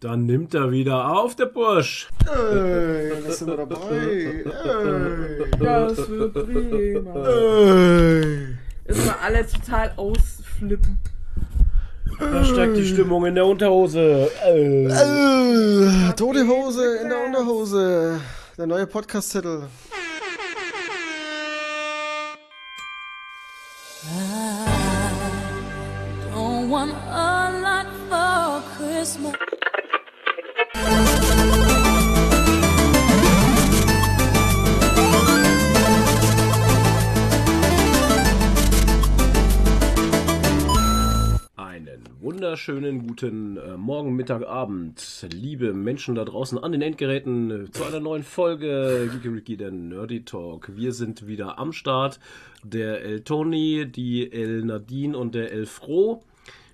Dann nimmt er wieder auf, der Bursch. Ey, das sind wir dabei. Ey. Das wird prima. Ey. Mal alle total ausflippen. Da steigt die Stimmung in der Unterhose. Äh. Äh, Tote Hose in der Unterhose. Der neue Podcast-Titel. Wunderschönen guten äh, Morgen, Mittag, Abend, liebe Menschen da draußen an den Endgeräten, äh, zu einer neuen Folge Geeky der Nerdy Talk. Wir sind wieder am Start. Der El Toni, die El Nadine und der El Fro.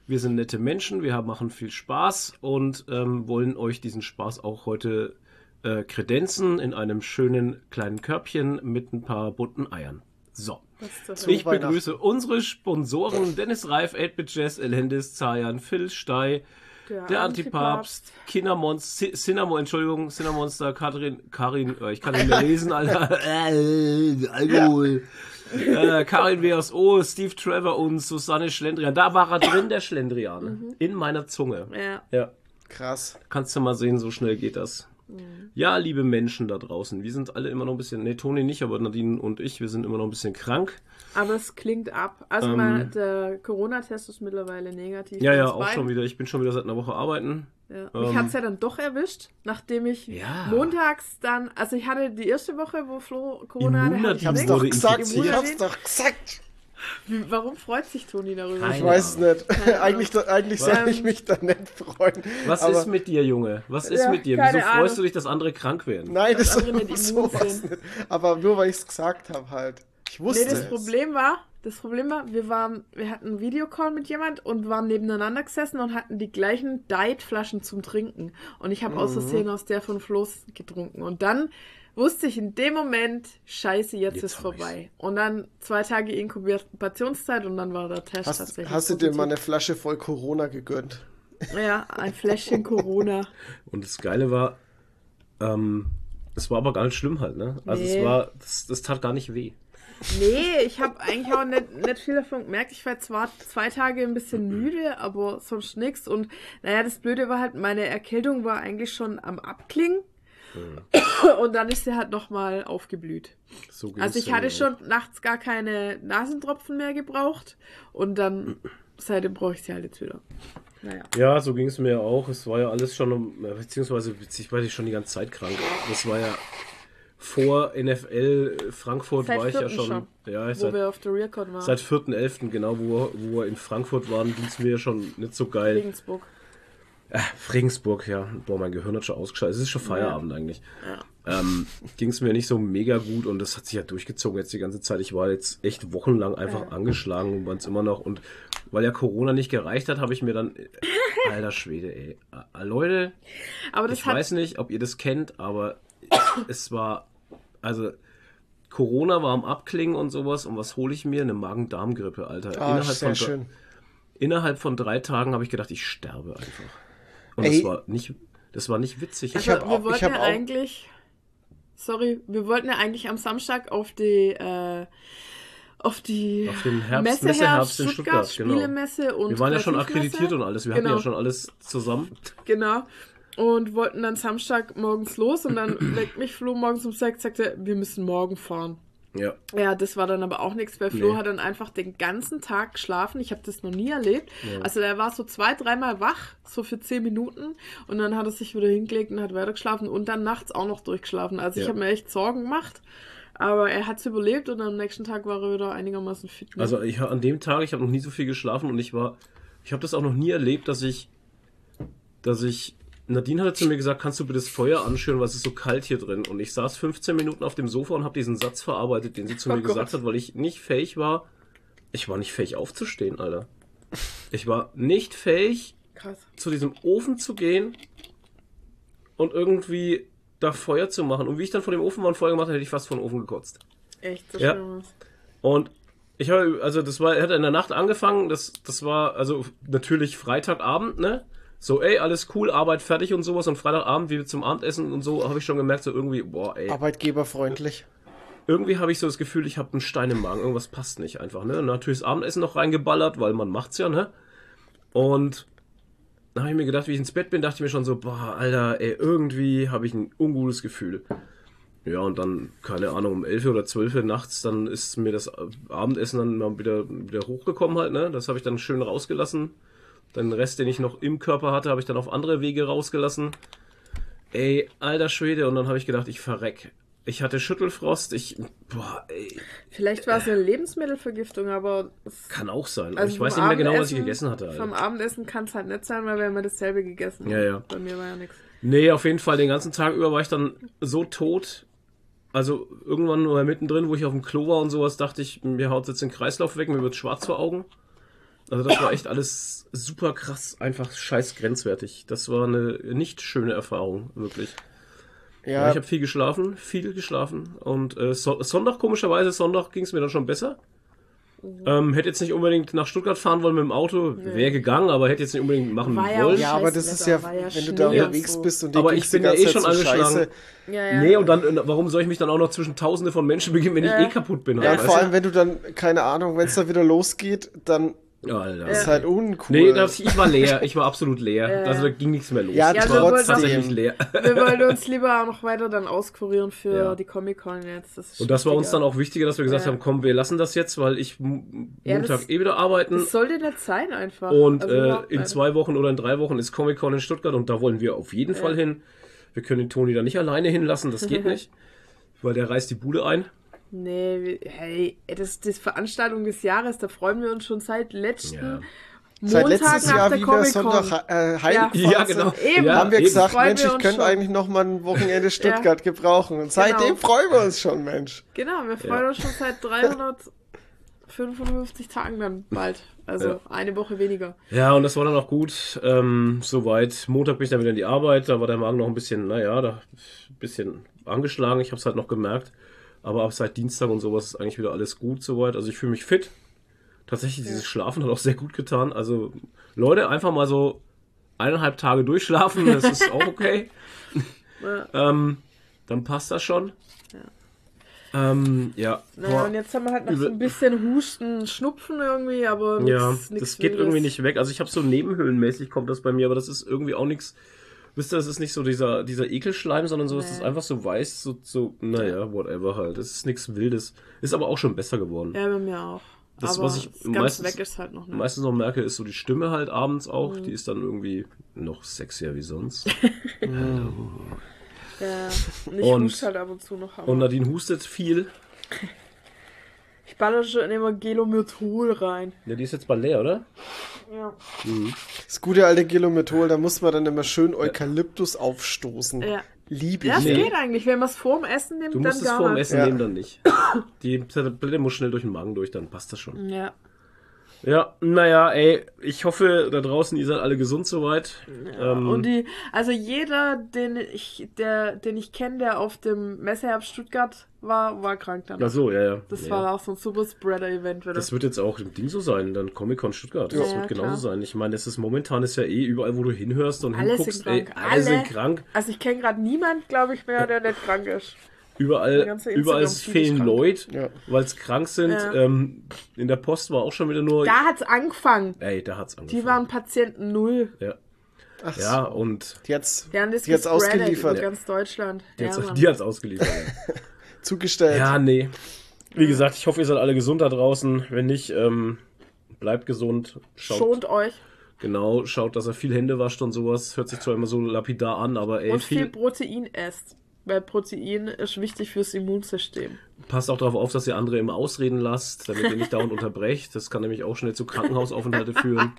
Wir sind nette Menschen, wir machen viel Spaß und ähm, wollen euch diesen Spaß auch heute äh, kredenzen in einem schönen kleinen Körbchen mit ein paar bunten Eiern. So. Ich begrüße unsere Sponsoren Dennis Reif, 8-Bit Jazz, Elhendis, Zayan, Phil Stey, der Antipapst, Kindermonster, Ci- Cinnamon, Entschuldigung, Cinnamonster, Karin, Karin, äh, ich kann nicht mehr lesen, Alter, äh, Alkohol, äh, Karin WSO, Steve Trevor und Susanne Schlendrian. Da war er drin, der Schlendrian, in meiner Zunge. Ja. Ja, Krass. kannst du mal sehen, so schnell geht das. Ja, liebe Menschen da draußen, wir sind alle immer noch ein bisschen, nee, Toni nicht, aber Nadine und ich, wir sind immer noch ein bisschen krank. Aber es klingt ab. Also Ähm. mal, der Corona-Test ist mittlerweile negativ. Ja, ja, auch beiden. schon wieder. Ich bin schon wieder seit einer Woche arbeiten. Ja. Ähm. Mich hat es ja dann doch erwischt, nachdem ich Ja. montags dann, also ich hatte die erste Woche, wo Flo Corona hatte, hatte Immunadin Ich hab's doch gesagt. Ich hab's doch gesagt. Wie- Warum freut sich Toni darüber? Keine Ich weiß es nicht. Eigentlich eigentlich soll ich mich da nicht freuen. Was Aber ist mit dir, Junge? Was ist Ja, mit dir? Wieso freust Ahnung. du dich, dass andere krank werden? Nein, das andere nicht immun sowas sind. nicht. Aber nur weil ich es gesagt habe halt. Ich wusste Nee, das es. Problem war, das Problem war, wir waren, wir hatten einen Videocall mit jemand und waren nebeneinander gesessen und hatten die gleichen Diet-Flaschen zum Trinken. Und ich habe aus Mhm. Versehen aus der von Floß getrunken. Und dann wusste ich in dem Moment, scheiße, jetzt, Jetzt ist vorbei. Und dann zwei Tage Inkubationszeit und dann war der Test Hast, tatsächlich. hast du dir positiv. mal eine Flasche voll Corona gegönnt? Ja, ein Fläschchen Corona. Und das Geile war, ähm, es war aber gar nicht schlimm halt, ne? Also Nee. es war, das, das tat gar nicht weh. Nee, ich habe eigentlich auch nicht, nicht viel davon gemerkt. Ich war zwar zwei Tage ein bisschen müde, aber sonst nichts. Und naja, das Blöde war halt, meine Erkältung war eigentlich schon am Abklingen. Und dann ist sie halt nochmal aufgeblüht. So Also ich hatte schon nachts gar keine Nasentropfen mehr gebraucht. Und dann, seitdem brauche ich sie halt jetzt wieder. Naja. Ja, so ging es mir auch. Es war ja alles schon, beziehungsweise ich war ja schon die ganze Zeit krank. Das war ja vor NFL Frankfurt Seit war ich ja schon. schon, Ja, seit, wir auf der Rearcon waren. seit 4.11. genau, wo, wo wir in Frankfurt waren, ging es mir ja schon nicht so geil. Regensburg. Äh, Regensburg, ja. Boah, mein Gehirn hat schon ausgeschaltet. Es ist schon Feierabend eigentlich. Ähm, Ging es mir nicht so mega gut und das hat sich ja durchgezogen jetzt die ganze Zeit. Ich war jetzt echt wochenlang einfach Ja. angeschlagen und war es immer noch. Und weil ja Corona nicht gereicht hat, habe ich mir dann. Alter Schwede, ey. Äh, Leute, Aber das ich hat weiß nicht, ob ihr das kennt, aber es war. Also. Corona war am Abklingen und sowas. Und was hole ich mir? Eine Magen-Darm-Grippe, Alter. Ah, innerhalb, sehr von, schön. innerhalb von drei Tagen habe ich gedacht, ich sterbe einfach. Und Ey. das war nicht, das war nicht witzig. Ich Also, hab auch- wir wollten ich hab ja auch- eigentlich. Sorry, wir wollten ja eigentlich am Samstag auf die. Äh, auf die Auf den Herbst- Messe Messeherbst in Stuttgart, Stuttgart, genau. Spielemesse und wir waren ja schon akkreditiert und alles. Wir hatten Genau. ja schon alles zusammen. Genau. Und wollten dann Samstag morgens los und dann weckt mich Flo morgens um sechs, sagte, wir müssen morgen fahren. Ja. Ja, das war dann aber auch nichts, weil Flo Nee. hat dann einfach den ganzen Tag geschlafen. Ich habe das noch nie erlebt. Also er war so zwei, dreimal wach, so für zehn Minuten. Und dann hat er sich wieder hingelegt und hat weiter geschlafen und dann nachts auch noch durchgeschlafen. Also ich Ja. habe mir echt Sorgen gemacht. Aber er hat es überlebt und am nächsten Tag war er wieder einigermaßen fit. ne? Also ich an dem Tag, ich habe noch nie so viel geschlafen und ich war, ich habe das auch noch nie erlebt, dass ich, dass ich, Nadine hatte zu mir gesagt, kannst du bitte das Feuer anschüren, weil es ist so kalt hier drin. Und ich saß 15 Minuten auf dem Sofa und habe diesen Satz verarbeitet, den sie zu Oh mir Gott. gesagt hat, weil ich nicht fähig war. Ich war nicht fähig aufzustehen, Alter. Ich war nicht fähig, Krass. zu diesem Ofen zu gehen und irgendwie da Feuer zu machen. Und wie ich dann vor dem Ofen war und Feuer gemacht habe, hätte ich fast vor den Ofen gekotzt. Echt so Ja. schlimm. Und ich habe, also das war, er hat in der Nacht angefangen, das, das war also natürlich Freitagabend, ne? So, ey, alles cool, Arbeit fertig und sowas und Freitagabend, wie wir zum Abendessen und so, habe ich schon gemerkt, so irgendwie, boah, ey, Arbeitgeberfreundlich. irgendwie habe ich so das Gefühl, ich habe einen Stein im Magen, irgendwas passt nicht einfach, ne? Und natürlich das Abendessen noch reingeballert, weil man macht's ja, ne? Und dann habe ich mir gedacht, wie ich ins Bett bin, dachte ich mir schon so, boah, Alter, ey, irgendwie habe ich ein ungutes Gefühl. Ja, und dann, keine Ahnung, um 11 oder 12 Uhr nachts, dann ist mir das Abendessen dann mal wieder, wieder hochgekommen halt, ne? Das habe ich dann schön rausgelassen. Den Rest, den ich noch im Körper hatte, habe ich dann auf andere Wege rausgelassen. Ey, alter Schwede, und dann habe ich gedacht, ich verreck. Ich hatte Schüttelfrost, ich, boah, ey, Vielleicht war es eine Lebensmittelvergiftung, aber es, kann auch sein. also ich weiß vom nicht mehr genau, was ich gegessen hatte. Vom Alter. Abendessen kann es halt nicht sein, weil wir immer dasselbe gegessen Ja, ja. Bei mir war ja nichts. Nee, auf jeden Fall, den ganzen Tag über war ich dann so tot. Also irgendwann nur mittendrin, wo ich auf dem Klo war und sowas, dachte ich, mir haut jetzt den Kreislauf weg, mir wird schwarz vor Augen. Also das war echt alles super krass, einfach scheiß grenzwertig. Das war eine nicht schöne Erfahrung, wirklich. Ja, Ja, ich habe viel geschlafen, viel geschlafen. Und äh, so Sonntag, komischerweise, Sonntag ging es mir dann schon besser. Ähm, hätte jetzt nicht unbedingt nach Stuttgart fahren wollen mit dem Auto, wäre gegangen, aber hätte jetzt nicht unbedingt machen ja wollen. ja, aber das ist ja, ja wenn du da unterwegs bist und Aber ich bin ja eh schon so angeschlagen. Ja, ja. Nee, und dann, äh, warum soll ich mich dann auch noch zwischen tausende von Menschen begeben, wenn Ja. ich eh kaputt bin? Ja, Halt, und vor allem, wenn du dann, keine Ahnung, wenn es da wieder losgeht, dann Alter. ist halt uncool. Nee, das, ich war leer. Ich war absolut leer. Also da ging nichts mehr los. ja, Ja, ich wir war wollten trotzdem. tatsächlich leer. Wir wollen uns lieber auch noch weiter dann auskurieren für Ja. die Comic-Con jetzt. Das Und das war uns dann auch wichtiger, dass wir gesagt Ja. haben, komm, wir lassen das jetzt, weil ich Montag das- eh wieder arbeiten. Das sollte nicht sein einfach. Und Also äh, in zwei Wochen oder in drei Wochen ist Comic-Con in Stuttgart und da wollen wir auf jeden Fall hin. Wir können den Toni da nicht alleine hinlassen, das geht nicht. Weil der reißt die Bude ein. Nee, hey, das ist die Veranstaltung des Jahres, da freuen wir uns schon seit letzten Ja. Seit Montag letztes nach Jahr der wieder Comic-Con. Sonntag äh, Ja. Ja, genau. Eben. Ja, haben wir eben. gesagt, Freuen Mensch, wir ich könnte schon. eigentlich noch mal ein Wochenende Stuttgart gebrauchen. Und seitdem Genau. freuen wir uns schon, Mensch. Genau, wir freuen Ja. uns schon seit 355 Tagen dann bald. Also Ja. eine Woche weniger. Ja, und das war dann auch gut. Ähm, soweit. Montag bin ich dann wieder in die Arbeit. Da war der Magen noch ein bisschen, naja, da ein bisschen angeschlagen. Ich habe es halt noch gemerkt. Aber ab seit Dienstag und sowas ist eigentlich wieder alles gut soweit. Also ich fühle mich fit. Tatsächlich, dieses Schlafen hat auch sehr gut getan. Also Leute, einfach mal so eineinhalb Tage durchschlafen. Das ist auch okay. Ja. ähm, dann passt das schon. Ähm, ja. Naja, Boah. und jetzt haben wir halt noch so ein bisschen Husten, Schnupfen irgendwie, aber nix, Ja, nix das geht Wildes. irgendwie nicht weg. Also ich habe so nebenhöhlenmäßig kommt das bei mir, aber das ist irgendwie auch nichts. Wisst ihr, das ist nicht so dieser, dieser Ekelschleim, sondern so, es ist Nee. einfach so weiß, so, so, naja, whatever halt. Das ist nichts Wildes. Ist aber auch schon besser geworden. Ja, bei mir auch. Das, aber was ich ganz meistens- weg ist halt noch nicht. Meistens noch merke, ist so die Stimme halt abends auch. Mhm. Die ist dann irgendwie noch sexier wie sonst. Ja, und halt ab und zu noch. Und Nadine hustet viel. ich baller schon immer Gelomyrtol rein. Ja, die ist jetzt bald leer, oder? Ja. Das gute alte Gilomethol, da muss man dann immer schön Eukalyptus aufstoßen. Ja. Liebe Ja, ich. das Nee. geht eigentlich. Wenn man es vorm Essen nimmt, Du dann musst es gar vor dem nicht. Essen Ja. nehmen, dann nicht. Die Tablette muss schnell durch den Magen durch, dann passt das schon. Ja. Ja, naja, ey, ich hoffe da draußen, ihr seid alle gesund soweit. ähm, Und die, also jeder, den ich, der, den ich kenne, der auf dem Messeherbst Stuttgart war, war krank dann. ach so, ja, ja. das ja. war auch so ein super Spreader-Event wieder. Das wird jetzt auch im Ding so sein, dann Comic-Con Stuttgart. Das Ja, wird genauso klar. sein. Ich meine, es ist momentan ist ja eh überall, wo du hinhörst und Alle hinguckst, sind krank. ey, alle, sind krank. Also ich kenne gerade niemand, glaube ich, mehr, der nicht krank ist. Überall, überall fehlen. Leute, Ja. weil es krank sind. Ja. Ähm, in der Post war auch schon wieder nur. Da hat's angefangen. Ey, da hat's angefangen. Die waren Patienten null. ja. Ach, ja, und Die hat's, Die haben das die hat's ausgeliefert, in ganz Deutschland. die ja, hat's, die hat's ausgeliefert. zugestellt. ja, nee. Wie gesagt, ich hoffe, ihr seid alle gesund da draußen. Wenn nicht, ähm, bleibt gesund. Schaut, Schont euch. Genau, schaut, dass er viel Hände wascht und sowas. Hört sich zwar immer so lapidar an, aber ey, Und viel viel, Protein esst. Weil Protein ist wichtig fürs Immunsystem. passt auch darauf auf, dass ihr andere immer ausreden lasst, damit ihr nicht dauernd unterbrecht. Das kann nämlich auch schnell zu Krankenhausaufenthalte führen.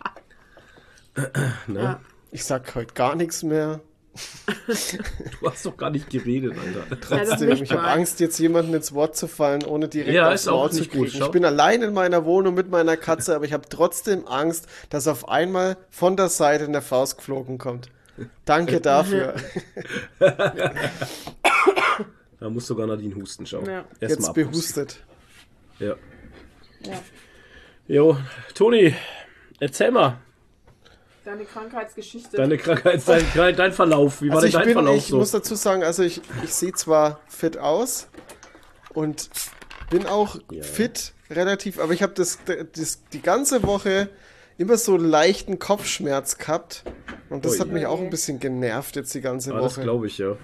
ne? Ja. Ich sag heute gar nichts mehr. Du hast doch gar nicht geredet, Alter. Trotzdem, nicht ich habe. Angst, jetzt jemandem ins Wort zu fallen, ohne direkt Ja, aufs Maul zu gut, kriegen. schau. Ich bin allein in meiner Wohnung mit meiner Katze, aber ich habe trotzdem Angst, dass auf einmal von der Seite eine Faust geflogen kommt. Danke dafür. Da muss sogar Nadine husten, schau. Ja. Jetzt abhusten. behustet. Ja. Ja. Jo, Toni, erzähl mal. Deine Krankheitsgeschichte. Deine Krankheit, dein, dein, dein Verlauf. Wie war Also denn ich dein bin, Verlauf ich so? muss dazu sagen, also ich, ich sehe zwar fit aus und bin auch fit relativ, aber ich habe das, das die ganze Woche immer so leichten Kopfschmerz gehabt und das Ui. hat mich auch ein bisschen genervt jetzt die ganze Ah, das Woche. glaube ich, ja.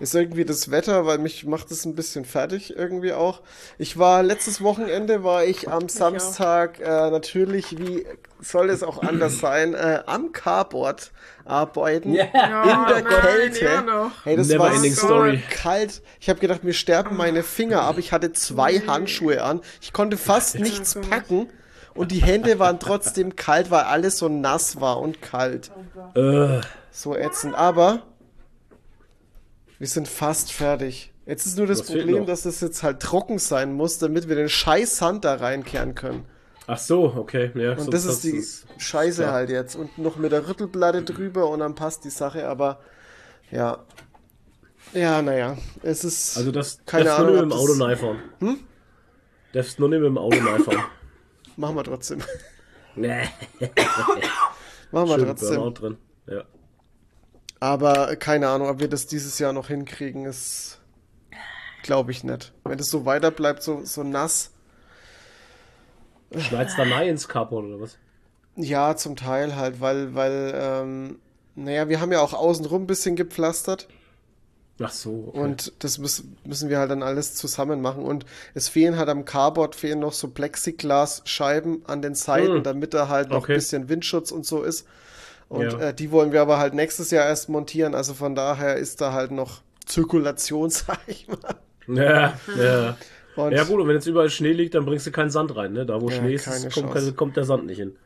Ist irgendwie das Wetter, weil mich macht es ein bisschen fertig irgendwie auch. Ich war letztes Wochenende war ich am Samstag äh, natürlich, wie soll es auch anders sein, äh, am Carport arbeiten Ja, in der nein, Kälte. noch. Hey, das Never war so story. kalt. Ich habe gedacht, mir sterben meine Finger ab. Ich hatte zwei Handschuhe an. Ich konnte fast nichts packen. Und die Hände waren trotzdem kalt, weil alles so nass war und kalt. Äh, So ätzend. Aber wir sind fast fertig. Jetzt ist nur das Was Problem, dass das jetzt halt trocken sein muss, damit wir den scheiß Sand da reinkehren können. ach so, okay. Ja, Und das ist die Scheiße klar. halt jetzt. Und noch mit der Rüttelplatte drüber und dann passt die Sache, aber ja. Ja, naja. Es ist. Also das Keine darfst Ahnung, nur mit dem das- Auto reinfahren. Hm? Darfst nur nicht mit dem Auto reinfahren. Machen wir trotzdem. nee. Machen wir Schön, trotzdem. Drin. Ja. Aber keine Ahnung, ob wir das dieses Jahr noch hinkriegen, ist. Glaube ich nicht. Wenn das so weiter bleibt, so, so nass. Schneidest da rein ins Carport oder was? Ja, zum Teil halt, weil, weil, ähm, naja, wir haben ja auch außenrum ein bisschen gepflastert. Ach so. Okay. Und das müssen, müssen wir halt dann alles zusammen machen. Und es fehlen halt am Carboard fehlen noch so Plexiglasscheiben an den Seiten, Hm. damit da halt noch Okay. ein bisschen Windschutz und so ist. Und Ja. äh, die wollen wir aber halt nächstes Jahr erst montieren. Also von daher ist da halt noch Zirkulation, sag ich mal. ja, ja. Und ja gut, und wenn jetzt überall Schnee liegt, dann bringst du keinen Sand rein, ne? Da wo Ja, Schnee ist, kommt, kommt der Sand nicht hin.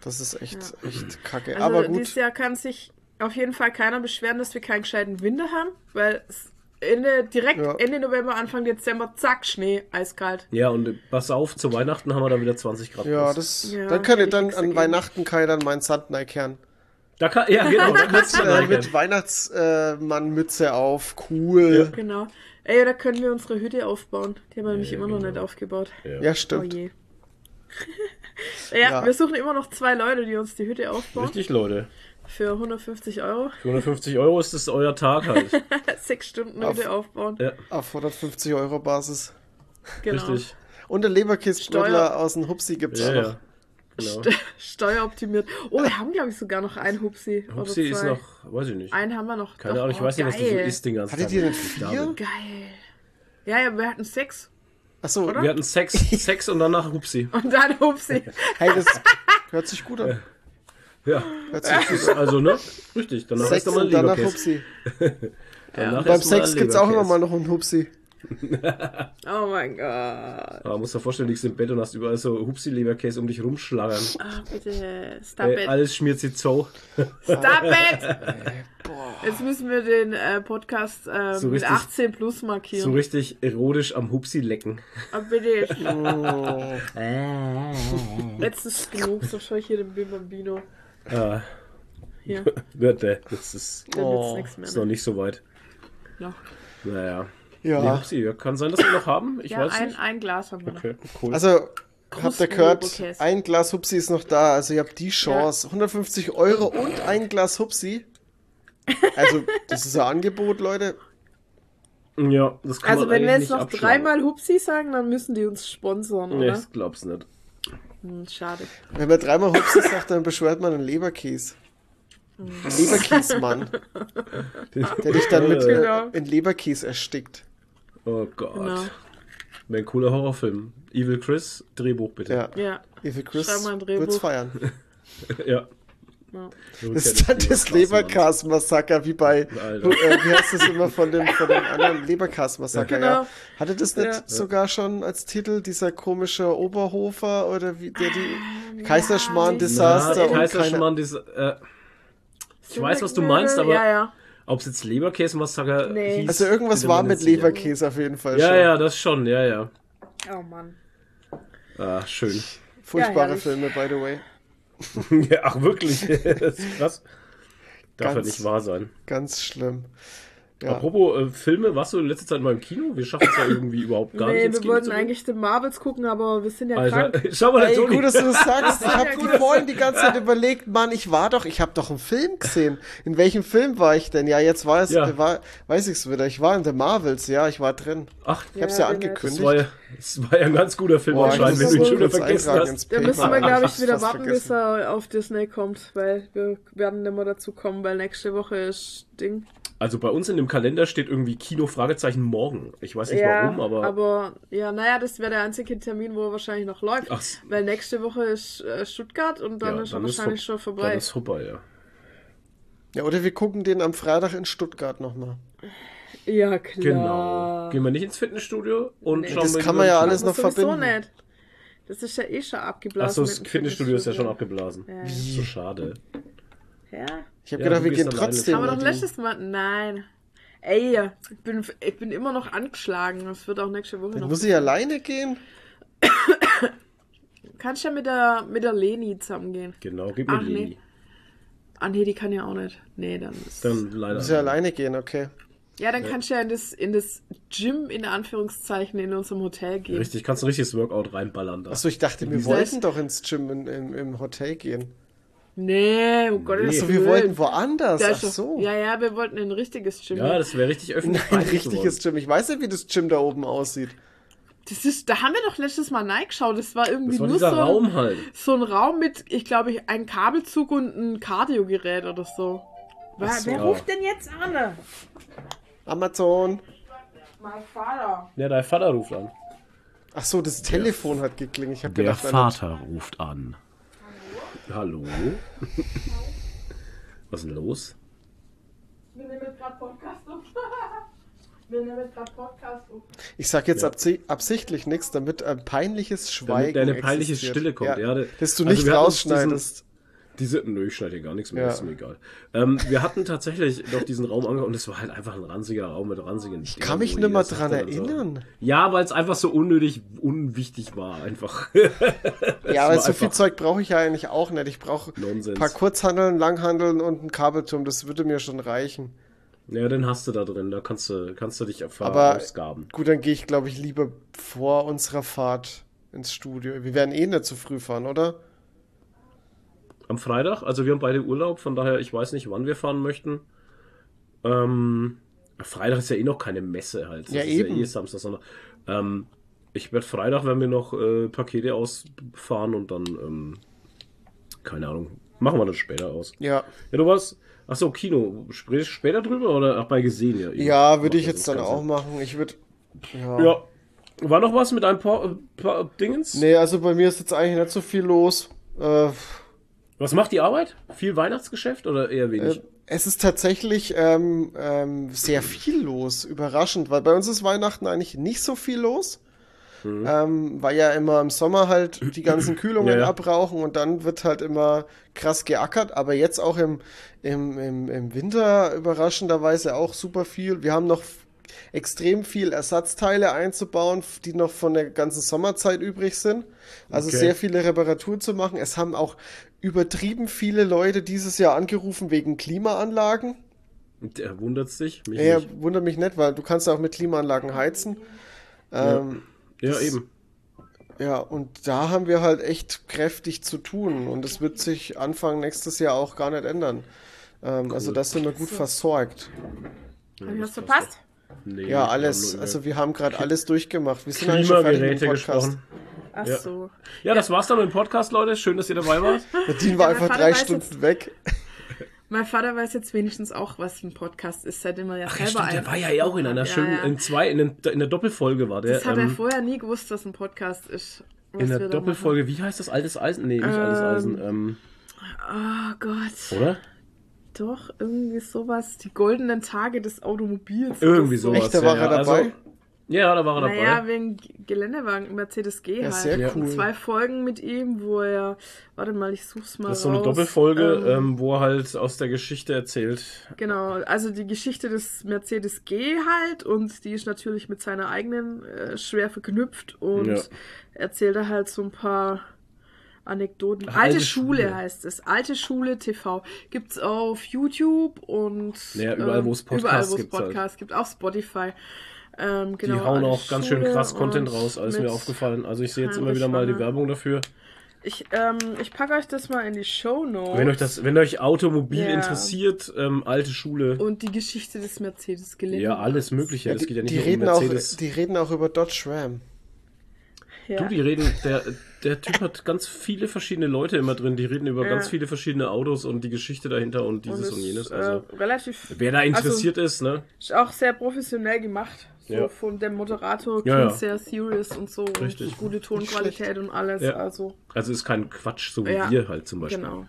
das ist echt, echt kacke. Also aber dieses gut. Jahr kann sich auf jeden Fall keiner beschweren, dass wir keinen gescheiten Winter haben, weil es Ende, direkt Ja. Ende November, Anfang Dezember, zack, Schnee, eiskalt. Ja, und äh, pass auf, zu Weihnachten haben wir da wieder 20 Grad. Ja, das, Ja, dann könnt ihr dann an dagegen. Weihnachten kann ich dann meinen Sand kehren. Da kann, ja, genau, da kannst du Äh, mit Weihnachtsmannmütze auf, cool. Genau. Ey, da können wir unsere Hütte aufbauen. Die haben wir nämlich immer noch nicht aufgebaut. Ja, Oh stimmt. je. ja, Ja. wir suchen immer noch zwei Leute, die uns die Hütte aufbauen. Richtig, Leute. Für 150 Euro. Für 150 Euro ist das euer Tag halt. Sechs Stunden Auf- Hütte aufbauen. Ja, Auf 150 Euro Basis. Genau. richtig. Und der Leberkistböttler Steuer- aus dem Hupsi gibt's Ja, auch noch. ja. Genau. Steueroptimiert. Oh, wir haben, glaube ich, sogar noch einen Hupsi. oder Hupsi ist zwei. noch, weiß ich nicht. Einen haben wir noch. Keine Ahnung, ich oh, weiß nicht, was du so geil. isst den ganzen Hattet Tag. ihr denn vier? Geil. Ja, ja, wir hatten Sex. Achso, Oder? Wir hatten Sex, Sex und danach Hupsi. Und dann Hupsi. hey, das hört sich gut an. Ja, also, ne? Richtig, danach Sex ist nochmal und danach. Hupsi. Danach Beim erst mal Sex gibt's auch immer mal noch einen Hupsi. Oh mein Gott. Ah, musst dir vorstellen, du liegst im Bett und hast überall so Hupsi-Leberkäse um dich rumschlagern. Ah, bitte. Stop Ey, it. alles schmiert sich so. Stop it. Jetzt müssen wir den äh, Podcast äh, So mit richtig- 18 plus So markieren. richtig erotisch am Hupsi lecken. Ah, bitte. Oh. Jetzt ist genug. So schaue ich hier den Bim Bambino. Ah, Hier. warte, das ist, Dann Oh, wird's nichts mehr. ist noch Ne? nicht so weit. Noch. Naja. Nee, Ja, ja, kann sein, dass wir noch haben. Ich Ja, weiß ein, nicht. ein Glas haben wir noch. Okay, cool. also habt ihr gehört, ein Glas Hupsi ist noch da. Also ihr habt die Chance. 150 Euro und ein Glas Hupsi. Also, das ist ein Angebot, Leute. ja, das kann Also man wenn wir jetzt noch dreimal Hupsi sagen, dann müssen die uns sponsoren, Nee, oder? ich glaub's nicht. Hm, schade. Wenn man dreimal Hupsi sagt, dann beschwert man einen Leberkäse. Ein Leberkäsmann, der dich dann mit Genau. in Leberkäse erstickt. Oh Gott. Genau. Wäre ein cooler Horrorfilm. Evil Chris, Drehbuch bitte. Ja, Ja. Evil Chris Schreib mal ein Drehbuch. wird's feiern. ja. Ja. Das ist dann das Leberkas-Massaker, wie bei, Alter. äh, wie heißt das immer von dem, von dem anderen Leberkas-Massaker, Genau. ja. Hatte das nicht Ja. sogar schon als Titel dieser komische Oberhofer oder wie, der die Kaiserschmarrn-Desaster Ja, und keine, Kaiserschmarrn, diese, äh, ich weiß, was du meinst, aber Ja, ja. ob es jetzt Leberkäse-Massaker Nee. hieß, Also irgendwas war mit. Leberkäse auf jeden Fall Ja, schon. ja, das schon, ja, ja. Oh Mann. Ah, schön. Furchtbare Ja. Filme, by the way. ja, ach, wirklich? das ist krass. Darf ja Ganz- nicht wahr sein. Ganz schlimm. Ja. Apropos äh, Filme, warst du in letzter Zeit mal im Kino? Wir schaffen es ja irgendwie überhaupt gar nicht Nee, wir Kino wollten eigentlich den Marvels gucken, aber wir sind ja Alter, krank. schau mal, Ey, Toni. gut, dass du das sagst. Ich Ja, habe gut. die vorhin die ganze Zeit überlegt, Mann, ich war doch, ich habe doch einen Film gesehen. In welchem Film war ich denn? Ja, jetzt war es, Ja. äh, war, weiß ich's wieder. Ich war in The Marvels, ja, ich war drin. Ach, Ich hab's ja, Ja, den angekündigt. das war ja, das war ja ein ganz guter Film Boah, anscheinend, ich wenn du ihn schon wieder vergessen hast. Da müssen wir, glaube ich, wieder warten, bis er auf Disney kommt, weil wir werden nicht mehr dazu kommen, weil nächste Woche ist Ding. Also bei uns in dem Kalender steht irgendwie Kino Fragezeichen morgen. Ich weiß nicht warum, aber, ja, naja, das wäre der einzige Termin, wo er wahrscheinlich noch läuft. Ach Weil nächste Woche ist äh, Stuttgart und dann ja, ist er dann wahrscheinlich vor- schon vorbei. Dann ist vorbei, ja. Ja, oder wir gucken den am Freitag in Stuttgart nochmal. Ja, klar. Genau. Gehen wir nicht ins Fitnessstudio und Nee. schauen Das wir kann lieber man ja alles noch Aber verbinden. nicht. Das ist ja eh schon abgeblasen. Achso, das dem Fitnessstudio ist ja schon abgeblasen. Ja. So schade. Ja. Ich habe Ja, gedacht, du wir gehen trotzdem. Haben wir doch letztes Mal. Nein. Ey, ich bin, ich bin immer noch angeschlagen. Das wird auch nächste Woche Dann noch. muss ich alleine gehen? Kannst ja mit der, mit der Leni zusammengehen. Genau, gib mir Ach, nee. Leni. Ah, nee, die kann ja auch nicht. Nee, dann ist. Dann leider. Muss ich alleine gehen, okay. ja, dann kannst du ja in das, in das Gym, in Anführungszeichen, in unserem Hotel gehen. Richtig, kannst ein richtiges Workout reinballern da. Achso, ich dachte, wir wollten doch ins Gym in, im, im Hotel gehen. Nee, um Gottes Nee. Achso, wir Willen. wollten woanders. Ach so. Ja, ja, wir wollten in ein richtiges Gym. Ja, das wäre richtig öffentlich. Ein richtiges. Gym. Ich weiß nicht, wie das Gym da oben aussieht. das ist, da haben wir doch letztes Mal reingeschaut. Das war irgendwie Das war nur so, Raum halt. so ein Raum mit, ich glaube, ich, ein Kabelzug und ein Kardiogerät oder so. Wer, so. wer ruft denn jetzt an? Amazon. Mein Vater. Ja, dein Vater ruft an. Ach so, das Telefon hat geklingelt. Ich habe Der gedacht, Vater ruft an. Hallo? Was ist denn los? Wir nehmen gerade Podcast auf. Wir nehmen gerade Podcast auf. ich sag jetzt Ja. absi absichtlich nichts, damit ein peinliches Schweigen Damit eine peinliche existiert. Stille kommt. Ja, da- dass du also nicht rausschneidest. Diese, nö, ich schneide hier gar nichts mehr, Ja. ist mir egal. Ähm, wir hatten tatsächlich noch diesen Raum angeguckt und es war halt einfach ein ranziger Raum mit ranzigen Ich kann mich nicht mehr dran erinnern. Ja, weil es einfach so unnötig, unwichtig war, einfach. Ja, aber so viel Zeug brauche ich ja eigentlich auch nicht. Ich brauche ein paar Kurzhandeln, Langhandeln und einen Kabelturm. Das würde mir schon reichen. Ja, den hast du da drin, da kannst du, kannst du dich Aber verausgaben. gut, dann gehe ich, glaube ich, lieber vor unserer Fahrt ins Studio. Wir werden eh nicht zu früh fahren, oder? Am Freitag, also wir haben beide Urlaub, von daher, ich weiß nicht, wann wir fahren möchten. Ähm, Freitag ist ja eh noch keine Messe halt. Das Ja, ist eben. ja eh Samstag, Sonntag. Ähm, ich werde Freitag, wenn wir noch äh, Pakete ausfahren und dann, ähm, keine Ahnung, machen wir das später aus. Ja. Ja, du warst, achso, Kino, sprichst du später drüber oder ach, bei gesehen ja? Ja, würde ich jetzt dann auch machen. Ich würde. Ja. Ja. War noch was mit ein paar, paar Dingens? Nee, also bei mir ist jetzt eigentlich nicht so viel los. Äh, Was macht die Arbeit? Viel Weihnachtsgeschäft oder eher wenig? Äh, Es ist tatsächlich ähm, ähm, sehr viel los, überraschend, weil bei uns ist Weihnachten eigentlich nicht so viel los. Ähm, weil ja immer im Sommer halt die ganzen Kühlungen Ja, ja. abrauchen und dann wird halt immer krass geackert, aber jetzt auch im, im, im, im Winter überraschenderweise auch super viel. Wir haben noch extrem viel Ersatzteile einzubauen, die noch von der ganzen Sommerzeit übrig sind. Also Okay. sehr viele Reparaturen zu machen. Es haben auch übertrieben viele Leute dieses Jahr angerufen wegen Klimaanlagen. Der wundert sich. Mich Ja, nicht. wundert mich nicht, weil du kannst ja auch mit Klimaanlagen heizen. Ähm, Ja, das- eben. ja, und da haben wir halt echt kräftig zu tun und es wird sich Anfang nächstes Jahr auch gar nicht ändern. Ähm, Also da sind wir gut versorgt. Hab ich das was verpasst? Nee, Ja, wir haben alles, also wir haben gerade alles durchgemacht. Wir sind Klimageräte Podcast. gesprochen. Ach Ja. so. Ja, das war's dann mit dem Podcast, Leute. Schön, dass ihr dabei wart. Nadine war Ja, mein einfach Vater drei weiß Stunden weg. Mein Vater weiß jetzt wenigstens auch, was ein Podcast ist, seitdem er ja Ach ja, selber stimmt, der war ja auch in einer Ja, schönen, ja. in zwei, in, den, in der Doppelfolge war der. Das hat er ähm, vorher nie gewusst, dass ein Podcast ist. was in der Doppelfolge, wie heißt das? Altes Eisen? Nee, nicht Altes Ähm, Eisen. Ähm, machen. Oh Gott. oder? Doch, irgendwie sowas. Die goldenen Tage des Automobils. Irgendwie sowas. Echt, da war ja, er ja. dabei? Also, ja, da war er Naja, dabei. wegen G- Geländewagen, Mercedes G Ja, halt. sehr cool. Zwei Folgen mit ihm, wo er, warte mal, ich such's mal Das ist so eine raus. Doppelfolge, Ähm, ähm, wo er halt aus der Geschichte erzählt. Genau, also die Geschichte des Mercedes G halt und die ist natürlich mit seiner eigenen äh, schwer verknüpft und Ja. erzählt er halt so ein paar Anekdoten. Alte, alte Schule, Schule. heißt es. Alte Schule TV. Gibt's auf YouTube und Ja, überall, wo es ähm, überall, Podcasts wo es gibt halt. Podcasts gibt. Auch Spotify. Ähm, Die genau, hauen alte auch ganz schön krass Content raus, alles mir aufgefallen. Also ich sehe jetzt immer wieder mal die. Werbung dafür. Ich, ähm, ich packe euch das mal in die Show Notes. Wenn euch das, wenn euch Automobil Ja. interessiert, ähm, alte Schule, und die Geschichte des Mercedes-Geländes. ja, alles Mögliche. Ja, das die, geht ja nicht die, reden um auch, Mercedes. die reden auch über Dodge Ram. Ja. Du, die reden, der, der Typ hat ganz viele verschiedene Leute immer drin, die reden über Ja. ganz viele verschiedene Autos und die Geschichte dahinter und dieses und, es, jenes. äh, Also, relativ. wer da interessiert ist, ne? Ist auch sehr professionell gemacht. So Ja. von dem Moderator klingt ja. sehr serious und so. Richtig. Und gute Tonqualität und alles. Ja. Also, Also ist kein Quatsch, so wie Ja. wir halt zum Beispiel. genau.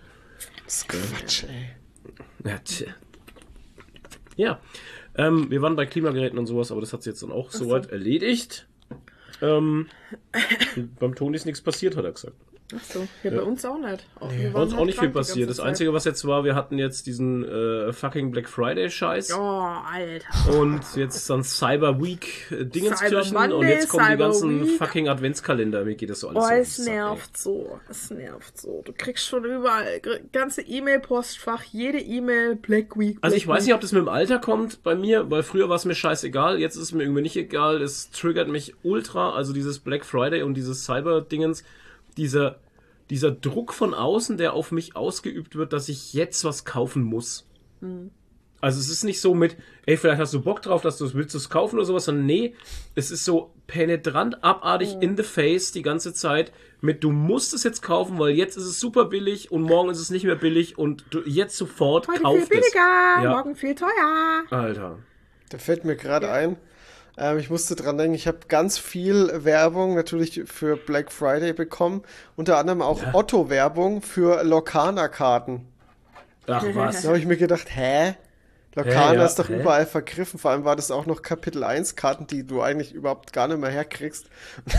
Das ist Quatsch, ey. Ja, tja. ja. Ähm, wir waren bei Klimageräten und sowas, aber das hat sich jetzt dann auch soweit erledigt. Ähm, beim Toni ist nichts passiert, hat er gesagt. Achso, ja, bei uns auch nicht. Auch, wir Bei uns auch halt nicht viel die passiert. Das. Einzige, was jetzt war, wir hatten jetzt diesen äh, fucking Black Friday Scheiß. Oh, Alter. Und jetzt dann Cyber Week äh, Dingenskirchen Cyber Monday, und jetzt kommen die Cyber ganzen Week. fucking Adventskalender. Mir geht das so alles Oh, so es nervt so. Es nervt so. Du kriegst schon überall ganze E-Mail-Postfach, jede E-Mail, Black Week. Also Black ich weiß nicht, ob das mit dem Alter kommt bei mir, weil früher war es mir scheißegal, jetzt ist es mir irgendwie nicht egal. Es triggert mich ultra, also dieses Black Friday und dieses Cyber-Dingens, dieser, dieser Druck von außen, der auf mich ausgeübt wird, dass ich jetzt was kaufen muss. Also es ist nicht so mit, ey, vielleicht hast du Bock drauf, dass du es willst du es kaufen oder sowas, sondern nee, es ist so penetrant, abartig in the face die ganze Zeit mit, du musst es jetzt kaufen, weil jetzt ist es super billig und morgen ist es nicht mehr billig und du jetzt sofort Heute kauf viel billiger, es. Ja. morgen viel teuer. Alter. Da fällt mir gerade ein, ähm, ich musste dran denken, ich habe ganz viel Werbung natürlich für Black Friday bekommen, unter anderem auch Otto-Werbung für Lokana-Karten. Ach was. Da habe ich mir gedacht, hä? Lokana ja, ist doch hä? überall vergriffen. Vor allem war das auch noch Kapitel 1 Karten, die du eigentlich überhaupt gar nicht mehr herkriegst.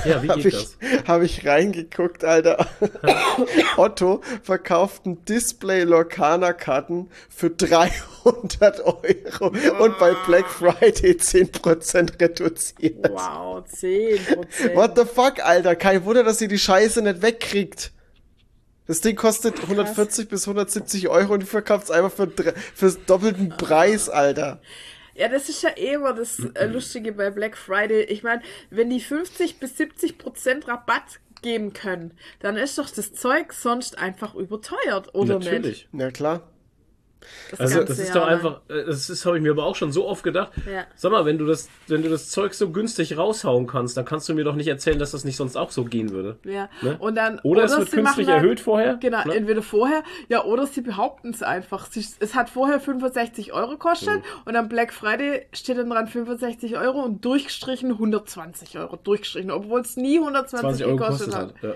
Ja, wie Habe geht ich, hab ich reingeguckt, Alter. Otto verkauft ein Display Lokana Karten für 300 Euro und bei Black Friday 10% reduziert. Wow, 10%. What the fuck, Alter? Kein Wunder, dass sie die Scheiße nicht wegkriegt. Das Ding kostet 140 bis 170 Euro und du verkaufst einfach für, für doppelten Preis, Alter. Ja, das ist ja eh immer das äh, Lustige bei Black Friday. Ich meine, wenn die 50 bis 70 Prozent Rabatt geben können, dann ist doch das Zeug sonst einfach überteuert, oder nicht? Natürlich. Ja, klar. Das Also ganze das ist Jahr doch lang. einfach, äh, das ist habe ich mir aber auch schon so oft gedacht. Ja. Sag mal, wenn du das, wenn du das Zeug so günstig raushauen kannst, dann kannst du mir doch nicht erzählen, dass das nicht sonst auch so gehen würde. Ja. Ne? Und dann, Oder es wird künstlich dann- erhöht vorher. Genau, ne? entweder vorher, ja, oder sie behaupten es einfach. Sie, es hat vorher 65 Euro gekostet und am Black Friday steht dann dran 65 Euro und durchgestrichen 120 Euro. Durchgestrichen, obwohl es nie 120 20 Euro gekostet kostet hat. hat. Ja.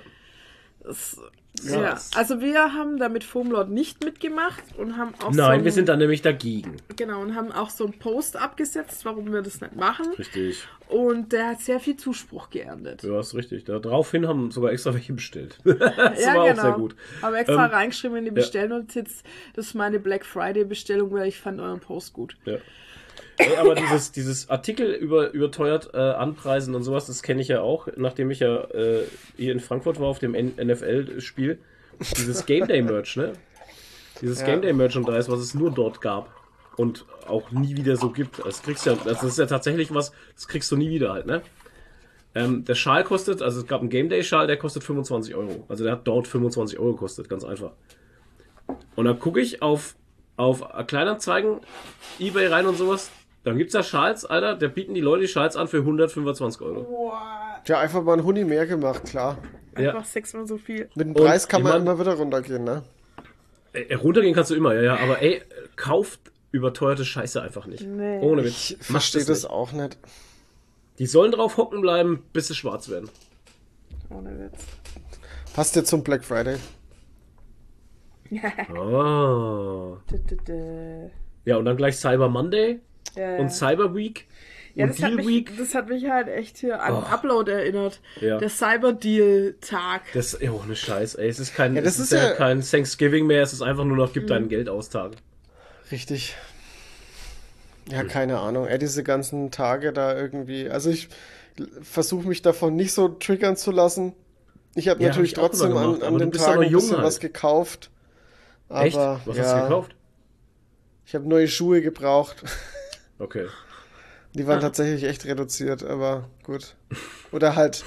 Ja. Ja. Also wir haben da mit Foamlord nicht mitgemacht und haben auch so Nein, ein, wir sind da nämlich dagegen. genau und haben auch so einen Post abgesetzt, warum wir das nicht machen. Richtig. Und der hat sehr viel Zuspruch geerntet. Du hast richtig. Daraufhin haben sogar extra welche bestellt. das ja, war genau. auch sehr gut. Haben extra Ähm, reingeschrieben in die Bestellnotiz, das ist meine Black Friday Bestellung, weil ich fand euren Post gut. Ja. Ey, aber dieses, dieses Artikel über überteuert äh, anpreisen und sowas, das kenne ich ja auch, nachdem ich ja äh, hier in Frankfurt war auf dem NFL-Spiel. Dieses Game Day Merch, ne? Dieses Ja. Game Day Merchandise, was es nur dort gab und auch nie wieder so gibt. Das kriegst du ja, das ist ja tatsächlich was, das kriegst du nie wieder halt, ne? Ähm, der Schal kostet, also es gab einen Game Day Schal, der kostet 25 Euro. Also der hat dort 25 Euro gekostet, ganz einfach. Und dann gucke ich auf, auf Kleinanzeigen, Ebay rein und sowas. Dann gibt's da Schals, Alter, da bieten die Leute die Schals an für 125 Euro. Ja, einfach mal ein Huni mehr gemacht, klar. Einfach Ja. sechsmal so viel. Mit dem Und Preis kann ich man mein- immer wieder runtergehen, ne? Äh, runtergehen kannst du immer, ja, ja, aber ey, kauft überteuerte Scheiße einfach nicht. Nee. Ohne Witz. Ich verstehe das nicht. auch nicht. Die sollen drauf hocken bleiben, bis sie schwarz werden. Ohne Witz. Passt jetzt zum Black Friday. Oh. Ja, und dann gleich Cyber Monday Ja, und Cyber Week ja, und das, hat Deal mich, Week. das hat mich halt echt hier an Oh. Upload erinnert. Ja. Der Cyber-Deal-Tag. Das ist oh, ne Scheiß, ey. Es ist kein, Ja, das es ist ist ja, ja- kein Thanksgiving mehr, es ist einfach nur noch, gib Mhm. dein Geld aus Tag. Richtig. Ja, keine Ahnung. Ey, diese ganzen Tage da irgendwie. Also ich versuche mich davon nicht so triggern zu lassen. Ich habe Ja, natürlich hab ich trotzdem an, an Tagen aber ein jung bisschen halt. was gekauft. Aber, Echt? Was ja, hast du gekauft? Ich habe neue Schuhe gebraucht. Okay. Die waren tatsächlich echt reduziert, aber gut. Oder halt,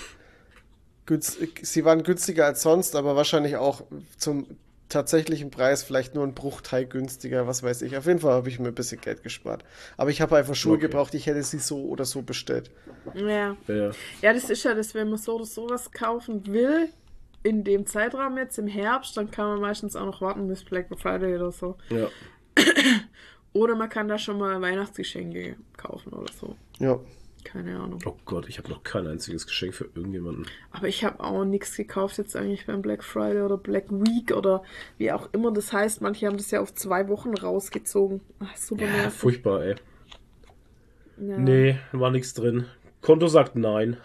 günstig, sie waren günstiger als sonst, aber wahrscheinlich auch zum tatsächlichen Preis vielleicht nur ein Bruchteil günstiger, was weiß ich. Auf jeden Fall habe ich mir ein bisschen Geld gespart. Aber ich habe einfach Schuhe Okay. gebraucht, ich hätte sie so oder so bestellt. Ja. Ja. ja, das ist ja das, wenn man so oder sowas kaufen will, in dem Zeitraum jetzt im Herbst, dann kann man meistens auch noch warten bis Black Friday oder so. ja. Oder man kann da schon mal Weihnachtsgeschenke kaufen oder so. Ja. Keine Ahnung. Oh Gott, ich habe noch kein einziges Geschenk für irgendjemanden. Aber ich habe auch nichts gekauft jetzt eigentlich beim Black Friday oder Black Week oder wie auch immer das heißt. Manche haben das ja auf zwei Wochen rausgezogen. Ach, super Ja, nervig. furchtbar, ey. Ja. Nee, war nichts drin. Konto sagt nein.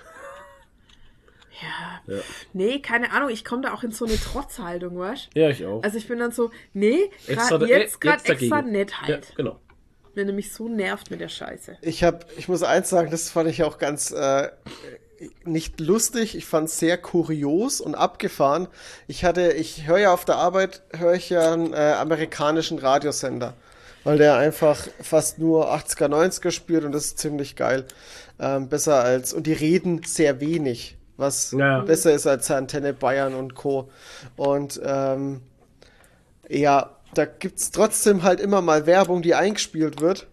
Ja. Ja. Nee, keine Ahnung. Ich komme da auch in so eine Trotzhaltung, weißt Ja, ich auch. Also ich bin dann so, nee, Extra- grad, äh, jetzt gerade dagegen. extra nett Ja, halt. halt. genau. Wenn er mich so nervt mit der Scheiße. Ich habe, ich muss eins sagen, das fand ich auch ganz äh, nicht lustig. Ich fand es sehr kurios und abgefahren. Ich hatte, ich höre ja auf der Arbeit, höre ich ja einen äh, amerikanischen Radiosender, weil der einfach fast nur 80er, 90er spielt und das ist ziemlich geil. Ähm, besser als, und die reden sehr wenig, was Ja. besser ist als Antenne Bayern und Co. Und ähm, ja, da gibt's trotzdem halt immer mal Werbung, die eingespielt wird,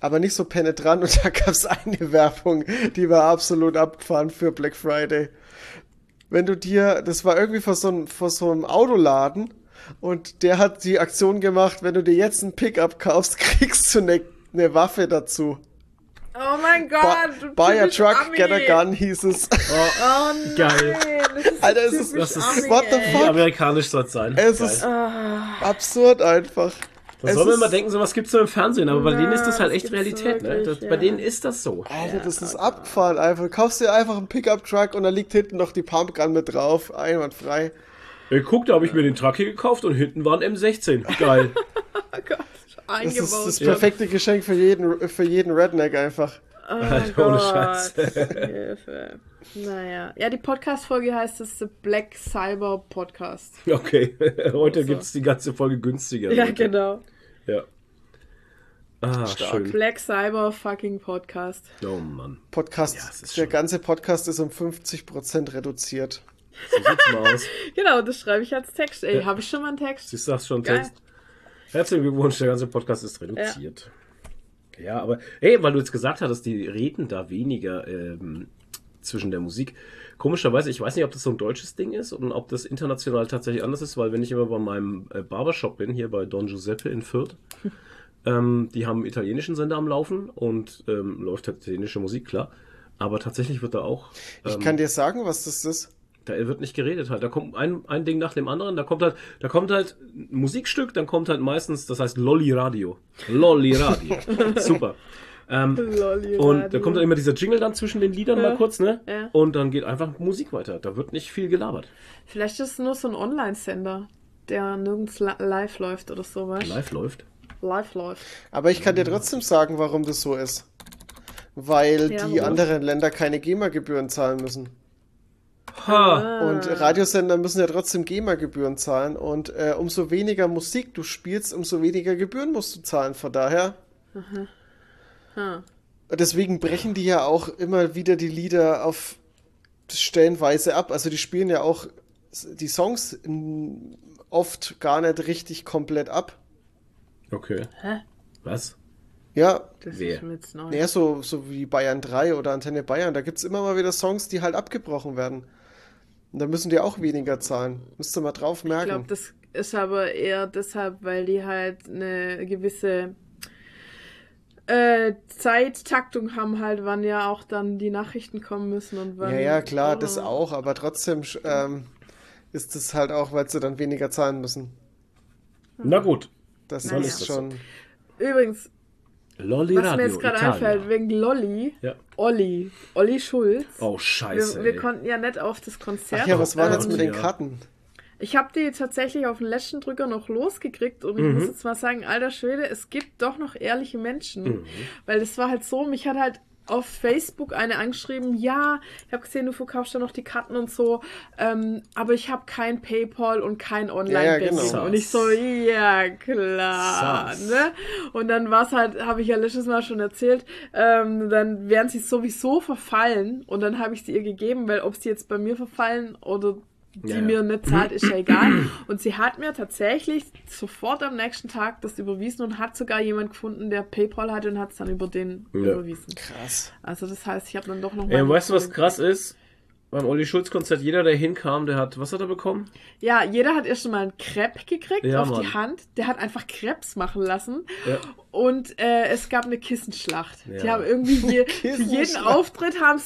aber nicht so penetrant. Und da gab's eine Werbung, die war absolut abgefahren für Black Friday. Wenn du dir, das war irgendwie vor so einem, vor so einem Autoladen und der hat die Aktion gemacht, wenn du dir jetzt ein Pickup kaufst, kriegst du eine, eine Waffe dazu. Oh mein Buy, Gott, du buy a truck, Ami. get a gun, hieß es. Oh nein, Geil. das ist Alter, so es ist- das ist- Ami, what the fuck? amerikanisch soll es sein. Es Geil. ist Ah, absurd einfach. Da soll man immer denken, sowas gibt's nur im Fernsehen, aber bei Ja, denen ist das halt das echt Realität, ne? wirklich, Das, Bei ja. denen ist das so. Alter, das ist abgefahren einfach. Du kaufst dir einfach einen Pickup-Truck und da liegt hinten noch die Pumpgun mit drauf. Einwandfrei. Ey, guck, da habe ich mir den Truck hier gekauft und hinten war ein M16. Geil. oh Gott, Das ist eingebaut. das Ja. perfekte Geschenk für jeden, für jeden Redneck einfach. Oh Alter, ohne Gott, Scheiß. Hilfe. Naja. Ja, die Podcast-Folge heißt es The Black Cyber Podcast. Okay, heute So. gibt's die ganze Folge günstiger. Ja, Leute. genau. Ja. Ah, Stark. schön. Black Cyber fucking Podcast. Oh Mann. Podcast, Ja, es ist der schon- ganze Podcast ist um 50% reduziert. So sieht's mal aus. Genau, das schreibe ich als Text. Ey, habe ich schon mal einen Text? Du das schon Geil. Text? Herzlichen Glückwunsch, der ganze Podcast ist reduziert. Ja, aber hey, weil du jetzt gesagt hattest, die reden da weniger ähm, zwischen der Musik. Komischerweise, ich weiß nicht, ob das so ein deutsches Ding ist und ob das international tatsächlich anders ist, weil wenn ich immer bei meinem äh, Barbershop bin, hier bei Don Giuseppe in Fürth, ähm, die haben einen italienischen Sender am Laufen und ähm, läuft halt italienische Musik, klar. Aber tatsächlich wird da auch. Ich ähm, kann dir sagen, was das ist. Da wird nicht geredet halt. Da kommt ein, ein Ding nach dem anderen. Da kommt halt, da kommt halt ein Musikstück, dann kommt halt meistens, das heißt Lolli Radio. Lolli Radio. Super. Ähm, Lolli und da kommt dann immer dieser Jingle dann zwischen den Liedern mal kurz, ne? Ja. Und dann geht einfach Musik weiter. Da wird nicht viel gelabert. Vielleicht ist es nur so ein Online-Sender, der nirgends li- live läuft oder so, weißt du? Live läuft. Live läuft. Aber ich kann dir trotzdem sagen, warum das so ist. Weil Ja, die anderen Länder keine GEMA-Gebühren zahlen müssen. Ha! Und Radiosender müssen ja trotzdem GEMA-Gebühren zahlen. Und äh, umso weniger Musik du spielst, umso weniger Gebühren musst du zahlen. Von daher. Ha. Deswegen brechen die ja auch immer wieder die Lieder auf stellenweise ab. Also die spielen ja auch die Songs oft gar nicht richtig komplett ab. Okay. Hä? Was? Ja, Das Wer? ist mir jetzt neu. eher so, so wie Bayern 3 oder Antenne Bayern. Da gibt es immer mal wieder Songs, die halt abgebrochen werden. Und da müssen die auch weniger zahlen. Müsst ihr mal drauf Ich merken. glaube, das ist aber eher deshalb, weil die halt eine gewisse äh, Zeittaktung haben, halt, wann ja auch dann die Nachrichten kommen müssen und wann. ja, ja, klar, das oder- auch. Aber trotzdem ähm, ist es halt auch, weil sie dann weniger zahlen müssen. Na gut. Das Naja. ist schon. Übrigens, Lolli was Radio. mir jetzt gerade einfällt, wegen Lolli, Ja. Olli, Olli Schulz. Oh, scheiße. wir, wir konnten ja nicht auf das Konzert. Ach ja, was war ähm, jetzt mit den. Karten? Ich habe die tatsächlich auf den letzten Drücker noch losgekriegt und ich Mhm. muss jetzt mal sagen, alter Schwede, es gibt doch noch ehrliche Menschen. Mhm. Weil das war halt so, mich hat halt auf Facebook eine angeschrieben, ja, ich habe gesehen, du verkaufst da noch die Karten und so, ähm, aber ich habe kein PayPal und kein Online-Banking. Ja, ja, genau. Und ich so, ja, klar. Sass. Ne? Und dann war es halt, habe ich ja letztes Mal schon erzählt, ähm, dann wären sie sowieso verfallen und dann habe ich sie ihr gegeben, weil ob sie jetzt bei mir verfallen oder die Ja, ja. mir nicht zahlt, ist ja egal. Und sie hat mir tatsächlich sofort am nächsten Tag das überwiesen und hat sogar jemand gefunden, der PayPal hatte und hat es dann über den Ja. überwiesen. Krass. Also das heißt, ich habe dann doch noch Ey, mal- weißt du, was krass ist? Beim Olli Schulz-Konzert, jeder, der hinkam, der hat, was hat er bekommen? Ja, jeder hat erst mal einen Crepe gekriegt Ja, auf Mann. die Hand. Der hat einfach Krebs machen lassen. Ja. Und äh, es gab eine Kissenschlacht. Die Ja. haben irgendwie je, für jeden. Auftritt waren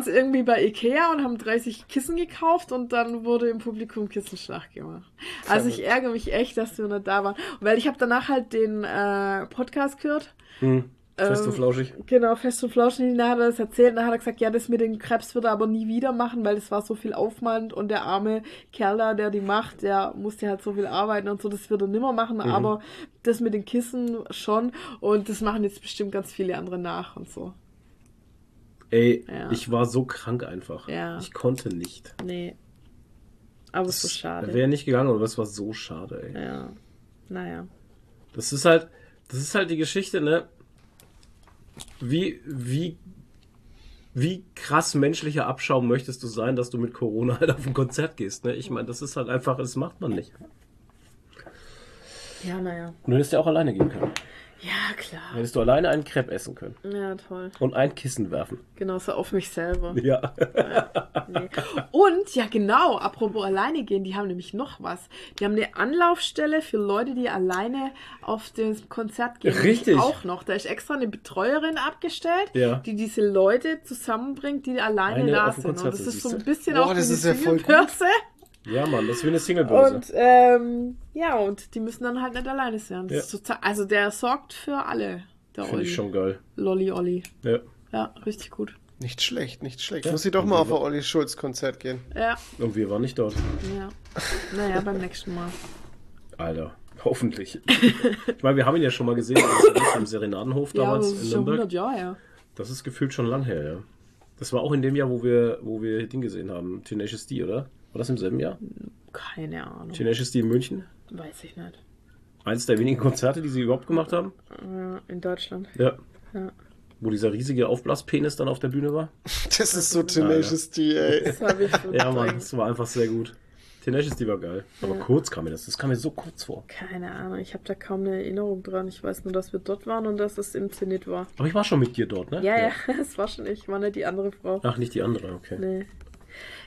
es irgendwie bei Ikea und haben 30 Kissen gekauft und dann wurde im Publikum Kissenschlacht gemacht. Also ich ärgere mich echt, dass wir nicht da waren. Weil ich habe danach halt den äh, Podcast gehört. Hm. Fest Ähm, und flauschig. Genau, Fest und Flauschig, da hat er das erzählt, und dann hat er gesagt, ja, das mit den Krebs wird er aber nie wieder machen, weil das war so viel Aufwand und der arme Kerl da, der die macht, der musste halt so viel arbeiten und so, das wird er nimmer machen, Mhm. aber das mit den Kissen schon und das machen jetzt bestimmt ganz viele andere nach und so. Ey, Ja. ich war so krank einfach. Ja. Ich konnte nicht. Nee. Aber so schade. Wäre nicht gegangen, aber das war so schade, ey. Ja. Naja. Das ist halt, das ist halt die Geschichte, ne? Wie, wie, wie krass menschlicher Abschaum möchtest du sein, dass du mit Corona halt auf ein Konzert gehst, ne? Ich meine, das ist halt einfach, das macht man nicht. Ja, naja. Du hättest ja auch alleine gehen können. Ja, klar. Hättest du alleine einen Crepe essen können. Ja, toll. Und ein Kissen werfen. Genauso auf mich selber. Ja. Nee. Und, ja genau, apropos alleine gehen, die haben nämlich noch was. Die haben eine Anlaufstelle für Leute, die alleine auf das Konzert gehen. Richtig. Auch noch. Da ist extra eine Betreuerin abgestellt, Ja. die diese Leute zusammenbringt, die alleine Eine da sind. Und das ist so ein bisschen Boah, auch das wie ist ja voll gut. Ja, Mann, das ist wie eine Singlebörse. Und ähm, ja, und die müssen dann halt nicht alleine sein. Das Ja. ist total, also der sorgt für alle, der Finde Olli. ich schon geil. Lolli Olli. Ja. Ja, richtig gut. Nicht schlecht, nicht schlecht. Ja. Muss ich doch Und mal auf ein Olli Schulz Konzert gehen. Ja, Und wir waren nicht dort. ja. Naja, beim nächsten Mal. Alter, hoffentlich. ich meine, wir haben ihn ja schon mal gesehen am Serenadenhof Ja, damals das in ist schon Nürnberg. 100 Jahre her. Das ist gefühlt schon lang her, ja. Das war auch in dem Jahr, wo wir, wo wir Ding gesehen haben. Tenacious D, oder? War das im selben Jahr? Keine Ahnung. Tenacious D in München? Weiß ich nicht. Eins der wenigen Konzerte, die sie überhaupt gemacht haben. Äh, in Deutschland. Ja. Ja. Wo dieser riesige Aufblaspenis dann auf der Bühne war. Das ist so Tenacious D, ey. Das habe ich Ja, Mann, das war einfach sehr gut. Tenacious D war geil. Aber kurz kam mir das. Das kam mir so kurz vor. Keine Ahnung, ich habe da kaum eine Erinnerung dran. Ich weiß nur, dass wir dort waren und dass es im Zenit war. Aber ich war schon mit dir dort, ne? Ja, ja, es war schon ich, war nicht die andere Frau. Ach, nicht die andere, okay. Nee.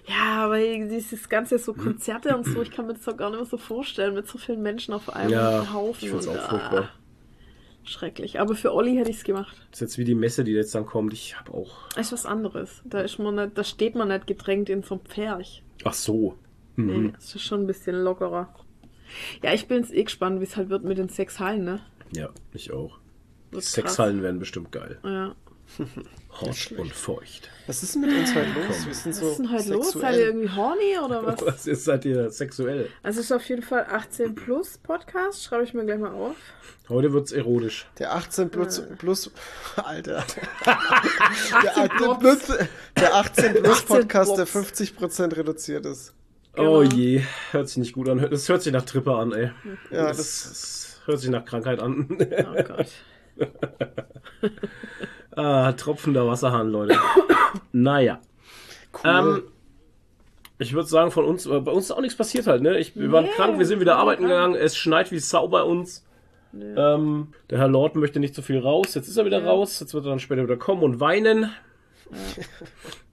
Ja, aber dieses ganze so Konzerte und so, ich kann mir das auch gar nicht mehr so vorstellen, mit so vielen Menschen auf einem Ja, Haufen. ich find's und, auch ah, furchtbar. Schrecklich. Aber für Olli hätte ich es gemacht. Das ist jetzt wie die Messe, die jetzt dann kommt. Ich habe auch. Das ist was anderes. Da ist man nicht, da steht man nicht gedrängt in so einem Pferch. Ach so. Nee, Mhm. es ist schon ein bisschen lockerer. Ja, ich bin jetzt eh gespannt, wie es halt wird mit den sechs Hallen, ne? Ja, ich auch. Wird Sexhallen werden bestimmt geil. Ja. Hot und feucht. Was ist denn mit uns heute los? Wir sind Was so ist denn heute los? Seid ihr sexuell. irgendwie horny oder was? Was ist seid ihr sexuell? Also es ist auf jeden Fall 18 plus Podcast, schreibe ich mir gleich mal auf. Heute wird's erotisch. Der 18 plus, Äh. plus Alter. der, 18 plus, der 18 plus 18 Podcast, der Plops. 50% reduziert ist. Genau. Oh je, hört sich nicht gut an. Das hört sich nach Trippe an, ey. Ja, das, das, das hört sich nach Krankheit an. Oh Gott. Ah, tropfender Wasserhahn, Leute. naja. cool. Ähm, ich würde sagen, von uns, bei uns ist auch nichts passiert halt, ne? Ich, wir waren Nee, krank, wir sind wieder arbeiten krank. gegangen, es schneit wie Sau bei uns. Ähm, der Herr Lord möchte nicht so viel raus, jetzt ist er wieder Ja. raus, jetzt wird er dann später wieder kommen und weinen.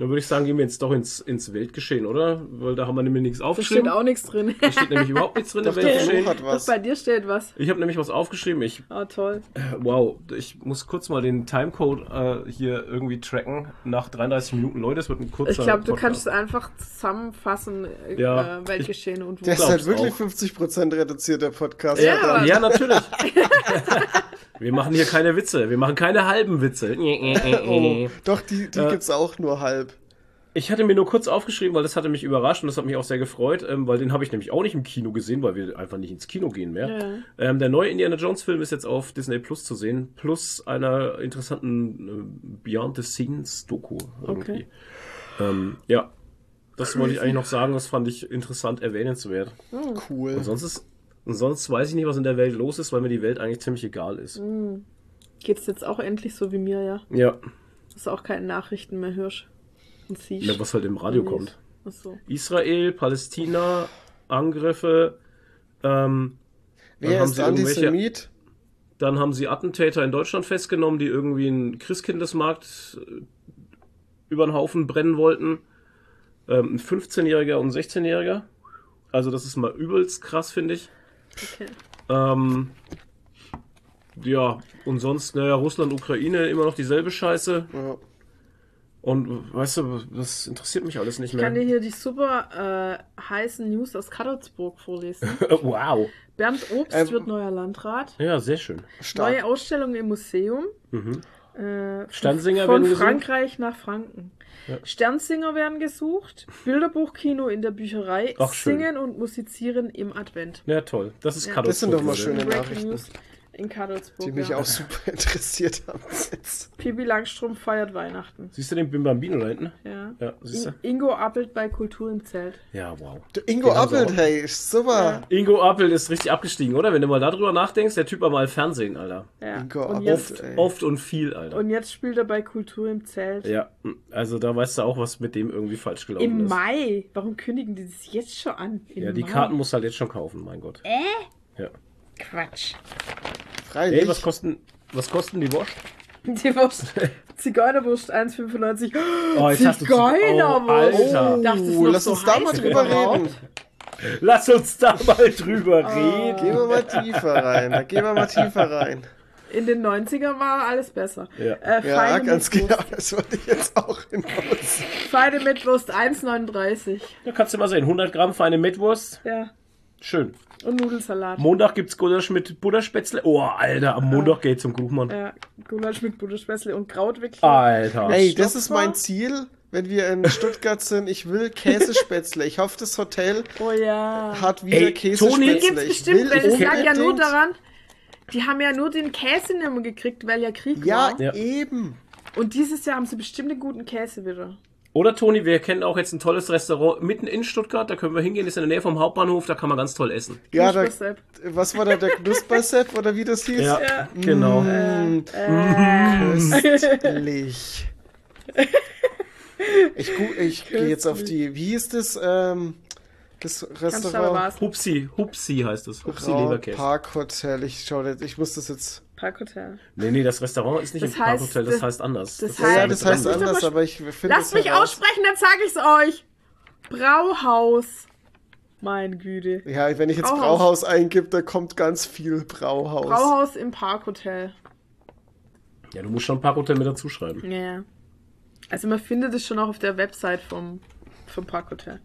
Dann würde ich sagen, gehen wir jetzt doch ins, ins Weltgeschehen, oder? Weil da haben wir nämlich nichts Da steht aufgeschrieben. auch nichts drin. Da steht nämlich überhaupt nichts drin im Doch, Flo Weltgeschehen. hat Doch, was. bei dir steht was. Ich habe nämlich was aufgeschrieben. Ich, Oh, toll. wow, ich muss kurz mal den Timecode äh, hier irgendwie tracken. Nach 33 Minuten, Leute, es wird ein kurzer Ich glaube, du Podcast. kannst es einfach zusammenfassen, äh, Ja, äh, Weltgeschehen und wo. Der ist halt wirklich auch. 50% reduziert, der Podcast. Ja, Ja, natürlich. wir machen hier keine Witze. Wir machen keine halben Witze. Oh, doch, die, die Äh. gibt's auch nur halb. Ich hatte mir nur kurz aufgeschrieben, weil das hatte mich überrascht und das hat mich auch sehr gefreut, ähm, weil den habe ich nämlich auch nicht im Kino gesehen, weil wir einfach nicht ins Kino gehen mehr. Ja. Ähm, der neue Indiana Jones Film ist jetzt auf Disney Plus zu sehen, plus einer interessanten äh, Beyond the Scenes Doku. Irgendwie. Okay. Ähm, ja, das wollte ich eigentlich noch sagen, das fand ich interessant erwähnenswert. Cool. Und sonst ist, und sonst weiß ich nicht, was in der Welt los ist, weil mir die Welt eigentlich ziemlich egal ist. Geht's jetzt auch endlich so wie mir, ja? Ja, Dass du auch keine Nachrichten mehr hörst und siehst. ja, was halt im Radio kommt. Ach so. Israel, Palästina, Angriffe, ähm, dann Wer haben ist Antisemit? Dann haben sie Attentäter in Deutschland festgenommen, die irgendwie einen Christkindesmarkt äh, über den Haufen brennen wollten. Ähm, ein 15-Jähriger und ein 16-Jähriger. Also das ist mal übelst krass, finde ich. Okay. Ähm, ja, und sonst, naja, Russland, Ukraine, immer noch dieselbe Scheiße. Ja. Und weißt du, das interessiert mich alles nicht Ich kann dir mehr. hier die super äh, heißen News aus Kadolsburg vorlesen. wow. Bernd Obst Ähm, wird neuer Landrat. Ja, sehr schön. Stark. Neue Ausstellung im Museum. Mhm. Äh, Sternsinger von werden gesucht? Frankreich nach Franken. Ja. Sternsinger werden gesucht. Bilderbuchkino in der Bücherei. Ach. Singen und musizieren im Advent. Ja, toll. Das ist Ja. Das sind doch mal schöne Nachrichten. News in Kadolsburg. Die mich ja. auch super interessiert haben jetzt. Pipi Langstrom feiert Weihnachten. Siehst du den Bim Bambino da hinten? Ja. Ja, siehst du? In Ingo appelt bei Kultur im Zelt. Ja, wow. Der Ingo Den Appelt, hey, ist super. Ingo Appel ist richtig abgestiegen, oder? Wenn du mal darüber nachdenkst, der Typ war mal Fernsehen, Alter. Ja. Ingo und, Appelt. jetzt, Oft, ey. oft und viel, Alter. und jetzt spielt er bei Kultur im Zelt. ja, also da weißt du auch, was mit dem irgendwie falsch gelaufen Im ist. Mai. Warum kündigen die das jetzt schon an? Im Ja, die Mai. Karten musst du halt jetzt schon kaufen, mein Gott. Äh? Ja. Quatsch. Freilich. Ey, was kosten, was kosten die Wurst? Die Wurst. Zigeunerwurst 1,95. Oh, Zigeunerwurst. Oh, Alter. Oh, lass so uns da mal drüber überhaupt. reden. Lass uns da mal drüber Ah. reden. Gehen wir mal tiefer rein. Da gehen wir mal tiefer rein. In den 90ern war alles besser. Ja. Äh, Ja, Feine ganz Mitwurst. genau. Das wollte ich jetzt auch hinaus. Feine Mitwurst 1,39. Da kannst du mal sehen. 100 Gramm feine Mettwurst. Ja. Schön. Und Nudelsalat. Montag gibt's Gulasch mit Butterspätzle. Oh, Alter, am Montag geht zum Kuchmann. ja, Gulasch mit Butterspätzle und Krautwickel. Alter. Ey, das ist mein Ziel, wenn wir in Stuttgart sind. Ich will Käsespätzle. Ich hoffe, das Hotel Oh ja. hat wieder Ey, Käsespätzle. Toni- Die gibt's Ich bestimmt, will weil es lag ja nur daran, die haben ja nur den Käse nicht mehr gekriegt, weil ja Krieg Ja, war. Ja. eben. Und dieses Jahr haben sie bestimmt einen guten Käse wieder. Oder Toni, wir kennen auch jetzt ein tolles Restaurant mitten in Stuttgart. Da können wir hingehen. Ist in der Nähe vom Hauptbahnhof. Da kann man ganz toll essen. Ja, da, was war da der Knuspersepp oder wie das hieß? Ja, genau. Mm, Äh, köstlich. Ich, gu- ich gehe jetzt auf die, wie hieß das, ähm, das Restaurant? Hupsi, Hupsi heißt es. Hupsi Leberkäse. Park Hotel. Ich schau jetzt, ich muss das jetzt. Parkhotel. Nee, nee, das Restaurant ist nicht Das im heißt, Parkhotel, das das- heißt anders. das ist heißt- Ja, das heißt dran. Lass mich anders, aber ich finde Lasst es mich heraus. aussprechen, dann sag ich's euch. Brauhaus. Mein Güte. Ja, wenn ich jetzt Brauhaus. Brauhaus eingib, da kommt ganz viel Brauhaus. Brauhaus im Parkhotel. Ja, du musst schon Parkhotel mit dazu schreiben. Ja. ja. Also man findet es schon auch auf der Website vom, vom Parkhotel.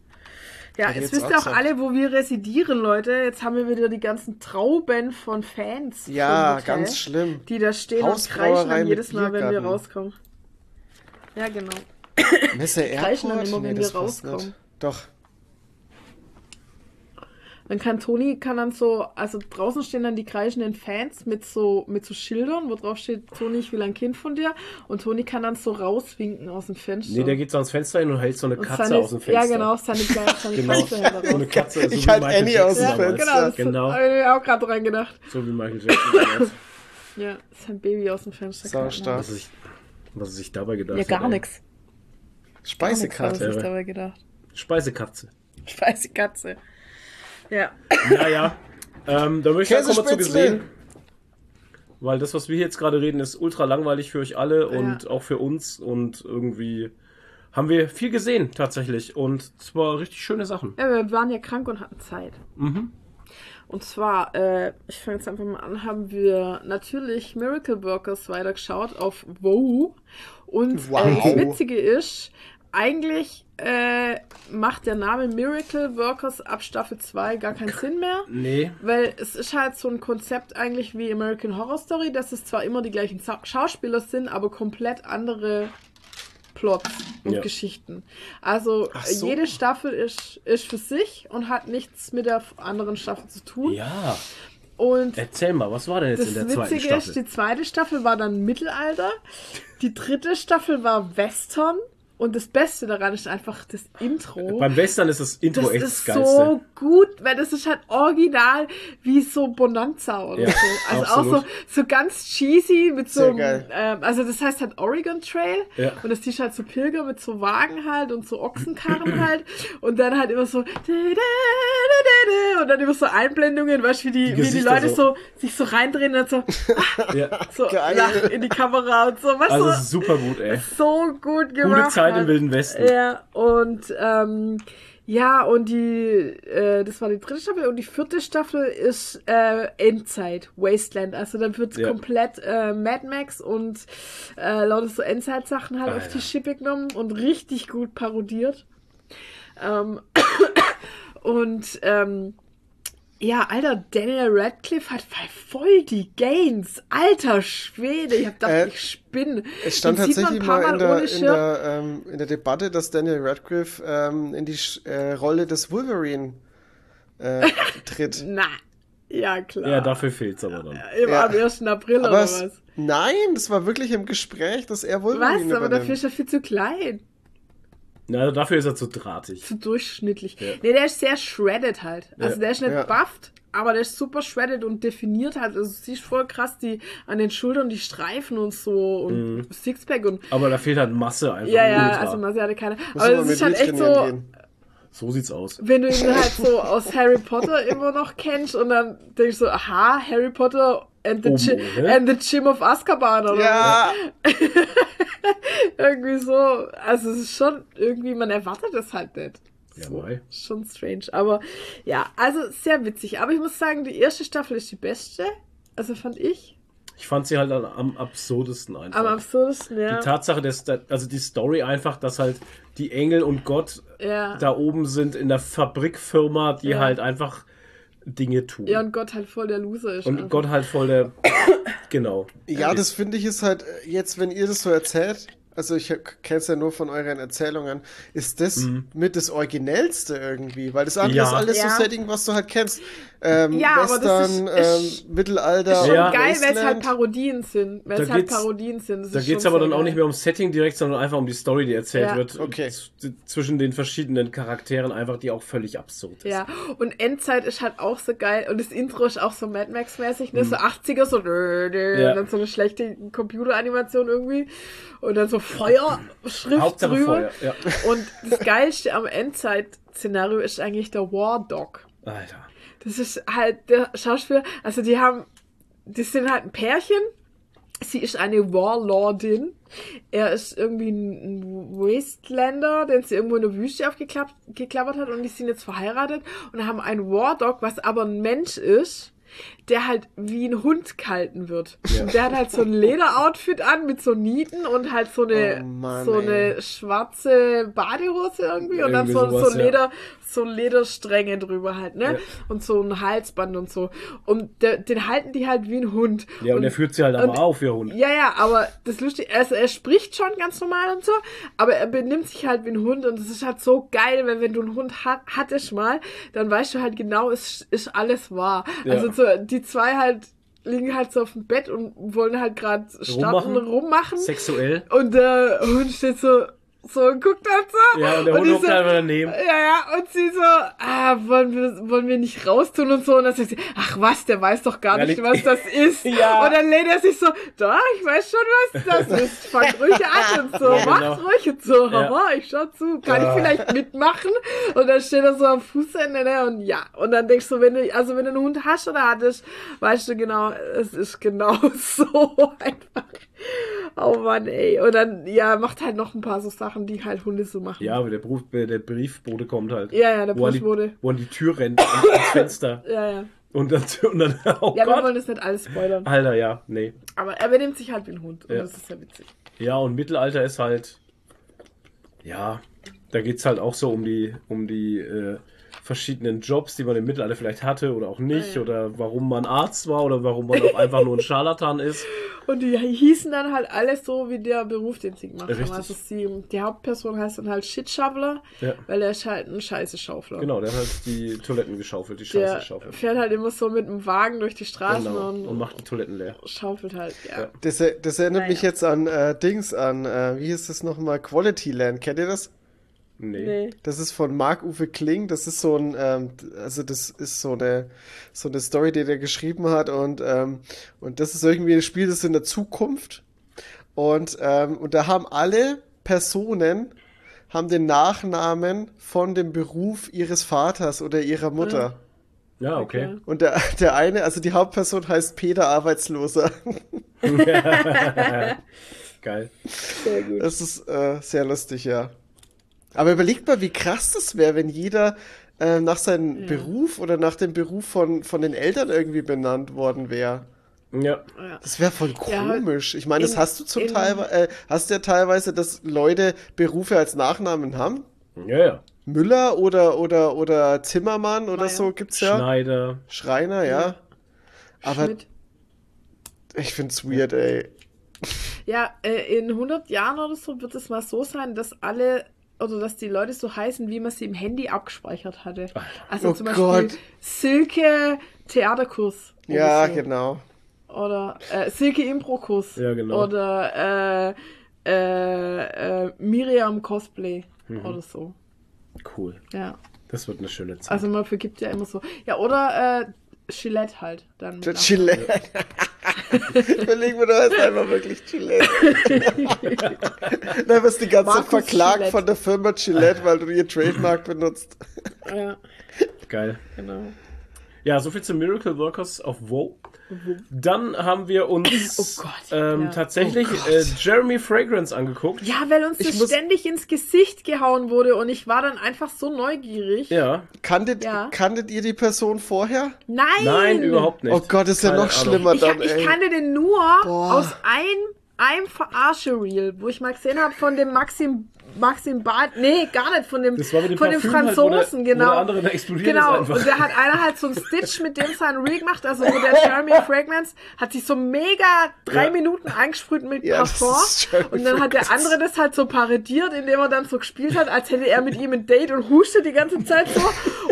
Ja, jetzt wisst ihr auch auch alle, wo wir residieren, Leute. Jetzt haben wir wieder die ganzen Trauben von Fans. Ja, Hotel, ganz schlimm. Die da stehen und kreischen dann jedes Mal, wenn wir rauskommen. Ja, genau. Messe kreischen dann Airport? immer, wenn das wir rauskommen. Doch. Dann kann Toni kann dann so, also draußen stehen dann die kreischenden Fans mit so mit so Schildern, wo drauf steht, Toni, ich will ein Kind von dir. Und Toni kann dann so rauswinken aus dem Fenster. Nee, der geht so ans Fenster hin und hält so eine Und Katze seine, aus dem Fenster. Ja, genau, seine seine Genau. Katze hält So eine. Katze. so Ich halt Michael Annie aus dem Jackson Ja, damals. Fenster. genau, das Genau. habe ich mir auch gerade dran gedacht. So wie Michael Jackson. Ja, sein Baby aus dem Fenster. Gehalten stark. Was er sich, was sich dabei gedacht hat. Ja, gar nichts. Gar nichts Speisekarte. habe ich dabei gedacht. Speisekatze. Scheiße Katze. Ja. Ja, ja. Ähm, da möchte ich einfach mal zu gesehen. Weil das, was wir jetzt gerade reden, ist ultra langweilig für euch alle und Ja. auch für uns. Und irgendwie haben wir viel gesehen tatsächlich. Und zwar richtig schöne Sachen. ja, wir waren ja krank und hatten Zeit. Mhm. Und zwar, äh, ich fange jetzt einfach mal an, haben wir natürlich Miracle Workers weitergeschaut auf WoW. Und Wow. äh, das Witzige ist, eigentlich äh, macht der Name Miracle Workers ab Staffel 2 gar keinen Sinn mehr. Nee. Weil es ist halt so ein Konzept eigentlich wie American Horror Story, dass es zwar immer die gleichen Schauspieler sind, aber komplett andere Plots und Ja. Geschichten. Also so. jede Staffel ist, ist für sich und hat nichts mit der anderen Staffel zu tun. Ja, Und erzähl mal, was war denn jetzt das in der zweiten Witzige Staffel? ist, die zweite Staffel war dann Mittelalter, die dritte Staffel war Western und das Beste daran ist einfach das Intro. Beim Western ist das Intro das echt ist das Geilste. so gut, weil das ist halt original wie so Bonanza oder Ja, so. Also auch absolut. so, so ganz cheesy mit so einem, ähm, also das heißt halt Oregon Trail Ja. und das ist halt so Pilger mit so Wagen halt und so Ochsenkarren halt und dann halt immer so und dann immer so Einblendungen, weißt du, wie die, Die wie die Leute so. so. sich so reindrehen und so, Ja. so Geil. lachen in die Kamera und so. Was Also so, ist super gut, ey. so gut gemacht. Zeit im. Wilden Westen. Ja, und ähm, ja, und die, äh, das war die dritte Staffel und die vierte Staffel ist äh, Endzeit, Wasteland. Also dann wird Ja. komplett äh, Mad Max und äh, lauter so Endzeit-Sachen halt auf Alter. die Schippe genommen und richtig gut parodiert. Ähm, und ähm, ja, Alter, Daniel Radcliffe hat voll die Gains. Alter Schwede, ich hab gedacht, Äh, ich spinne. Es stand Den tatsächlich ein paar mal in der, ohne in, Schirm. der, ähm, in der Debatte, dass Daniel Radcliffe ähm, in die Sch- äh, Rolle des Wolverine äh, tritt. Na, ja klar. Ja, dafür fehlt's aber dann. Im, Ja. Am 1. April Aber oder es, was? nein, das war wirklich im Gespräch, dass er Wolverine Was? Aber dafür ist er viel zu klein. Na, dafür ist er zu drahtig. Zu durchschnittlich. Ja. Nee, der ist sehr shredded halt. Also Ja. der ist nicht Ja. bufft, aber der ist super shredded und definiert halt. Also du siehst voll krass die an den Schultern die Streifen und so und Mhm. Sixpack und Aber da fehlt halt Masse einfach. ja, ja, ultra. also man hatte keine. Muss Aber es ist halt echt so, gehen. So sieht's aus. wenn du ihn halt so aus Harry Potter immer noch kennst und dann denkst du, aha, Harry Potter and the, ohne. and the Gym of Azkaban oder Ja, irgendwie so. Also es ist schon irgendwie, man erwartet es halt nicht. Ja, So, mei. schon strange. Aber ja, also sehr witzig. Aber ich muss sagen, die erste Staffel ist die beste. Also fand ich. Ich fand sie halt am- absurdesten einfach. Am absurdesten, ja. Die Tatsache, dass da, also die Story einfach, dass halt die Engel und Gott ja. da oben sind in der Fabrikfirma, die Ja. halt einfach Dinge tun. ja, und Gott halt voll der Loser ist. und einfach. Gott halt voll der. genau. ja, das finde ich ist halt äh, jetzt, wenn ihr das so erzählt, also ich kenne es ja nur von euren Erzählungen, ist das mit das Originellste irgendwie, weil das andere Ja. ist alles Ja. so Setting, was du halt kennst. Ähm, Ja, aber das Western, ist- ist- ähm, Mittelalter, ist schon Ja. geil, weil es halt. Parodien sind. Weil Da es halt Parodien sind. Das Da ist geht es aber dann auch geil. nicht mehr ums Setting direkt, sondern einfach um die Story, die erzählt Ja. wird. Okay. Zwischen den verschiedenen Charakteren einfach, die auch völlig absurd ist. Ja, und Endzeit ist halt auch so geil und das Intro ist auch so Mad Max-mäßig, Mhm. ne? So 80er, so Ja. und dann so eine schlechte Computeranimation irgendwie und dann so Feuerschrift Hauptsache drüber. Feuer. Ja. Und das Geilste am Endzeit-Szenario ist eigentlich der War Dog. Alter. Das ist halt der Schauspieler, also die haben, die sind halt ein Pärchen. Sie ist eine Warlordin. Er ist irgendwie ein Wastelander, den sie irgendwo in der Wüste aufgeklappert hat und die sind jetzt verheiratet und haben einen War Dog, was aber ein Mensch ist, der halt wie ein Hund gehalten wird. Und der hat halt so ein Lederoutfit an mit so Nieten und halt so eine, Oh Mann, so ey. eine schwarze Badehose irgendwie und dann Irgendwie so, sowas, so ja. Leder, so Lederstränge drüber halt, ne? Ja. Und so ein Halsband und so. Und der, den halten die halt wie ein Hund. Ja, und, er führt sie halt aber und- auf, ihr Hund. Ja, ja, aber das Lustige, also er spricht schon ganz normal und so, aber er benimmt sich halt wie ein Hund und das ist halt so geil, weil wenn du einen Hund hat, hattest mal, dann weißt du halt genau, es ist alles wahr. Ja. Also so, die zwei halt liegen halt so auf dem Bett und wollen halt gerade starten, Rummachen? rummachen. Sexuell. Und der Hund steht so, so und guckt halt so. Ja, und der und Hund hockt so, einfach daneben. ja, ja, und sie so, ah, wollen wir, wollen wir nicht raustun und so. Und dann sagt sie, ach was, der weiß doch gar Ja, nicht, was das ist. Ja. Und dann lehnt er sich so, doch, ich weiß schon, was das ist. Fangt ruhig an und so, Ja, macht genau. ruhig und so. Haha, ich schau zu, kann ich vielleicht mitmachen? Und dann steht er so am Fußende, ne, und ja. Und dann denkst du, wenn du, also wenn du einen Hund hast oder hattest, weißt du genau, es ist genau so einfach. Oh Mann, ey. Und dann, ja, macht halt noch ein paar so Sachen, die halt Hunde so machen. Ja, aber der, Beruf, der Briefbote kommt halt. Ja, ja, der wo die- Postbote. Wo an die Tür rennt, ans Fenster. Ja, ja. Und dann, und dann oh Ja, wir Gott. wollen das nicht alles spoilern. Alter, ja, nee. Aber er benimmt sich halt wie ein Hund. Und Ja. das ist ja witzig. Ja, und Mittelalter ist halt, ja, da geht's halt auch so um die, um die äh, verschiedenen Jobs, die man im Mittelalter vielleicht hatte oder auch nicht, Ja, ja. oder warum man Arzt war oder warum man auch einfach nur ein Scharlatan ist. Und die hießen dann halt alles so wie der Beruf, den sie gemacht haben. Richtig. Also sie, die Hauptperson heißt dann halt Shitshoveler, Ja. weil er ist halt ein Scheiße-Schaufler. Genau, der hat halt die Toiletten geschaufelt, die Scheiße Der geschaufelt. fährt halt immer so mit dem Wagen durch die Straßen Genau. und, Und macht die Toiletten leer. schaufelt halt, ja. Ja. Das, das erinnert Naja. mich jetzt an äh, Dings, an, äh, wie hieß das nochmal? Quality Land. Kennt ihr das? Nee. Nee. Das ist von Marc-Uwe Kling. Das ist so ein, ähm, also das ist so eine, so eine Story, die der geschrieben hat und, ähm, und das ist irgendwie ein Spiel, das ist in der Zukunft. Und, ähm, und da haben alle Personen haben den Nachnamen von dem Beruf ihres Vaters oder ihrer Mutter. Ja, okay. Und der, der eine, also die Hauptperson heißt Peter Arbeitsloser. Geil. Sehr gut. Das ist äh, sehr lustig, ja. Aber überlegt mal, wie krass das wäre, wenn jeder äh, nach seinem Beruf oder nach dem Beruf von, von den Eltern irgendwie benannt worden wäre. Ja. Ja. Das wäre voll Ja, komisch. Ich meine, das in- hast du zum Teil, äh, hast ja teilweise, dass Leute Berufe als Nachnamen haben. Ja, ja. Müller oder oder oder Zimmermann oder Meier. so gibt's ja. Schneider. Schreiner, ja. Aber Schmidt. ich find's weird, ey. Ja, äh, in 100 Jahren oder so wird es mal so sein, dass alle oder dass die Leute so heißen, wie man sie im Handy abgespeichert hatte. Also Oh zum Beispiel Gott. Silke Theaterkurs. Ja, so. genau. Oder äh, Silke Improkurs. Ja, genau. Oder äh, äh, äh, Miriam Cosplay Mhm. oder so. Cool. Ja. Das wird eine schöne Zeit. Also man vergibt ja immer so. Ja, oder äh, Gillette halt. Dann. Gillette. Überlegen wir doch jetzt einfach wirklich Gillette. Dann wirst du die ganze Zeit Markus verklagt Gillette. von der Firma Gillette, weil du ihr Trademark benutzt. Ja, Geil. genau. Ja, soviel zu Miracle Workers auf Wow. Dann haben wir uns Oh Gott, ähm, ja. tatsächlich Oh Gott. äh, Jeremy Fragrance angeguckt. Ja, weil uns Ich das muss- ständig ins Gesicht gehauen wurde und ich war dann einfach so neugierig. Ja. Kanntet, Ja. kanntet ihr die Person vorher? Nein! Nein, überhaupt nicht. Oh Gott, ist ja Keine noch Ahnung. schlimmer Ich, dann, ich ey. kannte den nur Boah. aus ein, einem Verarsche-Reel, wo ich mal gesehen habe von dem Maxim, Maxim Bad. Nee, gar nicht, von dem, von dem Parfüm halt, Franzosen, wo der- wo genau. der andere explodiert genau. Und der hat einer halt so einen Stitch mit dem sein Reel gemacht, also wo der Jeremy Fragrance hat sich so mega drei Ja. Minuten eingesprüht mit Ja, Parfum. Und dann hat der andere das halt so parodiert, indem er dann so gespielt hat, als hätte er mit ihm ein Date und hustet die ganze Zeit so.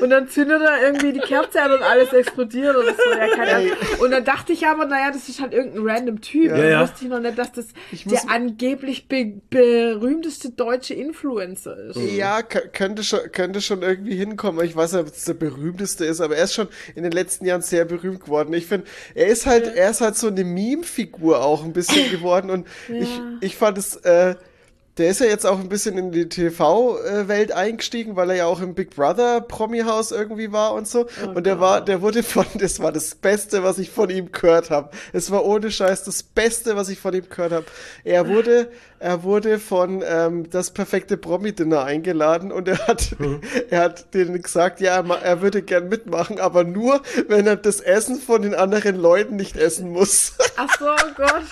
Und dann zündet er irgendwie die Kerze an und alles explodiert oder so. Ja, keine Ahnung. Und dann dachte ich aber, naja, das ist halt irgendein random Typ. Ja. Ja, wusste ich noch nicht, dass das der angeblich be berühmteste deutsche Influencer ist. Ja, kö- könnte schon, könnte schon irgendwie hinkommen. Ich weiß nicht, ob es der berühmteste ist, aber er ist schon in den letzten Jahren sehr berühmt geworden. Ich finde, er ist halt, er ist halt so eine Meme-Figur auch ein bisschen geworden und ich, ich fand es, äh, der ist ja jetzt auch ein bisschen in die TV-Welt eingestiegen, weil er ja auch im Big Brother Promi-Haus irgendwie war und so. und der war, der wurde von, das war das Beste, was ich von ihm gehört habe. Es war ohne Scheiß das Beste, was ich von ihm gehört habe. Er wurde, er wurde von ähm, das perfekte Promi-Dinner eingeladen und er hat, er hat denen gesagt, ja, er er würde gern mitmachen, aber nur, wenn er das Essen von den anderen Leuten nicht essen muss. Ach so, oh Gott.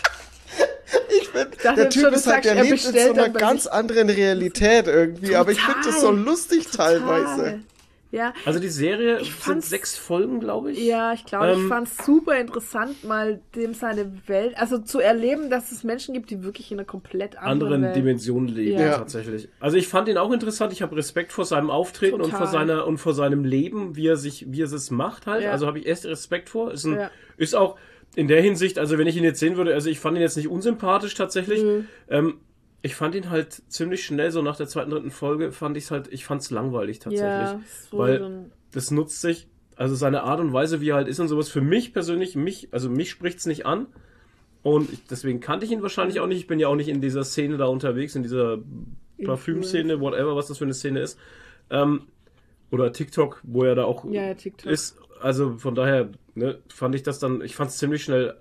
Ich finde, der Typ schon, ist halt, der er lebt in so einer ganz sich. anderen Realität irgendwie, aber ich finde das so Total. lustig teilweise. Total. Ja, Also die Serie sind sechs Folgen, glaube ich. Ja, ich glaube, ich Ähm, fand es super interessant, mal dem seine Welt, also zu erleben, dass es Menschen gibt, die wirklich in einer komplett anderen, anderen Welt. Dimensionen leben Ja. tatsächlich. Also ich fand ihn auch interessant. Ich habe Respekt vor seinem Auftreten und vor Total. seiner und vor seinem Leben, wie er sich, wie er es macht halt. Ja. Also habe ich erst Respekt vor. Ist, ein, Ja. ist auch in der Hinsicht, also wenn ich ihn jetzt sehen würde, also ich fand ihn jetzt nicht unsympathisch tatsächlich. Mhm. Ähm, ich fand ihn halt ziemlich schnell, so nach der zweiten, dritten Folge, fand ich es halt, ich fand es langweilig tatsächlich. Ja, so weil dann- das nutzt sich, also seine Art und Weise, wie er halt ist und sowas, für mich persönlich, mich, also mich spricht's nicht an. Und ich, deswegen kannte ich ihn wahrscheinlich auch nicht. Ich bin ja auch nicht in dieser Szene da unterwegs, in dieser Parfüm-Szene, whatever, was das für eine Szene ist. Ähm, oder TikTok, wo er da auch Ja, ja, TikTok. ist. Also von daher ne, fand ich das dann, ich fand es ziemlich schnell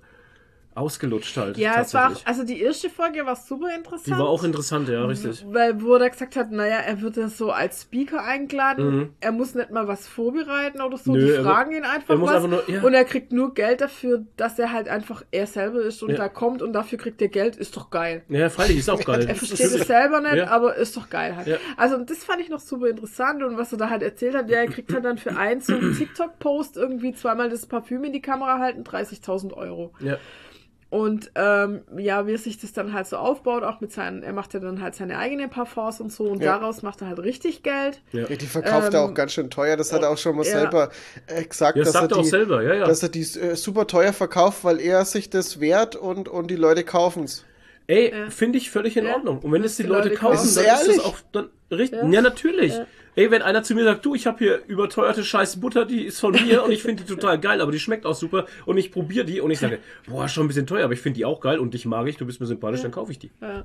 ausgelutscht halt. Ja, es war auch, also die erste Folge war super interessant. Die war auch interessant, ja, richtig. Weil, wo er gesagt hat, naja, er wird ja so als Speaker eingeladen, Mhm. er muss nicht mal was vorbereiten oder so, Nö, die er- fragen ihn einfach er muss was einfach nur- ja. und er kriegt nur Geld dafür, dass er halt einfach er selber ist und Ja. da kommt und dafür kriegt er Geld, ist doch geil. Ja, freilich, ist auch geil. Er versteht es selber nicht, Ja. aber ist doch geil halt. Also und das fand ich noch super interessant und was er da halt erzählt hat, ja, er kriegt halt dann für einen so einen TikTok-Post irgendwie zweimal das Parfüm in die Kamera halten, 30.000 Euro. Ja. Und ähm, ja, wie sich das dann halt so aufbaut, auch mit seinen, er macht ja dann halt seine eigenen Parfums und so und Ja. daraus macht er halt richtig Geld. Ja. Die verkauft er Ähm, auch ganz schön teuer. Das hat er auch schon mal ja. selber äh, gesagt, Ja, das dass, er sagt er auch die, selber, ja, ja. dass er die äh, super teuer verkauft, weil er sich das wehrt und, und die Leute kaufen es. Ey, Ja. finde ich völlig in Ja. Ordnung. Und wenn es die die Leute Leute kaufen, kaufen. dann Ist es auch dann richtig. Ja, Ja. natürlich. Ja. Ey, wenn einer zu mir sagt, du, ich habe hier überteuerte scheiß Butter, die ist von mir und ich finde die total geil, aber die schmeckt auch super und ich probiere die und ich sage, boah, schon ein bisschen teuer, aber ich finde die auch geil und dich mag ich, du bist mir sympathisch, dann kaufe ich die. Ja.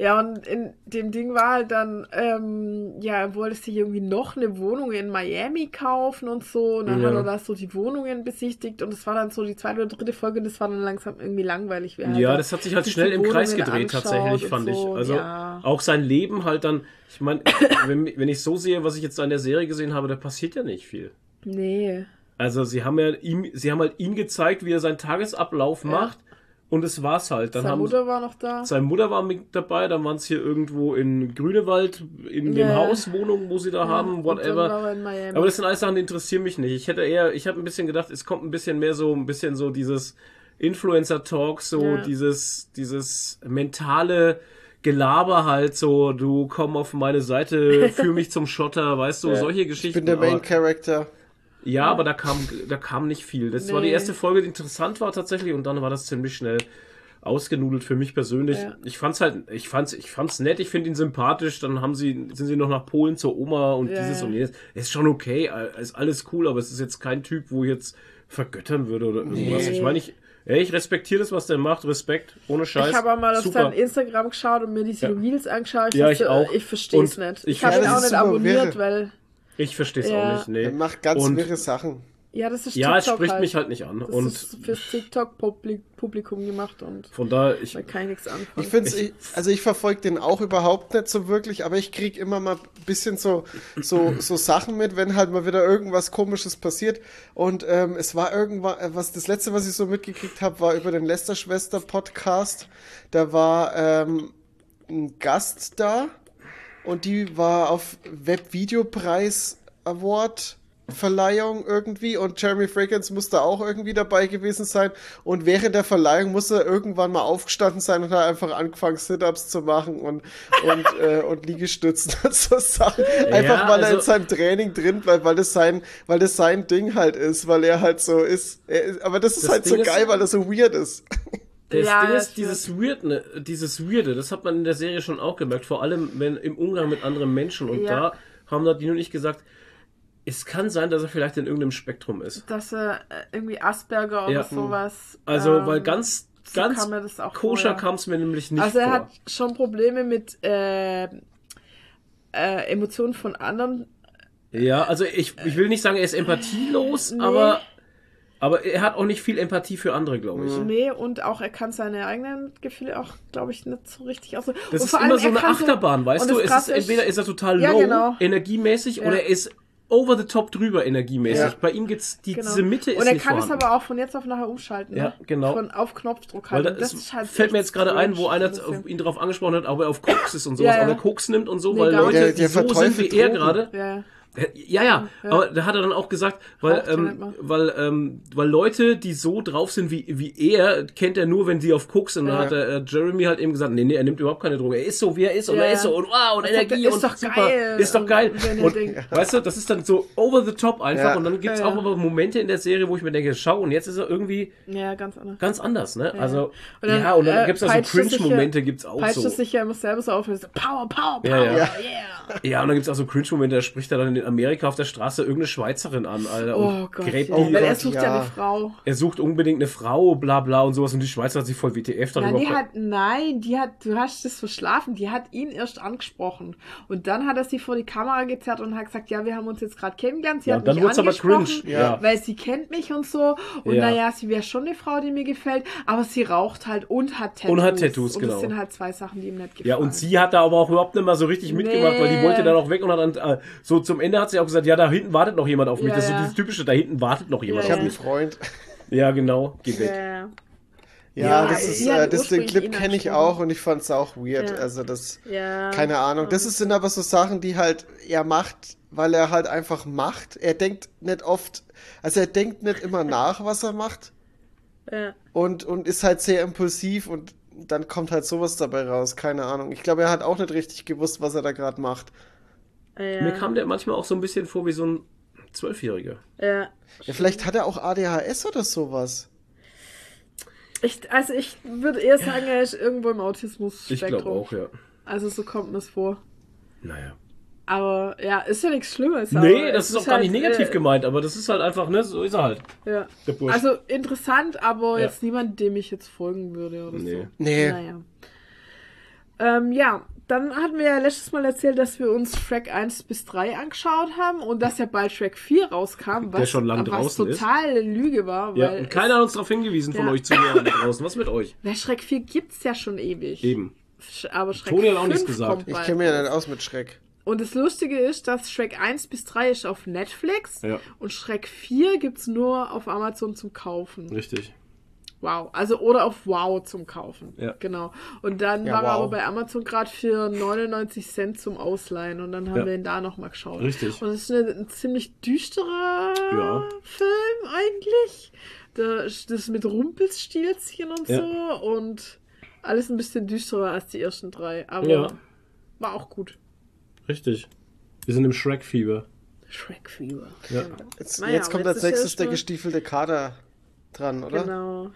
Ja, und in dem Ding war halt dann, ähm, ja, er wollte sich irgendwie noch eine Wohnung in Miami kaufen und so. Und dann Ja. hat er da so die Wohnungen besichtigt und es war dann so die zweite oder dritte Folge, das war dann langsam irgendwie langweilig. er Ja, da das hat sich halt sich schnell im Kreis gedreht, tatsächlich, und fand ich. so. Also ja. auch sein Leben halt dann, ich meine, wenn, wenn ich so sehe, was ich jetzt da in der Serie gesehen habe, da passiert ja nicht viel. Nee. Also sie haben ja ihm, sie haben halt ihm gezeigt, wie er seinen Tagesablauf macht und es war's halt. Dann Seine haben Mutter war noch da. seine Mutter war mit dabei, dann waren es hier irgendwo in Grünewald, in dem Ja. Haus, Wohnung, wo sie da haben, Und dann whatever. er. Aber das sind alles Sachen, die interessieren mich nicht. Ich hätte eher, ich habe ein bisschen gedacht, es kommt ein bisschen mehr so, ein bisschen so dieses Influencer-Talk, so Ja. dieses, dieses mentale Gelaber halt, so, du komm auf meine Seite, führ mich zum Schotter, weißt du, solche Ich Geschichten. bin der Main Character. Ja, aber da kam, da kam nicht viel. Das war die Nee. erste Folge, die interessant war tatsächlich und dann war das ziemlich schnell ausgenudelt für mich persönlich. Ja. Ich fand's halt, ich fand's, ich fand's nett, ich finde ihn sympathisch, dann haben sie, sind sie noch nach Polen zur Oma und Ja, dieses ja. und jenes. Ist schon okay, ist alles cool, aber es ist jetzt kein Typ, wo ich jetzt vergöttern würde oder irgendwas. Nee. Ich meine, ich, ey, ich respektiere das, was der macht, Respekt, ohne Scheiß. Ich habe mal auf sein Instagram geschaut und mir diese Ja. Reels angeschaut. Ja, dachte, ich auch. Ich verstehe es nicht. ich Ich, habe ihn auch nicht abonniert, wirre. weil. Ich verstehe es Ja. auch nicht, nee. Er macht ganz und, wirre Sachen. Ja, das ist Ja, es spricht halt. mich halt nicht an. Das und ist fürs TikTok-Publikum gemacht und von daher, ich, da kann ich nichts anfangen. Ich finde ich, also ich verfolge den auch überhaupt nicht so wirklich, aber ich krieg immer mal ein bisschen so, so, so Sachen mit, wenn halt mal wieder irgendwas komisches passiert. Und ähm, es war irgendwann, äh, was das letzte, was ich so mitgekriegt habe, war über den Lester-Schwester-Podcast. Da war ähm, ein Gast da und die war auf Webvideopreis Award Verleihung irgendwie. Und Jeremy Fragrance musste auch irgendwie dabei gewesen sein. Und während der Verleihung muss er irgendwann mal aufgestanden sein und hat einfach angefangen Sit-Ups zu machen und und, äh, und Liegestützen und so Sachen. Einfach Ja, weil er also- in seinem Training drin bleibt weil das sein weil das sein Ding halt ist weil er halt so ist, er ist aber das ist Das halt so Ding ist- geil weil er so weird ist Das Ja, Ding ist, dieses Weird, ne, dieses Weirde, das hat man in der Serie schon auch gemerkt, vor allem wenn im Umgang mit anderen Menschen. Und Ja. da haben Nadine und ich gesagt, es kann sein, dass er vielleicht in irgendeinem Spektrum ist. Dass er äh, irgendwie Asperger oder Ja. sowas. Also, ähm, weil ganz, so ganz kam koscher kam es mir nämlich nicht Also er vor. hat schon Probleme mit äh, äh, Emotionen von anderen. ja, also ich, ich will nicht sagen, er ist empathielos, Nee. aber, aber er hat auch nicht viel Empathie für andere, glaube ich. Nee, und auch er kann seine eigenen Gefühle auch, glaube ich, nicht so richtig aus. Das und ist vor immer allem, so er eine Achterbahn, weißt und du? Es ist, entweder ist er total Ja, low, genau. energiemäßig, Ja. oder er ist over the top drüber energiemäßig. Ja. Bei ihm gibt's die, Genau. diese Mitte ist Und er nicht kann es vorhanden. aber auch von jetzt auf nachher umschalten. Ja, ne? genau. Von auf Knopfdruck Weil halt. da das ist, halt fällt mir jetzt gerade ein, wo einer so ein ihn darauf angesprochen hat, ob er auf Koks ist und sowas, Ja, ja. ob er Koks nimmt und so, Nee, weil Leute, Der- der so sind wie er gerade. Ja. Ja, ja, aber da hat er dann auch gesagt, weil, ähm, weil, ähm, weil Leute, die so drauf sind wie, wie er, kennt er nur, wenn sie auf Koks sind. Und Ja. dann hat er, äh, Jeremy halt eben gesagt, nee, nee, er nimmt überhaupt keine Droge. Er ist so, wie er ist und Ja, er ist so und wow und sagt, Energie ist und doch super. geil. Ist doch geil. Und Und, denkt- weißt du, das ist dann so over the top einfach Ja. und dann gibt's Ja, auch aber Momente in der Serie, wo ich mir denke, schau und jetzt ist er irgendwie ja, ganz anders. ganz anders, ne? Also, Und dann, ja, und dann äh, gibt's auch so peitscht Cringe-Momente, gibt's auch Peitscht so. es sich ja immer selber so auf. und so, Power, Power, Power, Ja, ja. yeah. Ja, und dann gibt's auch so Cringe-Momente, da spricht er dann in Amerika auf der Straße irgendeine Schweizerin an, Alter. Oh und Gott. gräbt Ja. die, Weil er Gott, sucht ja. ja. eine Frau. er sucht unbedingt eine Frau, bla bla und sowas und die Schweizer hat sich voll WTF Nein, darüber die hat, nein, die hat, du hast das verschlafen, die hat ihn erst angesprochen. Und dann hat er sie vor die Kamera gezerrt und hat gesagt, ja, wir haben uns jetzt gerade kennengelernt, sie Ja, hat dann mich angesprochen, cringe, ja. weil sie kennt mich und so. Und Ja. naja, sie wäre schon eine Frau, die mir gefällt, aber sie raucht halt und hat Tattoos. Und hat Tattoos, und genau. das sind halt zwei Sachen, die ihm nicht gefallen. Ja, und sie hat da aber auch überhaupt nicht mal so richtig mitgemacht, weil die Nee. wollte dann auch weg und hat dann, äh, so zum Ende hat sie auch gesagt, ja, da hinten wartet noch jemand auf mich. Ja, das ist so ja. dieses typische, da hinten wartet noch jemand ich Ja, auf habe einen mich. Freund Ja, genau, geh weg. Ja, ja, Ja, das ist äh, das den Clip kenne ich auch und ich fand's auch weird Ja. also das ja. Keine Ahnung. Das ist, sind aber so Sachen, die halt er macht, weil er halt einfach macht. Er denkt nicht oft, also er denkt nicht immer nach, was er macht. Ja. und, und ist halt sehr impulsiv und dann kommt halt sowas dabei raus. Keine Ahnung. Ich glaube, er hat auch nicht richtig gewusst, was er da gerade macht. Ja. Mir kam der manchmal auch so ein bisschen vor wie so ein Zwölfjähriger. ja. Ja, vielleicht hat er auch ADHS oder sowas. Ich, also ich würde eher sagen, er ist irgendwo im Autismus-Spektrum. Ich glaube auch, ja. Also so kommt mir das vor. Naja. Aber ja, ist ja nichts Schlimmes. Nee, aber das es ist auch gar nicht halt, negativ äh, gemeint, aber das ist halt einfach, ne, so ist er halt. Ja. Der Bursch. Also interessant, aber Ja. jetzt niemand, dem ich jetzt folgen würde oder Nee. so. Nee. Naja. Ähm, ja, dann hatten wir ja letztes Mal erzählt, dass wir uns Shrek 1 bis 3 angeschaut haben und dass ja bald Shrek 4 rauskam, was, Der schon lang was draußen ist. total Lüge war. Ja, weil und keiner hat uns darauf hingewiesen von Ja. euch Zuhörern da draußen. Was mit euch? es, weil Shrek 4 gibt's ja schon ewig. Eben. Aber Shrek Toni hat auch 5 nichts gesagt. Ich kenne mich ja nicht aus mit Schreck. Und das Lustige ist, dass Shrek 1 bis 3 ist auf Netflix Ja. und Shrek 4 gibt's nur auf Amazon zum Kaufen. Richtig. Wow. Also oder auf Wow zum Kaufen. Ja. Genau. Und dann Ja, war er wow. aber bei Amazon gerade für 99 Cent zum Ausleihen und dann haben Ja. wir ihn da nochmal geschaut. Richtig. Und es ist eine, ein ziemlich düsterer Ja. Film eigentlich. Da ist das mit Rumpelstilzchen und Ja. so und alles ein bisschen düsterer als die ersten drei. Aber Ja. war auch gut. Richtig. Wir sind im Shrek-Fieber. Shrek Fever. Ja. Jetzt, Naja, jetzt kommt als nächstes der gestiefelte Kader dran, oder? Genau.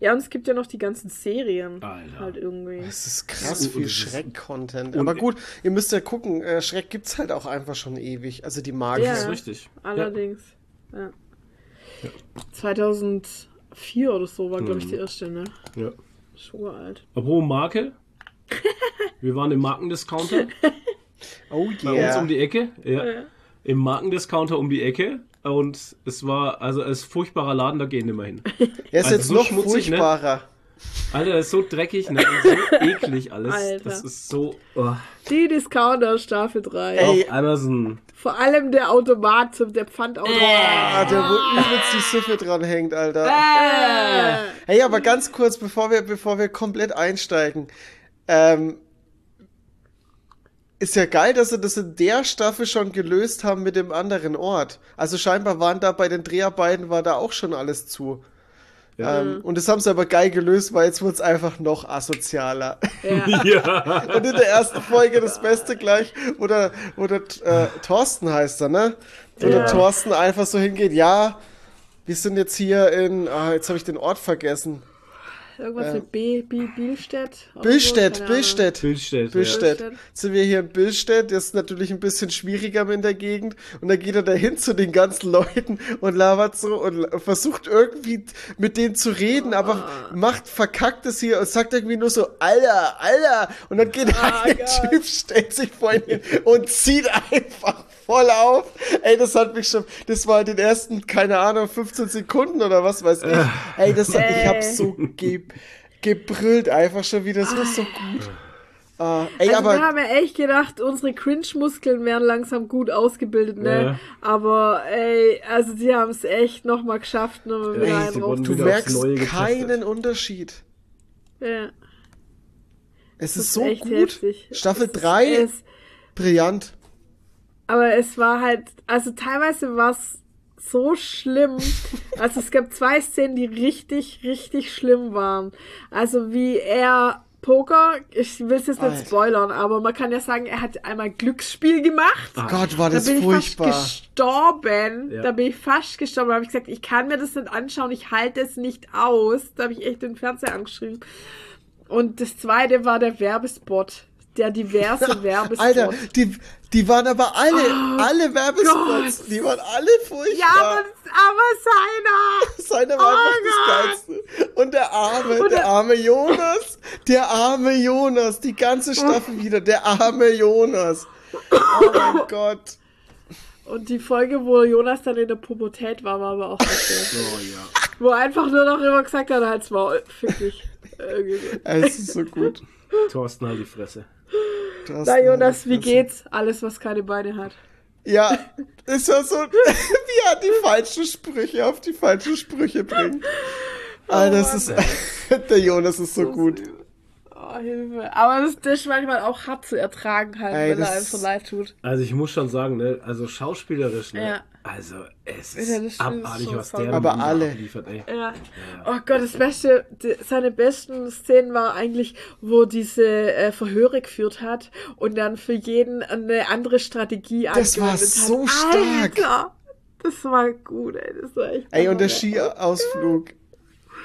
Ja, und es gibt ja noch die ganzen Serien. Alter. Halt irgendwie. Es ist krass viel es Schreck-Content. Aber gut, ihr müsst ja gucken, äh, Schreck gibt's halt auch einfach schon ewig. Also die Magie. Ja. Das ist richtig. Allerdings. Ja. 2004 oder so war, glaube ich, die erste, ne? Ja. ja. Schon uralt. Apropos Marke. Wir waren im Markendiscounter Oh bei uns yeah. um die Ecke. Ja. Im Markendiscounter um die Ecke. Und es war, also es ist furchtbarer Laden, da gehen wir mal hin. Er ist also jetzt so noch schmutzig, ne? furchtbarer. Alter, das ist so dreckig, ne? Und so eklig alles. Alter. Das ist so. Oh. Die Discounter Staffel 3. Ey. Auf Amazon. Vor allem der Automat, der Pfandautomat. Ah, der wo übelst die Siffe dran hängt, Alter. Äh. Hey, aber ganz kurz, bevor wir, bevor wir komplett einsteigen. Ähm, ist ja geil, dass sie das in der Staffel schon gelöst haben mit dem anderen Ort. Also scheinbar waren da bei den Dreharbeiten war da auch schon alles zu. Ja. Ähm, und das haben sie aber geil gelöst, weil jetzt wurde es einfach noch asozialer. Ja. Ja. Und in der ersten Folge das Beste gleich, wo der, wo der äh, Thorsten heißt er, ne? Wo der Ja. Thorsten einfach so hingeht, ja, wir sind jetzt hier in, ah, jetzt habe ich den Ort vergessen. Irgendwas mit B, B, Bielstedt. Billstedt. Billstedt. Billstedt. Billstedt. Jetzt sind wir hier in Billstedt, das ist natürlich ein bisschen schwieriger in der Gegend. Und dann geht er da hin zu den ganzen Leuten und labert so und versucht irgendwie mit denen zu reden, aber macht verkackt es hier und sagt irgendwie nur so, Alter, Alter. Und dann geht Ah, ein Gott. Typ, stellt sich vor ihn und zieht einfach voll auf. Ey, das hat mich schon, das war in den ersten, keine Ahnung, 15 Sekunden oder was weiß ich. Ey, das hat, ich hab Ey. so ge gebrüllt einfach schon wieder, das war so gut. Ah, ey, Also aber wir haben ja echt gedacht, unsere Cringe-Muskeln wären langsam gut ausgebildet, ne? Ja. Aber ey, also die haben es echt nochmal geschafft, nochmal wieder Ey, wurden du merkst Neue getestet. keinen Unterschied. Ja, Es das ist so echt gut. heftig. Staffel Es ist- 3, es- brillant. Aber es war halt, also teilweise war es so schlimm. Also es gab zwei Szenen, die richtig, richtig schlimm waren. Also wie er Poker, ich will es jetzt nicht Alter. spoilern, aber man kann ja sagen, er hat einmal Glücksspiel gemacht. Gott, war Da das bin ich furchtbar. fast gestorben. Ja. Da bin ich fast gestorben. Da habe ich gesagt, ich kann mir das nicht anschauen, ich halte es nicht aus. Da habe ich echt den Fernseher angeschrieben. Und das zweite war der Werbespot. Der diverse Werbespot. Alter, die, die waren aber alle, alle Werbespots, Gott. die waren alle ja, furchtbar. aber, aber seiner. Seine war Oh einfach das Geilste. Und der arme, Und der der- arme Jonas, der arme Jonas, die ganze Staffel wieder, der arme Jonas. Oh mein Gott. Und die Folge, wo Jonas dann in der Pubertät war, war aber auch so schön. Oh ja. Wo er einfach nur noch immer gesagt hat, halt's Maul, fick dich. Irgendwie. Es ist so gut. Thorsten, halt die Fresse. Das- Na Jonas, wie geht's? Alles, was keine Beine hat. Ja, ist ja so, wie er die falschen Sprüche auf die falschen Sprüche bringt. Ah, das ist, der Jonas ist so gut. Oh, Hilfe. Aber das, das ist manchmal auch hart zu ertragen, halt, Ey, wenn er das- einem so leid tut. Also ich muss schon sagen, ne, also schauspielerisch, ne, Ja. also es Ja, ist das stimmt, abartig, so was der Aber alle. abliefert, ey. Ja. Oh Gott, das Beste, die, seine besten Szenen war eigentlich, wo diese äh, Verhöre geführt hat und dann für jeden eine andere Strategie Das war angewendet so hat. stark. Alter, das war gut, ey. Das war echt Ey, und der. Skiausflug.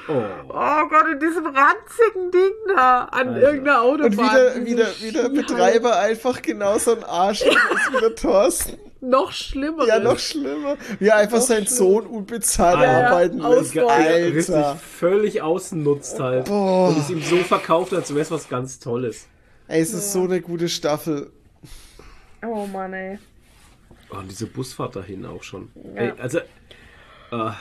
Oh. Oh Gott, in diesem ranzigen Ding da an Alter. irgendeiner Autobahn. Und wieder, wieder, wieder. Betreiber einfach genauso ein Arsch ist wieder Thorsten. Noch schlimmer. Ja, noch schlimmer. Wie er einfach seinen. Sohn unbezahlt Ja, arbeiten lässt. Alter. völlig ausnutzt halt. Boah. Und es ihm so verkauft, als wäre es was ganz Tolles. Ey, es ist so eine gute Staffel. Oh Mann, ey. Oh, und diese Busfahrt dahin auch schon. Ja. Ey, also, äh,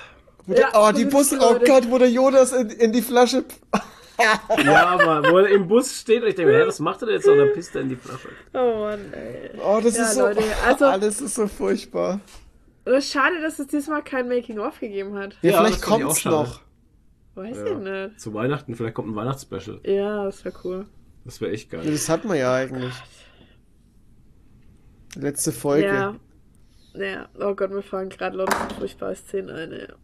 Wo der, Ja, oh, die ist oh Leute. Gott, wo der Jonas in, in die Flasche. ja, Mann, wo er im Bus steht und ich denke, hä, was macht er denn jetzt? Und dann pisst er in die Flasche. Oh Mann, ey. Oh, das Ja, ist so. Leute, also- alles ist so furchtbar. Und es ist schade, dass es diesmal kein Making-of gegeben hat. Ja, Ja, vielleicht kommt's noch. Weiß Ja. ich nicht. Zu Weihnachten, vielleicht kommt ein Weihnachtsspecial. Ja, das wäre cool. Das wäre echt Ja, geil. Das hat man ja eigentlich. Letzte Folge. Ja. Ja, oh Gott, mir fallen gerade lauter so furchtbare Szenen ein, ja.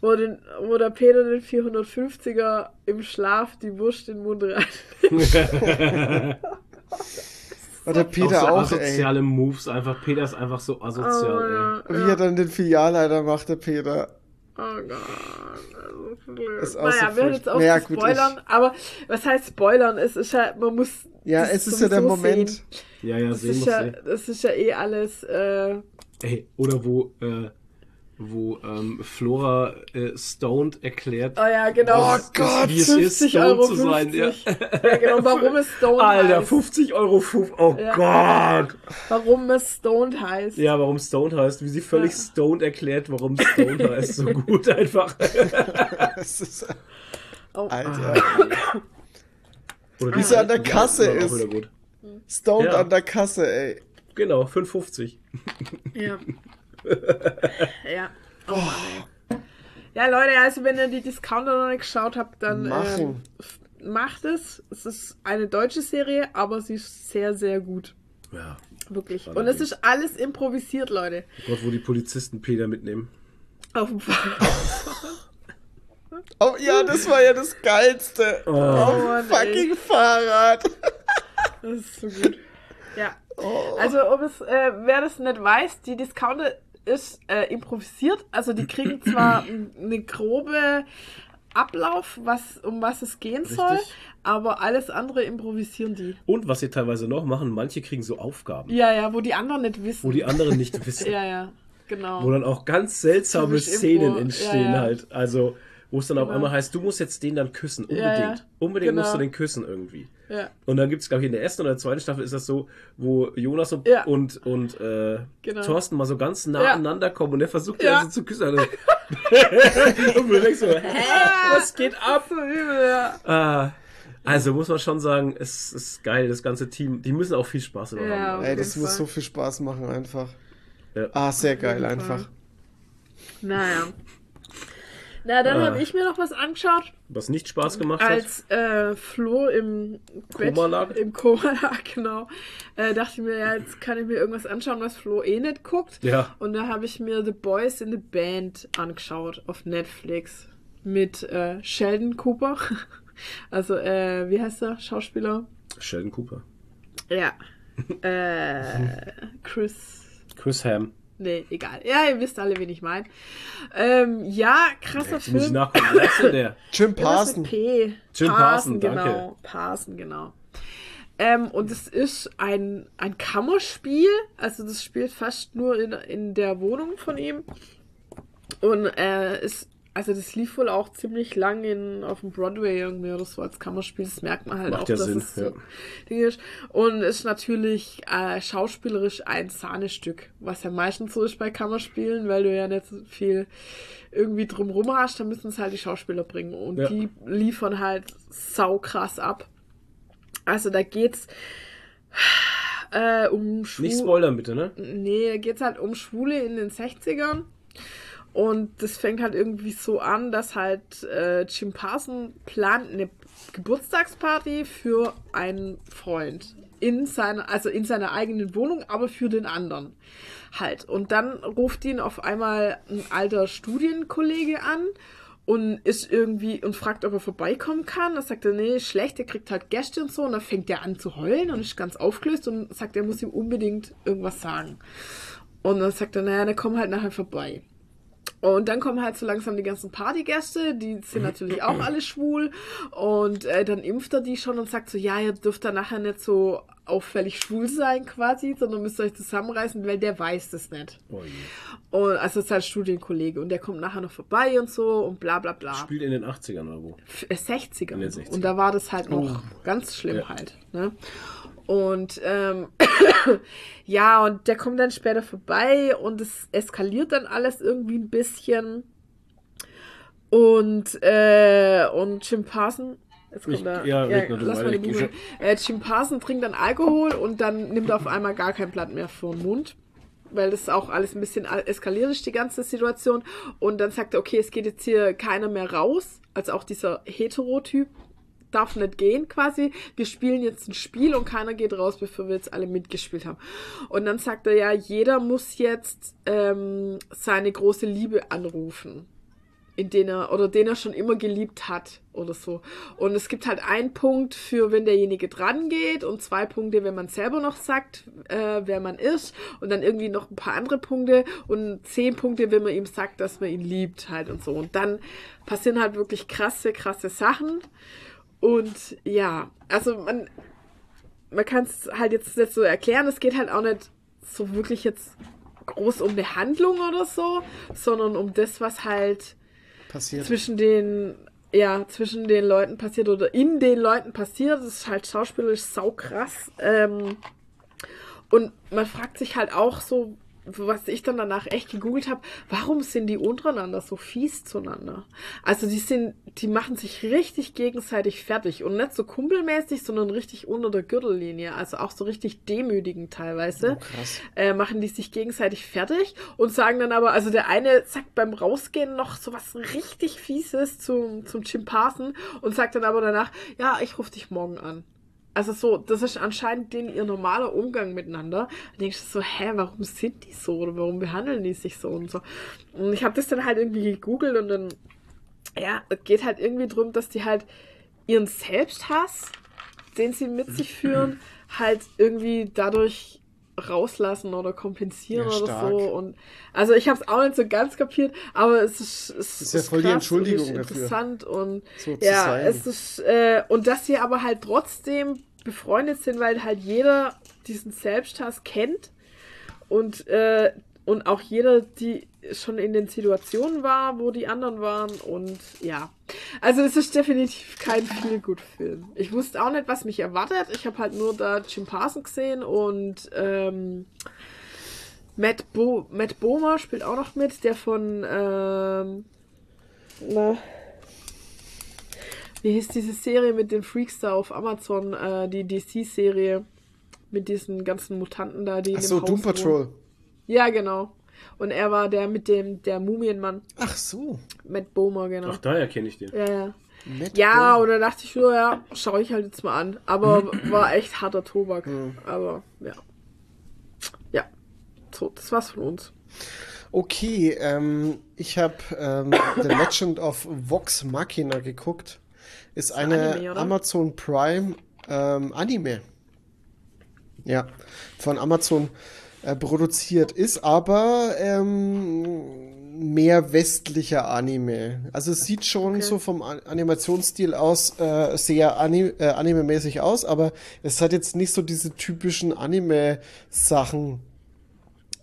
Wo, den, wo der Peter den 450er im Schlaf die Wurst in den Mund rein. Und der Peter auch auch, so ey. asoziale Moves einfach. Peter ist einfach so asozial, oh, Wie ja. er dann den Filialleiter macht, der Peter. Oh Gott, das ist auch naja, so wir hören jetzt furchtbar. auf Ja, zu gut, spoilern, aber was heißt spoilern? Es ist ja, man muss. Ja, es ist ja der Moment. Sehen. ey. Ja, ja, Das sehen ist ja, sehen. das ist ja eh alles. Äh, Ey, oder wo, äh, wo ähm, Flora äh, Stoned erklärt, oh ja, genau. Oh Gott, wie es ist, 50 Stoned Euro zu sein. Ja. 50. Ja, genau, warum es Stoned Alter, heißt. 50 Euro, fuf, oh Ja. Gott! Warum es Stoned heißt. Ja, warum Stoned heißt, wie sie völlig Ja. stoned erklärt, warum Stoned heißt. So gut einfach. Ist, Oh. Alter. Oder Wie sie an der Kasse ist. wieder gut. Stoned Ja. an der Kasse, ey. Genau, 5,50. Ja. ja. Oh Mann, ey. Ja, Leute, also wenn ihr die Discounter noch nicht geschaut habt, dann ähm, macht es. Es ist eine deutsche Serie, aber sie ist sehr, sehr gut. Ja. Wirklich. Und es ist alles improvisiert, Leute. Oh Gott, wo die Polizisten Peter mitnehmen. Auf dem Fall. Oh ja, das war ja das Geilste. Oh. Auf dem Mann, fucking Fahrrad. Das ist so gut. Ja. Oh. Also, um es, äh, wer das nicht weiß, die Discounter ist äh, improvisiert. Also, die kriegen zwar eine grobe Ablauf, was, um was es gehen soll, Richtig. aber alles andere improvisieren die. Und was sie teilweise noch machen, manche kriegen so Aufgaben, Ja, ja, wo die anderen nicht wissen. wo die anderen nicht wissen. ja, ja, genau. Wo dann auch ganz seltsame Szenen entstehen Ja, ja. halt. Also, wo es dann auf Genau. einmal heißt, du musst jetzt den dann küssen. Unbedingt. Ja, ja. Unbedingt Genau. musst du den küssen irgendwie. Ja, Und dann gibt es, glaube ich, in der ersten oder zweiten Staffel ist das so, wo Jonas und, Ja. und, und äh, Genau. Thorsten mal so ganz nah Ja. aneinander kommen und er versucht Ja. also zu küssen. Also, und du denkst so, hä, was geht ab? so. Ah, also muss man schon sagen, es ist geil, das ganze Team. Die müssen auch viel Spaß immer Ja, haben. Ey, das jeden muss Fall. so viel Spaß machen einfach. Ja. Ah, sehr geil einfach. Naja. Na, dann Ah. habe ich mir noch was angeschaut. Was nicht Spaß gemacht hat. Als äh, Flo im Koma lag? im Koma lag, genau, äh, dachte ich mir, ja, jetzt kann ich mir irgendwas anschauen, was Flo eh nicht guckt. Ja. Und da habe ich mir The Boys in the Band angeschaut auf Netflix mit äh, Sheldon Cooper. Also, äh, wie heißt der Schauspieler? Sheldon Cooper. Ja. äh, Chris. Chris Ham. Nee, egal. Ja, ihr wisst alle, wen ich meine. Ähm, ja, krasser Jetzt muss ich Film. nachgucken. Wer ist denn der? Jim Parson. P. Jim Parson, genau. danke. Parson, genau. Ähm, und es ist ein, ein Kammerspiel. Also das spielt fast nur in, in der Wohnung von ihm. Und äh, ist, also das lief wohl auch ziemlich lang in, auf dem Broadway irgendwie oder so als Kammerspiel. Das merkt man halt Macht auch, ja dass Sinn, es so ja. Ding ist. Und ist natürlich äh, schauspielerisch ein Sahnestück, was ja meistens so ist bei Kammerspielen, weil du ja nicht so viel irgendwie drumrum hast, dann müssen es halt die Schauspieler bringen. Und Ja. die liefern halt saukrass ab. Also da geht's äh, um Schwu Nicht spoilern bitte, ne? Nee, da geht's halt um Schwule in den 60ern. Und das fängt halt irgendwie so an, dass halt äh, Jim Parson plant, eine Geburtstagsparty für einen Freund in seiner, also in seiner eigenen Wohnung, aber für den anderen halt. Und dann ruft ihn auf einmal ein alter Studienkollege an und ist irgendwie und fragt, ob er vorbeikommen kann. Dann sagt er, nee, schlecht, er kriegt halt Gäste und so. Und dann fängt er an zu heulen und ist ganz aufgelöst und sagt, er muss ihm unbedingt irgendwas sagen. Und dann sagt er, naja, dann komm halt nachher vorbei. Und dann kommen halt so langsam die ganzen Partygäste, die sind natürlich auch alle schwul. Und äh, dann impft er die schon und sagt so, ja, ihr dürft da nachher nicht so auffällig schwul sein quasi, sondern müsst euch zusammenreißen, weil der weiß das nicht. Oh. Und also ist halt Studienkollege und der kommt nachher noch vorbei und so und bla bla bla. Spielt in den 80ern oder wo? F- äh, 60er. In den 60ern. Und da war das halt noch ganz schlimm Ja. halt. Ne? Und ähm, ja, und der kommt dann später vorbei und es eskaliert dann alles irgendwie ein bisschen. Und, äh, und Jim Parson. Jetzt kommt Ich- er, ja, nur lass mal die. Äh, Jim Parson trinkt dann Alkohol und dann nimmt er auf einmal gar kein Blatt mehr vor den Mund. Weil das auch alles ein bisschen eskaliert ist, die ganze Situation. Und dann sagt er, okay, es geht jetzt hier keiner mehr raus. Also auch dieser Hetero-Typ darf nicht gehen quasi. Wir spielen jetzt ein Spiel und keiner geht raus, bevor wir jetzt alle mitgespielt haben. Und dann sagt er ja, jeder muss jetzt ähm, seine große Liebe anrufen in den er oder den er schon immer geliebt hat oder so. Und es gibt halt einen Punkt für, wenn derjenige dran geht und zwei Punkte, wenn man selber noch sagt, äh, wer man ist und dann irgendwie noch ein paar andere Punkte und zehn Punkte, wenn man ihm sagt, dass man ihn liebt halt und so. Und dann passieren halt wirklich krasse, krasse Sachen. Und ja, also man, man kann es halt jetzt nicht so erklären. Es geht halt auch nicht so wirklich jetzt groß um eine Handlung oder so, sondern um das, was halt Passiert. zwischen den ja zwischen den Leuten passiert oder in den Leuten passiert. Das ist halt schauspielerisch saukrass. Ähm, und man fragt sich halt auch so, was ich dann danach echt gegoogelt habe, warum sind die untereinander so fies zueinander? Also die sind, die machen sich richtig gegenseitig fertig und nicht so kumpelmäßig, sondern richtig unter der Gürtellinie, also auch so richtig demütigend teilweise Oh, krass. äh, machen die sich gegenseitig fertig und sagen dann aber, also der eine sagt beim Rausgehen noch so was richtig Fieses zum, zum Chimpansen und sagt dann aber danach, ja, ich rufe dich morgen an. Also so, das ist anscheinend den ihr normaler Umgang miteinander. Da denkst du so, hä, warum sind die so oder warum behandeln die sich so und so. Und ich habe das dann halt irgendwie gegoogelt und dann, ja, es geht halt irgendwie drum, dass die halt ihren Selbsthass, den sie mit sich führen, halt irgendwie dadurch rauslassen oder kompensieren Ja, oder so. Und also ich habe es auch nicht so ganz kapiert, aber es ist, es Ist ja voll die Entschuldigung und ist dafür. interessant und So ja, sein. es ist äh, und dass sie aber halt trotzdem befreundet sind, weil halt jeder diesen Selbsthass kennt und äh, und auch jeder, die schon in den Situationen war, wo die anderen waren und ja. Also es ist definitiv kein Feel-Good-Film. Ich wusste auch nicht, was mich erwartet. Ich habe halt nur da Chimpansen gesehen und ähm, Matt, Bo Matt Bomer spielt auch noch mit, der von ähm, na, wie hieß diese Serie mit den Freaks da auf Amazon, äh, die DC-Serie mit diesen ganzen Mutanten da, die Ach dem so, Doom wohnen. Patrol. Ja, genau. Und er war der mit dem, der Mumienmann, Ach so. Matt Bomer, genau. Ach, daher kenne ich den. Ja, ja. Matt Ja, Bomer. und dann dachte ich so, ja, schaue ich halt jetzt mal an. Aber war echt harter Tobak. Mhm. Aber ja. Ja. So, das war's von uns. Okay, ähm, ich habe ähm, The Legend of Vox Machina geguckt. Ist eine Anime? Amazon Prime ähm, Anime. Ja, von Amazon äh, produziert. Ist aber ähm, mehr westlicher Anime. Also es sieht schon Okay. so vom Animationsstil aus äh, sehr Ani äh, anime-mäßig aus, aber es hat jetzt nicht so diese typischen Anime-Sachen.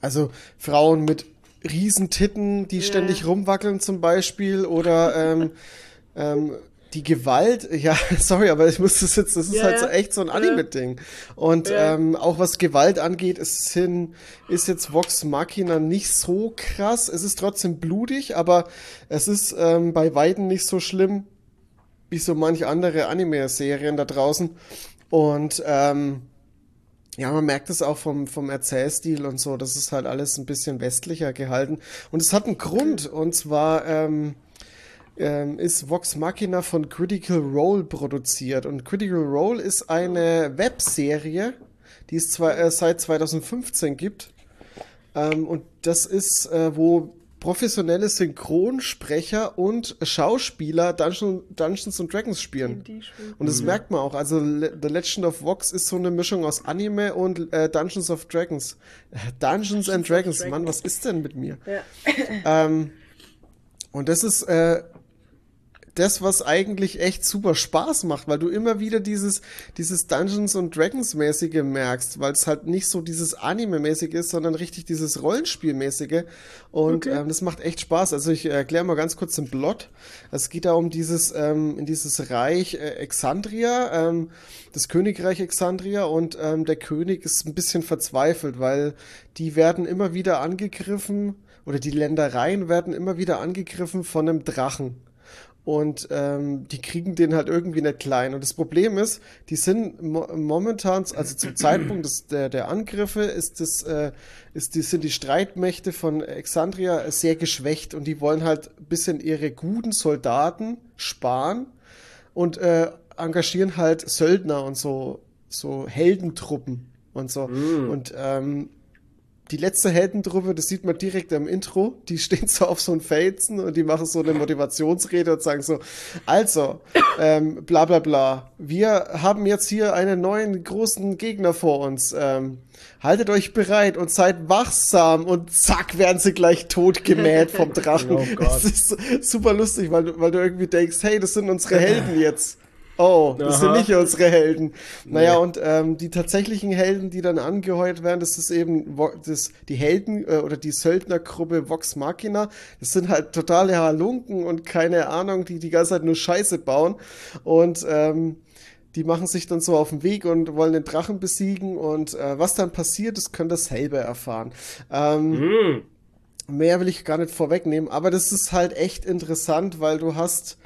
Also Frauen mit riesen Titten, die Ja. ständig rumwackeln zum Beispiel oder ähm, ähm, die Gewalt, ja, sorry, aber ich muss das jetzt, das ist Ja, halt so echt so ein. Anime-Ding. Und Ja. ähm, auch was Gewalt angeht, ist, hin, ist jetzt Vox Machina nicht so krass. Es ist trotzdem blutig, aber es ist ähm, bei Weitem nicht so schlimm wie so manche andere Anime-Serien da draußen. Und ähm, ja, man merkt es auch vom, vom Erzählstil und so, das ist halt alles ein bisschen westlicher gehalten. Und es hat einen Grund, und zwar ähm, ähm, ist Vox Machina von Critical Role produziert. Und Critical Role ist eine Webserie, die es zwar, äh, seit 2015 gibt. Ähm, und das ist, äh, wo professionelle Synchronsprecher und Schauspieler Dungeon, Dungeons and Dragons spielen. Und das merkt man auch. Also Le The Legend of Vox ist so eine Mischung aus Anime und äh, Dungeons of Dragons. Dungeons and Dragons, Mann, was ist denn mit mir? Ja. Ähm, und das ist äh, das, was eigentlich echt super Spaß macht, weil du immer wieder dieses, dieses Dungeons und Dragons mäßige merkst, weil es halt nicht so dieses Anime-mäßige ist, sondern richtig dieses Rollenspielmäßige. Und Okay. ähm, das macht echt Spaß. Also ich erkläre mal ganz kurz den Plot. Es geht da um dieses, ähm, in dieses Reich äh, Exandria, ähm, das Königreich Exandria und ähm, der König ist ein bisschen verzweifelt, weil die werden immer wieder angegriffen oder die Ländereien werden immer wieder angegriffen von einem Drachen. Und ähm, die kriegen den halt irgendwie nicht klein. Und das Problem ist, die sind mo momentan, also zum Zeitpunkt des, der, der Angriffe, ist das, äh, ist die, sind die Streitmächte von Exandria sehr geschwächt und die wollen halt ein bisschen ihre guten Soldaten sparen und äh, engagieren halt Söldner und so, so Heldentruppen und so. Und ähm, die letzte Heldentruppe, das sieht man direkt am Intro, die stehen so auf so einem Felsen und die machen so eine Motivationsrede und sagen so, also, ähm, bla bla bla, wir haben jetzt hier einen neuen großen Gegner vor uns, ähm, haltet euch bereit und seid wachsam und zack, werden sie gleich totgemäht vom Drachen. Oh Gott. das ist super lustig, weil weil du irgendwie denkst, hey, das sind unsere Helden jetzt. Oh, das sind Aha. nicht unsere Helden. Naja, Nee. und ähm, die tatsächlichen Helden, die dann angeheuert werden, das ist eben das, die Helden äh, oder die Söldnergruppe Vox Machina. Das sind halt totale Halunken und keine Ahnung, die die ganze Zeit nur Scheiße bauen. Und ähm, die machen sich dann so auf den Weg und wollen den Drachen besiegen. Und äh, was dann passiert, das könnt ihr selber erfahren. Ähm, Hm. mehr will ich gar nicht vorwegnehmen, aber das ist halt echt interessant, weil du hast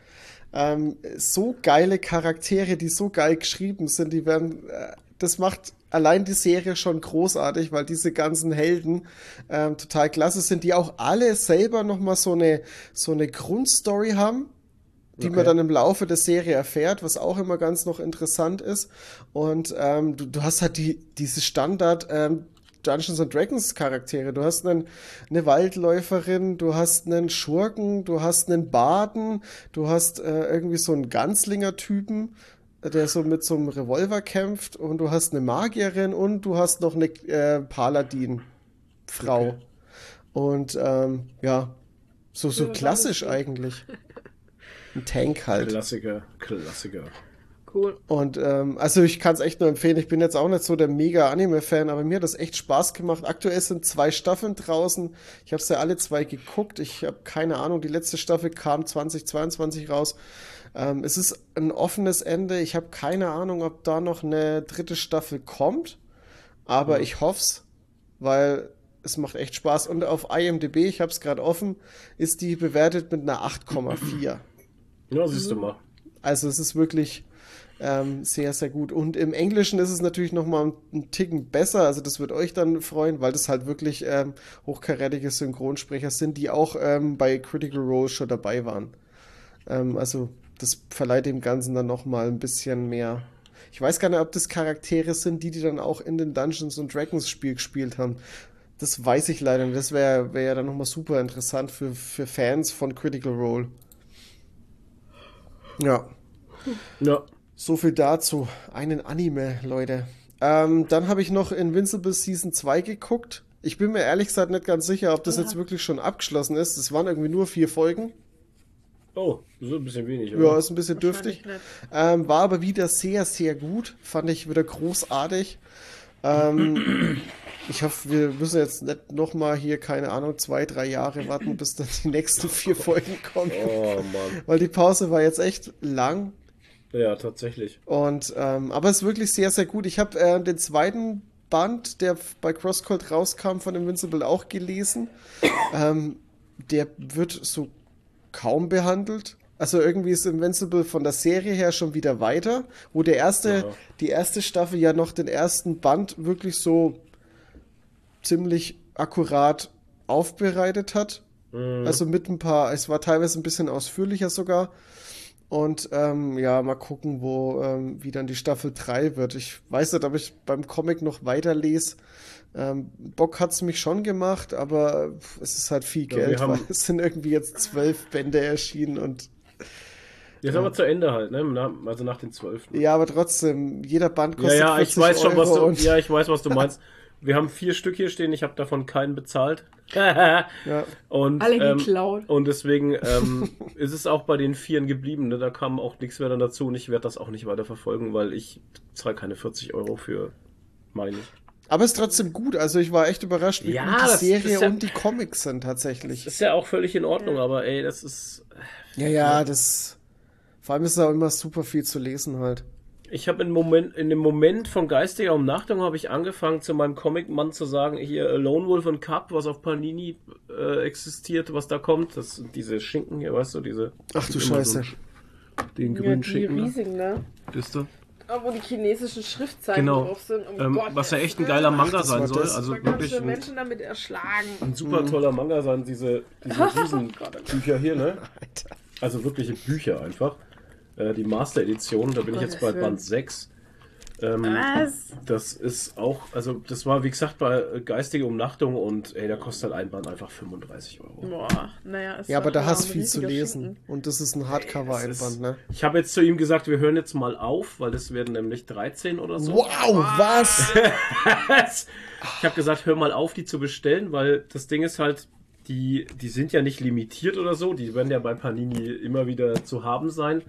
ähm, so geile Charaktere, die so geil geschrieben sind, die werden, äh, das macht allein die Serie schon großartig, weil diese ganzen Helden ähm, total klasse sind, die auch alle selber nochmal so eine, so eine Grundstory haben, die man Okay. dann im Laufe der Serie erfährt, was auch immer ganz noch interessant ist. Und ähm, du, du hast halt die, diese Standard ähm, Dungeons and Dragons Charaktere. Du hast einen, eine Waldläuferin, du hast einen Schurken, du hast einen Baden, du hast äh, irgendwie so einen Ganzlinger-Typen, äh, der so mit so einem Revolver kämpft und du hast eine Magierin und du hast noch eine äh, Paladin-Frau. Okay. Und ähm, ja, so, so klassisch eigentlich. Ein Tank halt. Klassiker, Klassiker. Cool. Und ähm, also ich kann es echt nur empfehlen. Ich bin jetzt auch nicht so der mega Anime-Fan, aber mir hat das echt Spaß gemacht. Aktuell sind zwei Staffeln draußen. Ich habe ja alle zwei geguckt. Ich habe keine Ahnung. Die letzte Staffel kam 2022 raus. Ähm, es ist ein offenes Ende. Ich habe keine Ahnung, ob da noch eine dritte Staffel kommt. Aber ich hoff's, weil es macht echt Spaß. Und auf IMDb, ich habe es gerade offen, ist die bewertet mit einer 8,4. Ja, siehst du mal. Also es ist wirklich ähm, sehr, sehr gut. Und im Englischen ist es natürlich noch mal einen Ticken besser. Also das wird euch dann freuen, weil das halt wirklich ähm, hochkarätige Synchronsprecher sind, die auch ähm, bei Critical Role schon dabei waren. Ähm, also das verleiht dem Ganzen dann noch mal ein bisschen mehr. Ich weiß gar nicht, ob das Charaktere sind, die die dann auch in den Dungeons and Dragons Spiel gespielt haben. Das weiß ich leider nicht. Das wäre wär ja dann nochmal super interessant für, für Fans von Critical Role. Ja. Ja. So viel dazu. Einen Anime, Leute. Ähm, dann habe ich noch Invincible Season 2 geguckt. Ich bin mir ehrlich gesagt nicht ganz sicher, ob das jetzt wirklich schon abgeschlossen ist. Es waren irgendwie nur vier Folgen. Oh, so ein bisschen wenig. Ja, oder? ist ein bisschen dürftig. Ähm, war aber wieder sehr, sehr gut. Fand ich wieder großartig. Ähm, ich hoffe, wir müssen jetzt nicht nochmal hier, keine Ahnung, zwei, drei Jahre warten, bis dann die nächsten vier Folgen kommen. Oh Mann. Weil die Pause war jetzt echt lang. Ja, tatsächlich. Und ähm, aber es ist wirklich sehr, sehr gut. Ich habe äh, den zweiten Band, der bei Crosscult rauskam von Invincible, auch gelesen. ähm, der wird so kaum behandelt. Also irgendwie ist Invincible von der Serie her schon wieder weiter, wo der erste, Ja. die erste Staffel ja noch den ersten Band wirklich so ziemlich akkurat aufbereitet hat. Mhm. Also mit ein paar, es war teilweise ein bisschen ausführlicher sogar. Und ähm, ja, mal gucken, wo ähm, wie dann die Staffel 3 wird. Ich weiß nicht, ob ich beim Comic noch weiterlese. Ähm, Bock hat's mich schon gemacht, aber es ist halt viel Ja, Geld, haben- weil es sind irgendwie jetzt zwölf Bände erschienen und Jetzt aber zu Ende halt, ne? Also nach den zwölf. ja, aber trotzdem, jeder Band Ja, kostet ja, ich 40 weiß schon, was Euro du. Ja, ich weiß, was du meinst. Wir haben vier Stück hier stehen, ich habe davon keinen bezahlt. ja. und, Alle ähm, geklaut. und deswegen ähm, ist es auch bei den Vieren geblieben. Ne? Da kam auch nichts mehr dann dazu und ich werde das auch nicht weiter verfolgen, weil ich zahle keine 40 Euro für, meine. Aber es ist trotzdem gut. Also ich war echt überrascht, wie Ja, gut die das Serie ja- und die Comics sind tatsächlich. Ist ja auch völlig in Ordnung, aber ey, das ist. Ja, ja, das. Vor allem ist da immer super viel zu lesen halt. Ich habe in, Moment, in dem Moment von geistiger Umnachtung habe ich angefangen, zu meinem Comic-Mann zu sagen, hier Lone Wolf und Cup, was auf Panini äh, existiert, was da kommt. Das sind diese Schinken hier, weißt du, diese. Ach du so Scheiße. Sch- den Ja, grünen die Schinken. da. riesigen, ne? Wisst ihr? Ah, Wo die chinesischen Schriftzeichen Genau. drauf sind. Oh Ähm, Gott, was ja echt ein geiler Manga das sein soll. Also kannst wirklich du ein, Menschen damit erschlagen. ein super toller Manga sein, diese, diese oh Gott. Bücher hier, ne? Alter. Also wirkliche Bücher einfach. Äh, die Master Edition, da bin ich jetzt bei. Band 6. Ähm, Was? Das ist auch, also das war wie gesagt bei äh, geistige Umnachtung und ey, da kostet halt ein Band einfach 35 Euro. Boah, naja. es Ja, aber da hast viel zu lesen. Schinken. Und das ist ein Hardcover-Einband, ne? Ich habe jetzt zu ihm gesagt, wir hören jetzt mal auf, weil das werden nämlich 13 oder so. Wow, was? ich habe gesagt, hör mal auf, die zu bestellen, weil das Ding ist halt, die, die sind ja nicht limitiert oder so, die werden ja bei Panini immer wieder zu haben sein.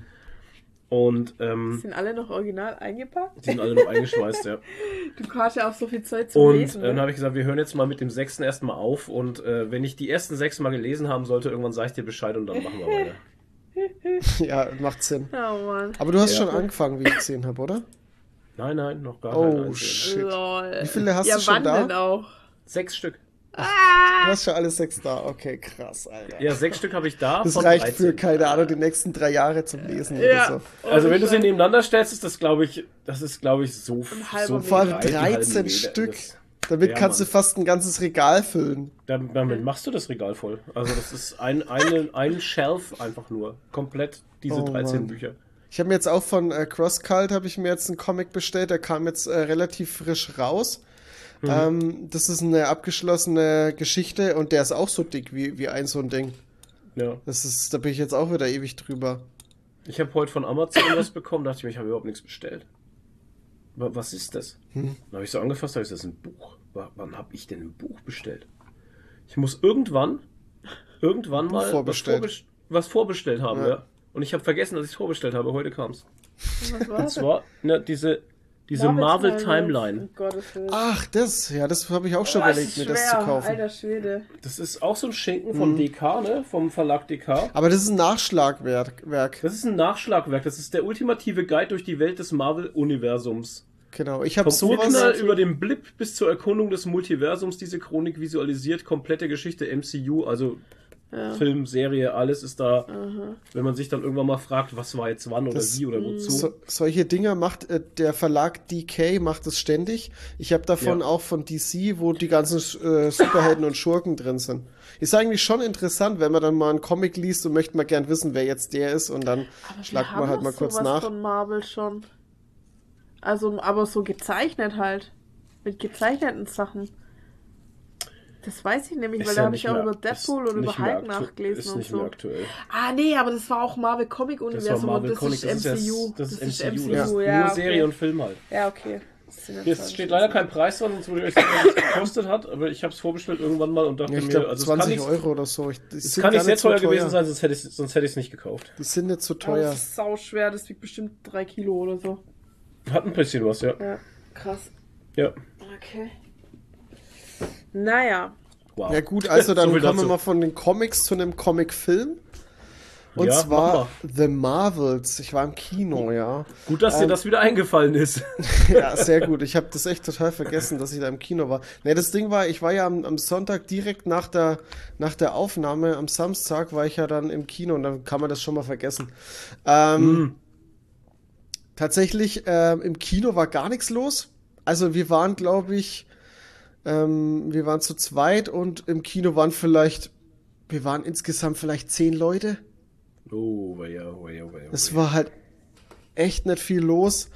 Und ähm, Sind alle noch original eingepackt? die sind alle noch eingeschweißt, ja. Du hast ja auch so viel Zeit zum Und Lesen. äh, dann Ne? habe ich gesagt, wir hören jetzt mal mit dem sechsten erstmal auf und äh, wenn ich die ersten sechs mal gelesen haben sollte, irgendwann sage ich dir Bescheid und dann machen wir weiter. ja, macht Sinn. Oh Mann. Aber du hast Ja. schon angefangen, wie ich gesehen habe, oder? Nein, nein, noch gar Oh, keinen einzigen. shit. Lol. Wie viele hast ja, du schon wann da? denn auch? Sechs Stück. Du hast schon alle sechs da. Okay, krass, Alter. Ja, sechs Stück habe ich da. das von reicht 13. für, keine Ahnung, die nächsten drei Jahre zum Lesen Ja. oder so. Also wenn du sie nebeneinander stellst, ist das glaube ich, das ist glaube ich so, so. Vor allem breit, ein halber 13 Meter. Stück. Das, Damit Ja, kannst Mann. du fast ein ganzes Regal füllen. damit, damit machst du das Regal voll. Also das ist ein, eine, ein Shelf einfach nur. Komplett diese Oh, 13 Mann. Bücher. Ich habe mir jetzt auch von äh, CrossCult habe ich mir jetzt einen Comic bestellt, der kam jetzt äh, relativ frisch raus. Mhm. Ähm, das ist eine abgeschlossene Geschichte und der ist auch so dick wie, wie ein so ein Ding. Ja. Das ist, da bin ich jetzt auch wieder ewig drüber. Ich habe heute von Amazon was bekommen, dachte ich mir, ich habe überhaupt nichts bestellt. Wa- Was ist das? Hm. Dann habe ich so angefasst, da ist das ein Buch. Wa- Wann habe ich denn ein Buch bestellt? Ich muss irgendwann, irgendwann mal vorbestellt. Was, vorbest was vorbestellt haben, Ja. ja. Und ich habe vergessen, dass ich es vorbestellt habe. Heute kam es. Was war Und das? zwar ne, diese, diese Marvel Timeline. Um Gottes Willen. Ach, das, ja, das habe ich auch schon Oh, überlegt, mir das zu kaufen. Alter Schwede. Das ist auch so ein Schinken Hm. von DK, ne? Vom Verlag DK. Aber das ist ein Nachschlagwerk. Werk. Das ist ein Nachschlagwerk. Das ist der ultimative Guide durch die Welt des Marvel-Universums. Genau. Ich habe Vom sowas. Urknall über den Blip bis zur Erkundung des Multiversums. Diese Chronik visualisiert komplette Geschichte MCU, also Film, Serie, alles ist da. Wenn man sich dann irgendwann mal fragt, was war jetzt wann oder Das- wie oder wozu. So, solche Dinger macht äh, der Verlag DK macht es ständig. Ich habe davon Ja. auch von DC, wo die ganzen äh, Superhelden und Schurken drin sind. Ist eigentlich schon interessant, wenn man dann mal einen Comic liest und möchte mal gern wissen, wer jetzt der ist und dann Aber schlagt man halt mal kurz sowas nach. von Marvel schon. Also, aber so gezeichnet halt. Mit gezeichneten Sachen. Das weiß ich nämlich, Ist weil ja da habe ich auch mehr- über Deadpool und über Hulk nachgelesen Ist und nicht so. mehr aktuell. Ah, nee, aber das war auch Marvel Comic Das war Universum Marvel und das Comic, ist das ist, ja, MCU. das ist MCU. ja. Das ist ja, nur okay. Serie und Film halt. Ja, okay. Das jetzt steht leider kein Preis dran, sonst würde ich euch sagen, was es gekostet hat, aber ich habe es vorbestellt irgendwann mal und dachte Ja, ich mir, glaube also es kann 20 nicht, Euro oder so. Ich, es sind kann nicht sehr so teuer gewesen sein, sonst hätte ich es sonst hätte ich's nicht gekauft. Die sind nicht so Aber teuer. Das ist sau schwer, das wiegt bestimmt drei Kilo oder so. Hat ein bisschen was, ja. Ja, krass. Ja. Okay. Naja. Wow. Ja gut, also dann So kommen wir dazu. mal von den Comics zu einem Comic-Film. Und Ja, zwar The Marvels. Ich war im Kino, ja. Gut, dass dir Ähm, das wieder eingefallen ist. Ja, sehr gut. Ich habe das echt total vergessen, dass ich da im Kino war. Ne, das Ding war, ich war ja am, am Sonntag direkt nach der, nach der Aufnahme, am Samstag war ich ja dann im Kino und dann kann man das schon mal vergessen. Ähm, Tatsächlich, ähm, im Kino war gar nichts los. Also wir waren, glaube ich, ähm, wir waren zu zweit und im Kino waren vielleicht wir waren insgesamt vielleicht zehn Leute. Oh, ja, oh, ja. Es war halt echt nicht viel los.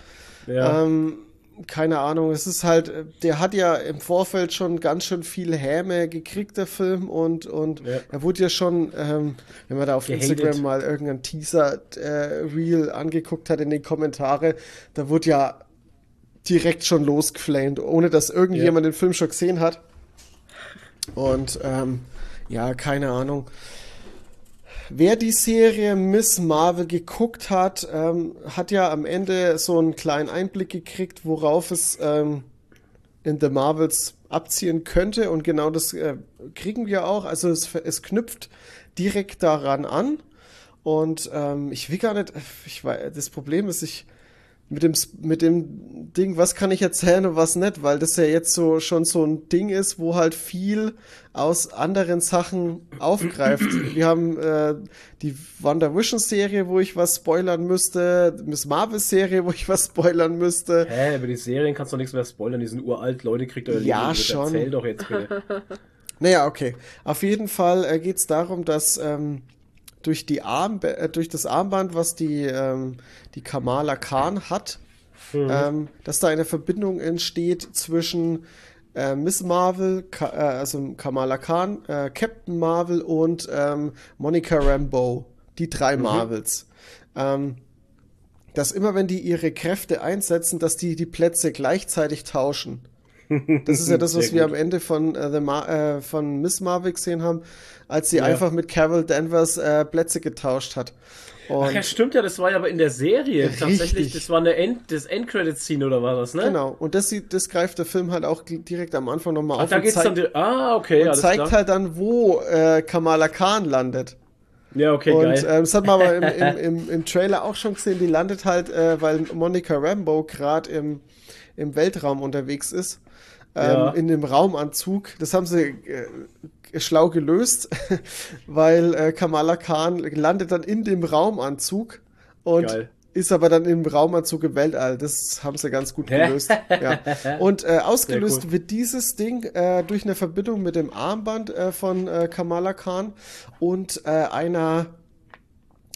Ja. Ähm, keine Ahnung, es ist halt, äh, der hat ja im Vorfeld schon ganz schön viel Häme gekriegt, der Film, und, und Ja. er wurde ja schon, ähm, wenn man da auf Gehatet. Instagram mal irgendeinen Teaser-Reel angeguckt hat in den Kommentare, da wurde ja direkt schon losgeflamed, ohne dass irgendjemand den Film schon gesehen hat. Und ähm, ja, keine Ahnung. Wer die Serie Miss Marvel geguckt hat, ähm, hat ja am Ende so einen kleinen Einblick gekriegt, worauf es ähm, in The Marvels abziehen könnte. Und genau das äh, kriegen wir auch. Also es, es knüpft direkt daran an. Und ähm, ich will gar nicht, ich weiß, das Problem ist, ich mit dem, mit dem Ding, was kann ich erzählen und was nicht, weil das ja jetzt so schon so ein Ding ist, wo halt viel aus anderen Sachen aufgreift. Wir haben äh, die WandaVision-Serie, wo ich was spoilern müsste, Miss Marvel-Serie, wo ich was spoilern müsste. Hä, über die Serien kannst du nichts mehr spoilern, die sind uralt, Leute kriegt euer Ja, Leben. schon. Erzähl doch jetzt bitte. Naja, okay. Auf jeden Fall äh, geht es darum, dass ähm, durch, die Arm, äh, durch das Armband, was die, ähm, die Kamala Khan hat, ähm, dass da eine Verbindung entsteht zwischen äh, Miss Marvel, Ka äh, also Kamala Khan, äh, Captain Marvel und ähm, Monica Rambeau, die drei Marvels. Ähm, dass immer wenn die ihre Kräfte einsetzen, dass die die Plätze gleichzeitig tauschen. Das ist ja das, was wir am Ende von, äh, The Ma äh, von Miss Marvel gesehen haben, als sie Ja. einfach mit Carol Danvers äh, Plätze getauscht hat. Und Ach ja, stimmt ja, das war ja aber in der Serie. Tatsächlich, Richtig. das war eine End, das Endcredit-Scene oder war das, ne? genau, und das, sieht, das greift der Film halt auch direkt am Anfang nochmal auf da und geht's dann. zeigt, dir- Ah, okay, und alles zeigt klar. halt dann, wo äh, Kamala Khan landet. ja, okay, Und geil. ähm, das hat man aber im, im, im, im Trailer auch schon gesehen, die landet halt, äh, weil Monica Rambeau gerade im, im Weltraum unterwegs ist, ähm, Ja. in dem Raumanzug. Das haben sie äh, schlau gelöst, weil äh, Kamala Khan landet dann in dem Raumanzug und Geil. ist aber dann im Raumanzug im Weltall. Das haben sie ganz gut gelöst. ja. Und äh, ausgelöst cool. wird dieses Ding äh, durch eine Verbindung mit dem Armband äh, von äh, Kamala Khan und äh, einer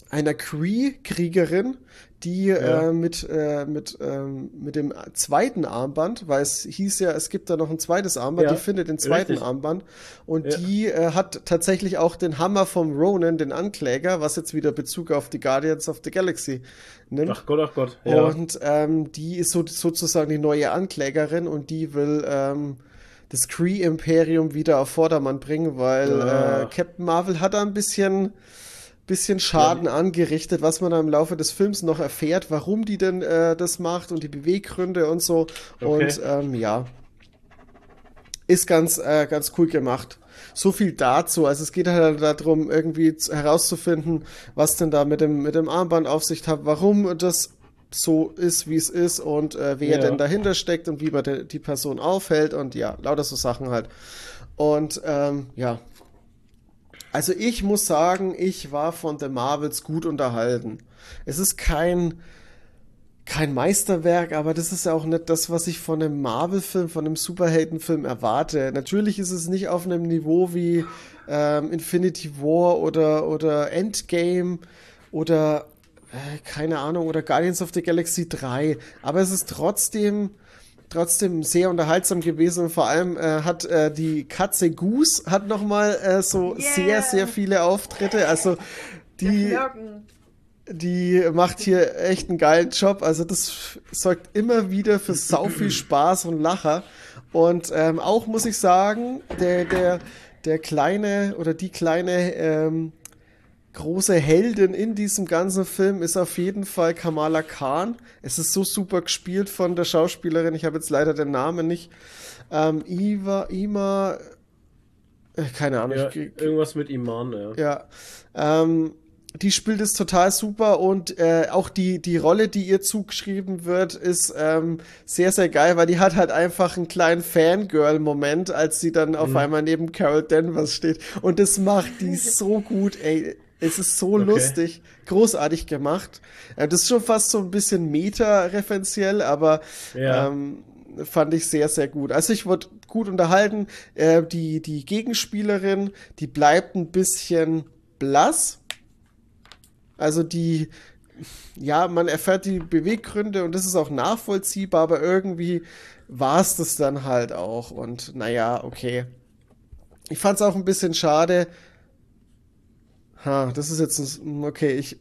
einer Kree-Kriegerin, die Ja. äh, mit, äh, mit, ähm, mit dem zweiten Armband, weil es hieß ja, es gibt da noch ein zweites Armband, Ja, die findet den zweiten richtig. Armband und Ja. die äh, hat tatsächlich auch den Hammer vom Ronan, den Ankläger, was jetzt wieder Bezug auf die Guardians of the Galaxy nimmt. Ach Gott, ach Gott. Ja. Und ähm, die ist so, sozusagen die neue Anklägerin und die will ähm, das Kree-Imperium wieder auf Vordermann bringen, weil äh, Captain Marvel hat da ein bisschen, bisschen Schaden angerichtet, was man dann im Laufe des Films noch erfährt, warum die denn äh, das macht und die Beweggründe und so. Okay. Und ähm, ja, ist ganz, äh, ganz cool gemacht. So viel dazu. Also es geht halt darum, irgendwie zu- herauszufinden, was denn da mit dem, mit dem Armband auf sich hat, warum das so ist, wie es ist und äh, wer Ja. denn dahinter steckt und wie man de, die Person aufhält und ja, lauter so Sachen halt. Und ähm, ja. Also ich muss sagen, ich war von The Marvels gut unterhalten. Es ist kein, kein Meisterwerk, aber das ist ja auch nicht das, was ich von einem Marvel-Film, von einem Superheldenfilm erwarte. Natürlich ist es nicht auf einem Niveau wie ähm, Infinity War oder, oder Endgame oder äh, keine Ahnung, oder Guardians of the Galaxy 3, aber es ist trotzdem trotzdem sehr unterhaltsam gewesen und vor allem äh, hat äh, die Katze Goose hat noch mal äh, so Yeah. sehr sehr viele Auftritte, also die die macht hier echt einen geilen Job. Also das sorgt immer wieder für sau viel Spaß und Lacher. Und ähm, auch muss ich sagen, der, der, der kleine oder die kleine ähm, große Heldin in diesem ganzen Film ist auf jeden Fall Kamala Khan. Es ist so super gespielt von der Schauspielerin. Ich habe jetzt leider den Namen nicht. Ähm, Iva, Ima, äh, keine Ahnung. ja, ich, irgendwas mit Iman, ja. ja. Ähm, die spielt es total super und äh, auch die, die Rolle, die ihr zugeschrieben wird, ist ähm, sehr, sehr geil, weil die hat halt einfach einen kleinen Fangirl-Moment, als sie dann auf einmal neben Carol Danvers steht. Und das macht die so gut, ey. Es ist so Okay. lustig, großartig gemacht. Äh, das ist schon fast so ein bisschen meta-referenziell, aber Ja. ähm, fand ich sehr, sehr gut. Also ich wurde gut unterhalten. Äh, die, die Gegenspielerin, die bleibt ein bisschen blass. Also die, ja, man erfährt die Beweggründe und das ist auch nachvollziehbar, aber irgendwie war es das dann halt auch. Und naja, okay. Ich fand es auch ein bisschen schade. Ha, das ist jetzt ein, okay, ich,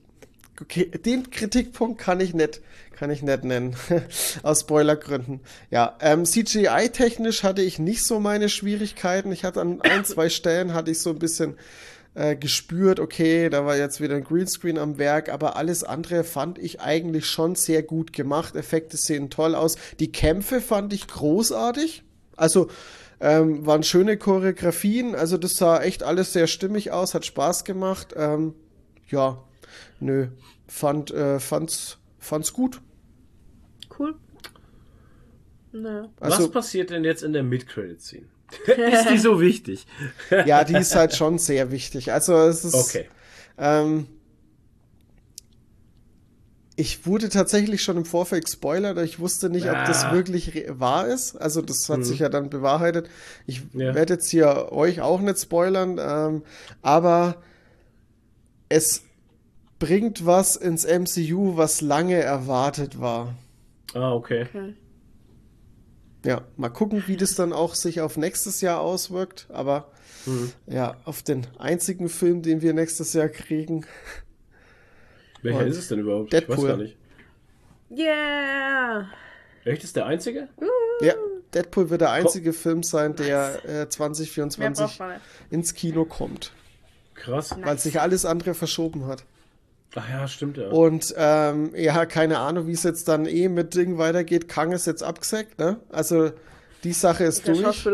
okay, den Kritikpunkt kann ich nicht, kann ich nicht nennen. Aus Spoilergründen. Ja, ähm, CGI-technisch hatte ich nicht so meine Schwierigkeiten. Ich hatte an ein, zwei Stellen hatte ich so ein bisschen äh, gespürt, okay, da war jetzt wieder ein Greenscreen am Werk, aber alles andere fand ich eigentlich schon sehr gut gemacht. Effekte sehen toll aus. Die Kämpfe fand ich großartig. Also ähm, waren schöne Choreografien, also das sah echt alles sehr stimmig aus, hat Spaß gemacht. Ähm, ja, nö, fand, äh, fand's, fand's gut. Cool. Naja. Also, Was passiert denn jetzt in der Mid-Credit-Scene? ist die so wichtig? ja, die ist halt schon sehr wichtig. Also es ist. Okay. Ähm, ich wurde tatsächlich schon im Vorfeld gespoilert, aber ich wusste nicht, ob das Ah. wirklich wahr ist. Also das hat Mhm. sich ja dann bewahrheitet. Ich Ja. werde jetzt hier euch auch nicht spoilern, ähm, aber es bringt was ins MCU, was lange erwartet war. Ah, okay. Okay. Ja, mal gucken, wie das dann auch sich auf nächstes Jahr auswirkt. Aber Mhm. ja, auf den einzigen Film, den wir nächstes Jahr kriegen. Welcher ist es denn überhaupt? Ich weiß Deadpool. gar nicht. Yeah! Echt, ist der einzige? Ja, Deadpool wird der einzige Film sein, der äh, Mehr 2024 braucht man nicht. ins Kino kommt, Krass. weil sich alles andere verschoben hat. Ach ja, stimmt ja. Und ähm, ja, keine Ahnung, wie es jetzt dann eh mit Ding weitergeht. Kang ist jetzt abgesagt, ne? Also die Sache ist Der durch.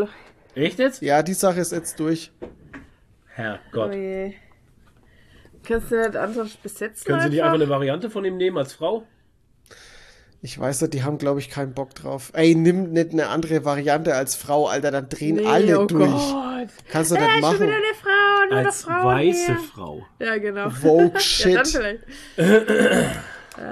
Echt jetzt? Ja, die Sache ist jetzt durch. Herrgott. Oh je. Kannst du nicht anders besetzen? Können Sie nicht einfach einfach? eine Variante von ihm nehmen als Frau? Ich weiß nicht, die haben, glaube ich, keinen Bock drauf. Ey, nimm nicht eine andere Variante als Frau, Alter, dann drehen Nee, alle oh durch. Gott. Kannst du nicht schon machen. wieder eine Frau, nur eine Als Frau weiße hier. Frau. Ja, genau. Vogue Ja, dann Shit. vielleicht.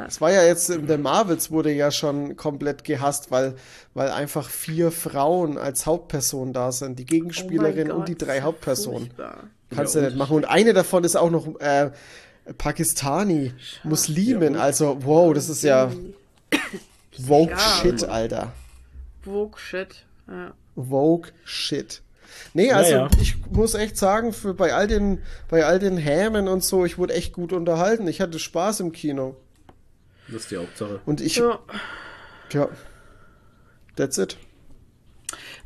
Es war ja jetzt in der Marvels wurde ja schon komplett gehasst, weil, weil einfach vier Frauen als Hauptperson da sind. Die Gegenspielerin Oh und die drei Hauptpersonen. furchtbar. Kannst Ja, du nicht machen. Und eine davon ist auch noch äh, Pakistani, Muslimin. also, wow, das ist ja Vogue Ja. Shit, Alter. Vogue Shit. Ja. Vogue Shit. Nee, also Naja. ich muss echt sagen, für bei all den, bei all den Hämen und so, ich wurde echt gut unterhalten. Ich hatte Spaß im Kino. Das ist die Hauptsache. Und ich, ja. ja, that's it.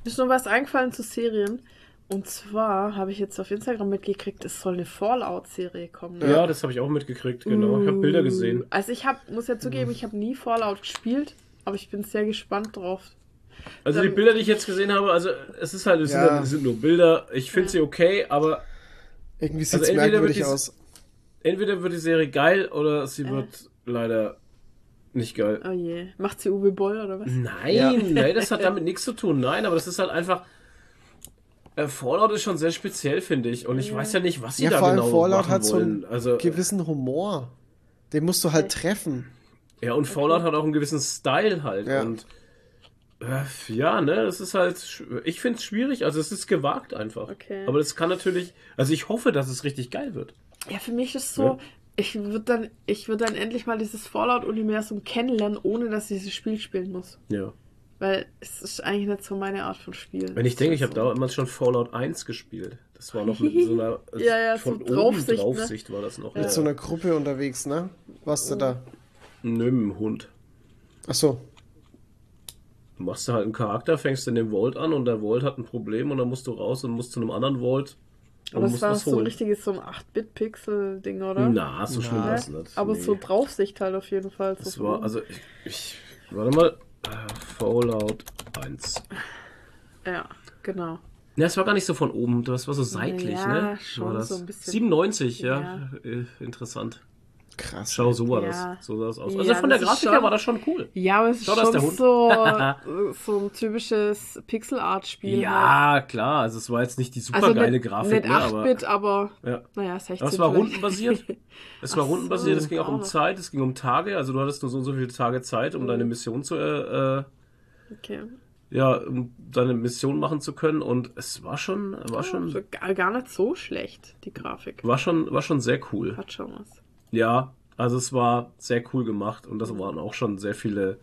Mir ist noch was eingefallen zu Serien. Und zwar habe ich jetzt auf Instagram mitgekriegt, es soll eine Fallout-Serie kommen. Ja, das habe ich auch mitgekriegt, genau. Ich habe Bilder gesehen. Also ich habe, muss ja zugeben, ich habe nie Fallout gespielt, aber ich bin sehr gespannt drauf. Also die Dann- Bilder, die ich jetzt gesehen habe, also es ist halt, es, Ja. sind, halt- es sind nur Bilder. Ich finde sie okay, aber Irgendwie sieht's Also entweder merkwürdig die- aus. entweder wird die Serie geil oder sie wird leider nicht geil. Oh je. Macht sie Uwe Boll oder was? Nein, Ja. nein, das hat damit nichts zu tun. Nein, aber das ist halt einfach. Äh, Fallout ist schon sehr speziell, finde ich. Und ich weiß ja nicht, was sie Ja, da vor allem genau Fallout machen hat so wollen. einen also, gewissen Humor. Den musst du halt treffen. ja, und Fallout hat auch einen gewissen Style halt. Ja. Und äh, ja, ne, das ist halt. Ich finde es schwierig. Also, es ist gewagt einfach. Okay. Aber das kann natürlich. Also, ich hoffe, dass es richtig geil wird. Ja, für mich ist so, Ja. Ich würde dann, ich würde dann endlich mal dieses Fallout-Universum kennenlernen, ohne dass ich dieses Spiel spielen muss. Ja. Weil es ist eigentlich nicht so meine Art von Spiel. Wenn ich denke, ich habe so. damals schon Fallout 1 gespielt. Das war noch mit so einer. Ja, ja, so von oben Draufsicht, ne? Draufsicht war das noch. Mit Ja. so einer Gruppe unterwegs, ne? Warst du da? Nö, mit dem Hund. Ach so. Du machst du halt einen Charakter, fängst in dem Vault an und der Vault hat ein Problem und dann musst du raus und musst zu einem anderen Vault Aber es war so ein richtiges so ein 8-Bit-Pixel-Ding, oder? Na, so schlimm war es nicht. Aber Nee. so Draufsicht halt auf jeden Fall. So Das war, also ich, ich warte mal, äh, Fallout 1. Ja, genau. Ne, es war gar nicht so von oben, das war so seitlich, Ja, ne? schon war das? so ein bisschen. 97, ja. Äh, interessant. Krass. Schau, so war Ja. das. So sah es aus. Ja, Also von der das Grafik her schon- war das schon cool. Ja, aber es ist Schau, schon so, so ein typisches Pixel-Art-Spiel. halt. Ja, klar, also es war jetzt nicht die super also geile nicht, Grafik, nicht ne, aber 8-Bit, aber, ja. naja, 16 Aber es war vielleicht. rundenbasiert. Es war Ach rundenbasiert, so, es ging auch um. Zeit, es ging um Tage, also du hattest nur so und so viele Tage Zeit, um deine Mission zu äh, äh, Okay. ja, um seine Mission machen zu können. Und es war schon, war schon, Also gar, gar nicht so schlecht, die Grafik. war schon, war schon sehr cool. Hat schon was. Ja, also es war sehr cool gemacht und das waren auch schon sehr viele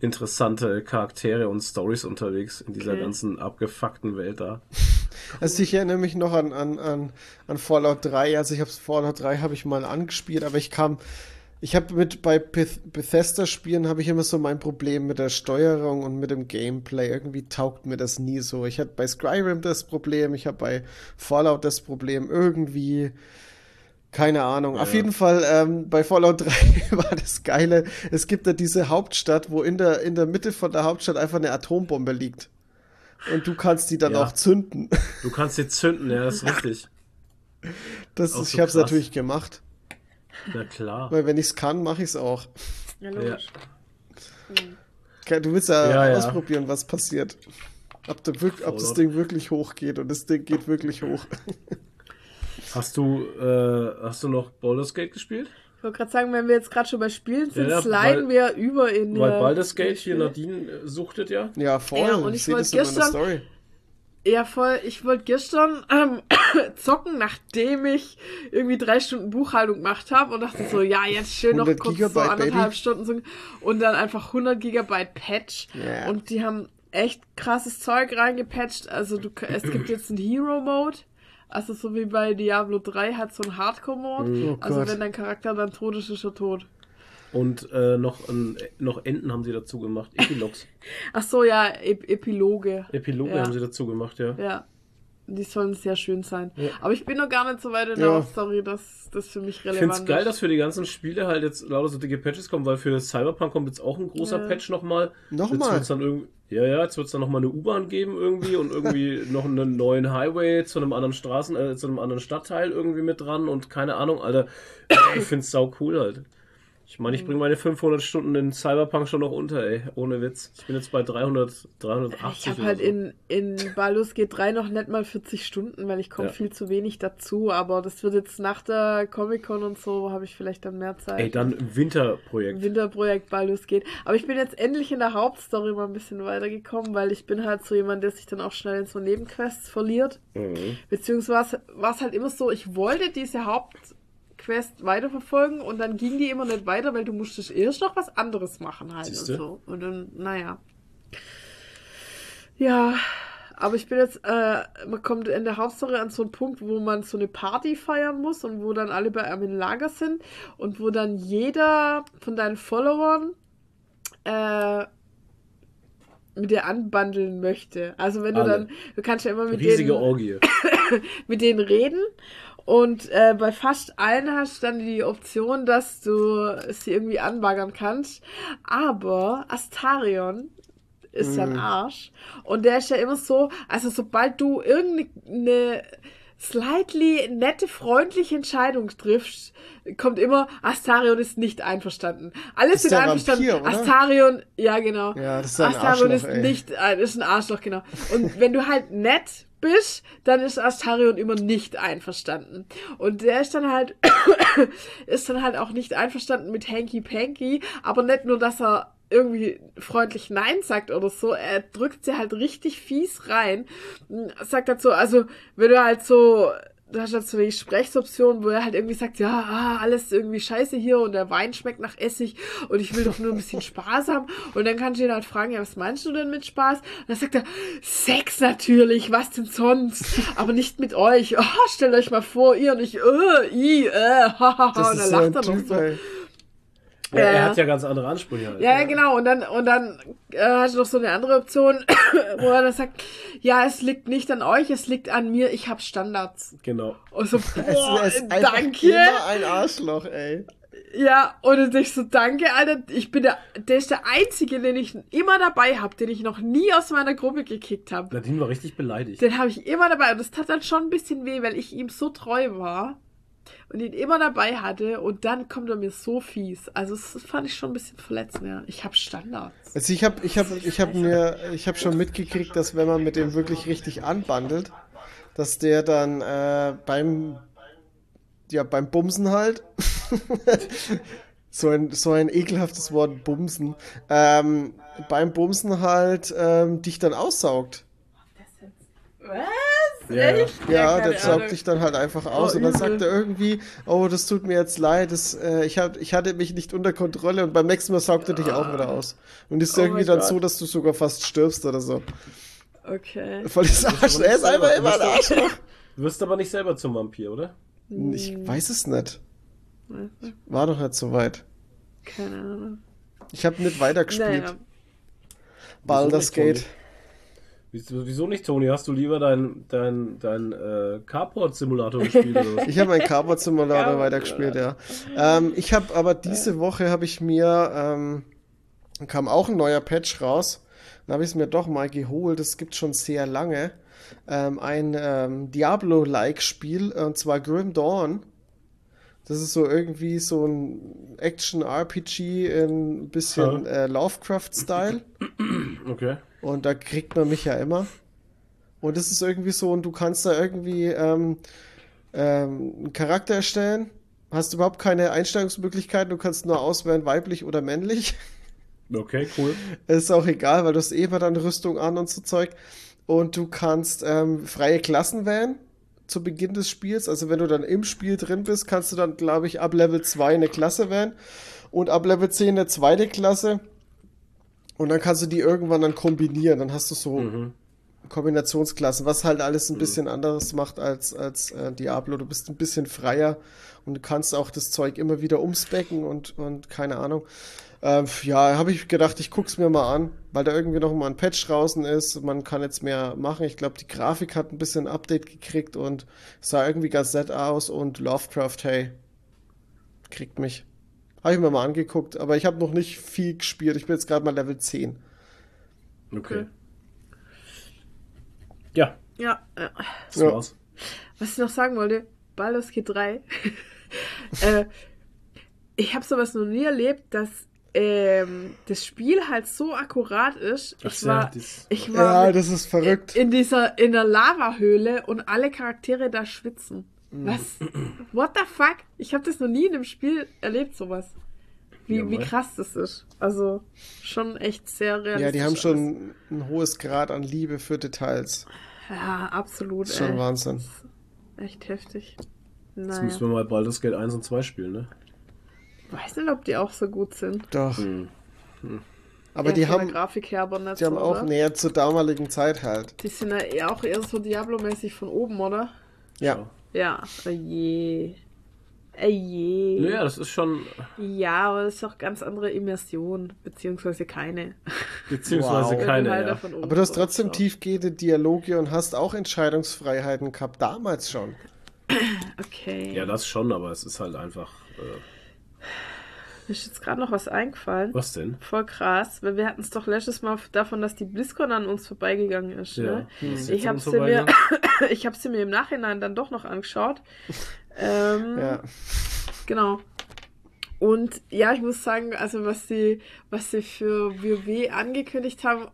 interessante Charaktere und Stories unterwegs in dieser Okay. ganzen abgefuckten Welt da. Also ich erinnere mich noch an, an, an, an Fallout 3. Also ich habe Fallout 3 habe ich mal angespielt, aber ich kam, ich habe mit bei Beth Bethesda Spielen habe ich immer so mein Problem mit der Steuerung und mit dem Gameplay. Irgendwie taugt mir das nie so. Ich hatte bei Skyrim das Problem, ich habe bei Fallout das Problem. Irgendwie keine Ahnung. Auf jeden Fall, ähm, bei Fallout 3 war das Geile. Es gibt da diese Hauptstadt, wo in der, in der Mitte von der Hauptstadt einfach eine Atombombe liegt. Und du kannst die dann Ja. auch zünden. Du kannst sie zünden, ja, das ist richtig. Das ist, so ich habe es natürlich gemacht. Na klar. Weil wenn ich es kann, mache ich es auch. Ja, logisch. Du willst ja, Ja, ja. ausprobieren, was passiert. Ob, da wirk- ob das. Ding wirklich hochgeht. Und das Ding geht wirklich hoch. Hast du, äh, hast du noch Baldur's Gate gespielt? Ich wollte gerade sagen, wenn wir jetzt gerade schon bei Spielen sind, Ja, ja, sliden weil- wir über in Weil äh, Baldur's Gate hier. Nadine äh, suchtet ja. Ja, voll. Ja, und ich ich wollte gestern-. Ja, voll. Ich wollte gestern ähm, zocken, nachdem ich irgendwie drei Stunden Buchhaltung gemacht habe und dachte so, ja, jetzt schön noch 100 kurz so Gigabyte, anderthalb Baby. Stunden so, und dann einfach 100 Gigabyte Patch Ja. und die haben echt krasses Zeug reingepatcht. Also du, es gibt jetzt einen Hero Mode. Also so wie bei Diablo 3 hat so einen Hardcore-Mode. Oh also Gott. wenn dein Charakter dann tot ist, ist er tot. Und äh, noch, ein, noch Enten haben sie dazu gemacht. Epilogs. Ach so, ja, Ep Epiloge. Epiloge Ja. haben sie dazu gemacht, ja. Ja. Die sollen sehr schön sein. Ja. Aber ich bin noch gar nicht so weit in der Ja. Hauptstory, dass das für mich Ich relevant finde es geil, ist. dass für die ganzen Spiele halt jetzt lauter so dicke Patches kommen, weil für Cyberpunk kommt jetzt auch ein großer Ja. Patch nochmal. Nochmal? Jetzt wird's dann irgendwie, ja, ja, jetzt wird es dann nochmal eine U-Bahn geben irgendwie und irgendwie noch einen neuen Highway zu einem anderen Straßen, äh, zu einem anderen Stadtteil irgendwie mit dran und keine Ahnung, Alter. Ich finde es sau cool halt. Ich meine, ich bringe meine 500 Stunden in Cyberpunk schon noch unter, ey. Ohne Witz. Ich bin jetzt bei 300, 380 Ich habe halt so. in, in Baldur's Gate 3 noch nicht mal 40 Stunden, weil ich komme Ja. viel zu wenig dazu. Aber das wird jetzt nach der Comic-Con und so, habe ich vielleicht dann mehr Zeit. Ey, dann Winterprojekt. Winterprojekt Baldur's Gate. Aber ich bin jetzt endlich in der Hauptstory mal ein bisschen weitergekommen, weil ich bin halt so jemand, der sich dann auch schnell in so Nebenquests verliert. Mhm. Beziehungsweise war es halt immer so, ich wollte diese Hauptquest weiterverfolgen und dann ging die immer nicht weiter, weil du musstest erst noch was anderes machen halt Siehste? und so. Und dann, naja. Ja, aber ich bin jetzt, äh, man kommt in der Hauptstory an so einen Punkt, wo man so eine Party feiern muss und wo dann alle bei einem im Lager sind und wo dann jeder von deinen Followern äh, mit dir anbandeln möchte. Also wenn du Alle. dann, du kannst ja immer mit Riesige denen Orgie. mit denen reden. Und äh, bei fast allen hast du dann die Option, dass du sie irgendwie anbaggern kannst. Aber Astarion ist ja ein Arsch. Und der ist ja immer so, also sobald du irgendeine slightly nette, freundliche Entscheidung triffst, kommt immer, Astarion ist nicht einverstanden. Alle ist sind einverstanden. Vampir, oder? Astarion, ja genau. Ja, das ist ein Astarion Arschloch, ist nicht, äh, ist ein Arschloch, genau. Und wenn du halt nett bist, dann ist Astarion immer nicht einverstanden. Und der ist dann halt, ist dann halt auch nicht einverstanden mit Hanky Panky, aber nicht nur, dass er irgendwie freundlich Nein sagt oder so, er drückt sie halt richtig fies rein. Sagt dazu, also, wenn du halt so, du hast halt so eine Gesprächsoption, wo er halt irgendwie sagt, ja, ah, alles irgendwie scheiße hier und der Wein schmeckt nach Essig und ich will doch nur ein bisschen Spaß haben. Und dann kannst du ihn halt fragen, ja, was meinst du denn mit Spaß? Und dann sagt er, Sex natürlich, was denn sonst? Aber nicht mit euch. Oh, stellt euch mal vor, ihr und ich, äh, i, äh, hahaha. Das Und ist dann so lacht er noch Typ, so. ey. Ja, er hat ja ganz andere Ansprüche. Halt. Ja, ja, genau. Und dann, und dann äh, hast du noch so eine andere Option, wo er dann sagt, ja, es liegt nicht an euch, es liegt an mir, ich habe Standards. Genau. Und so, boah, Es ist danke. immer ein Arschloch, ey. Ja, und dann ich so, danke, Alter. Ich bin der, der ist der Einzige, den ich immer dabei habe, den ich noch nie aus meiner Gruppe gekickt habe. Nadine war richtig beleidigt. Den habe ich immer dabei. Und das tat dann schon ein bisschen weh, weil ich ihm so treu war und ihn immer dabei hatte. Und dann kommt er mir so fies. Also das fand ich schon ein bisschen verletzend, ja. Ich habe Standards. Also ich habe ich hab, ich hab mir, ich habe schon mitgekriegt, dass wenn man mit dem wirklich richtig anbandelt, dass der dann äh, beim, ja, beim Bumsen halt, So ein, so ein ekelhaftes Wort, Bumsen. Ähm, beim Bumsen halt ähm, dich dann aussaugt. Was? Ja, ja. Echt? Ja, keine der saugt Ahnung. dich dann halt einfach aus Oh, und dann übel. sagt er irgendwie, oh, das tut mir jetzt leid, das, äh, ich, hab, ich hatte mich nicht unter Kontrolle und beim nächsten Mal saugt er dich auch wieder aus. Und ist Oh irgendwie dann Gott. so, dass du sogar fast stirbst oder so. Okay. Voll das Arsch, er ist einfach immer ein Bist du- Arschloch. Du wirst aber nicht selber zum Vampir, oder? Ich weiß es nicht. War doch nicht so weit. Keine Ahnung. Ich habe nicht weitergespielt. Naja. Baldur's Gate. Wieso, nicht, Toni? Hast du lieber dein, dein, dein äh, Carport-Simulator gespielt? Ich habe meinen Carport Simulator Carport weitergespielt, ja. Ähm, ich habe aber diese Woche habe ich mir ähm, kam auch ein neuer Patch raus. Dann habe ich es mir doch mal geholt. Das gibt schon sehr lange. Ähm, ein ähm, Diablo-like Spiel und zwar Grim Dawn. Das ist so irgendwie so ein Action-RPG in ein bisschen äh, Lovecraft-Style. Okay. Und da kriegt man mich ja immer. Und das ist irgendwie so, und du kannst da irgendwie ähm, ähm, einen Charakter erstellen. Hast überhaupt keine Einstellungsmöglichkeiten. Du kannst nur auswählen, weiblich oder männlich. Okay, cool. ist auch egal, weil du hast eh immer dann Rüstung an und so Zeug. Und du kannst ähm, freie Klassen wählen zu Beginn des Spiels. Also wenn du dann im Spiel drin bist, kannst du dann, glaube ich, ab Level 2 eine Klasse wählen und ab Level 10 eine zweite Klasse. Und dann kannst du die irgendwann dann kombinieren. Dann hast du so Kombinationsklassen, was halt alles ein bisschen anderes macht als, als äh, Diablo. Du bist ein bisschen freier und du kannst auch das Zeug immer wieder umspecken und, und keine Ahnung. Ähm, ja, habe ich gedacht, ich guck's mir mal an, weil da irgendwie noch mal ein Patch draußen ist. Man kann jetzt mehr machen. Ich glaube, die Grafik hat ein bisschen Update gekriegt und sah irgendwie ganz nett aus und Lovecraft, hey, kriegt mich. Habe ich mir mal angeguckt, aber ich habe noch nicht viel gespielt. Ich bin jetzt gerade mal Level 10. Okay. Ja, Ja, ja. das Ja. war's. Was ich noch sagen wollte, Baldur's Gate 3. äh, ich habe sowas noch nie erlebt, dass ähm, das Spiel halt so akkurat ist. Ach Ich so, war, das- ich war Ja, das ist verrückt. in dieser in der Lavahöhle und alle Charaktere da schwitzen. Mhm. Was? What the fuck? Ich habe das noch nie in einem Spiel erlebt, sowas. Wie, Ja, wie krass das ist. Also schon echt sehr realistisch. Ja, die haben alles. schon ein hohes Grad an Liebe für Details. Ja, absolut. Das ist schon ey. Wahnsinn. Echt heftig. Jetzt Naja. müssen wir mal Baldur's Gate 1 und 2 spielen, ne? Weiß nicht, ob die auch so gut sind. Doch. Hm. Aber Ja, die haben, Grafik her, aber nicht die haben so, auch oder? näher zur damaligen Zeit halt. Die sind ja eher auch eher so Diablo-mäßig von oben, oder? Ja. Ja. Oh je. Oh je. Naja, das ist schon. Ja, aber das ist auch ganz andere Immersion, beziehungsweise keine. Beziehungsweise Wow. keine. Halt Ja. davon oben Aber du hast trotzdem schaust. tiefgehende Dialoge und hast auch Entscheidungsfreiheiten gehabt, damals schon. Okay. ja, das schon, aber es ist halt einfach. Äh, Mir ist jetzt gerade noch was eingefallen. was denn? Voll krass, weil wir hatten es doch letztes Mal davon, dass die BlizzCon an uns vorbeigegangen ist. Ja. Ne? Ist Ich habe sie mir, ich habe sie mir im Nachhinein dann doch noch angeschaut. ähm, Ja. Genau. Und ja, ich muss sagen, also was sie, was sie für WoW angekündigt haben,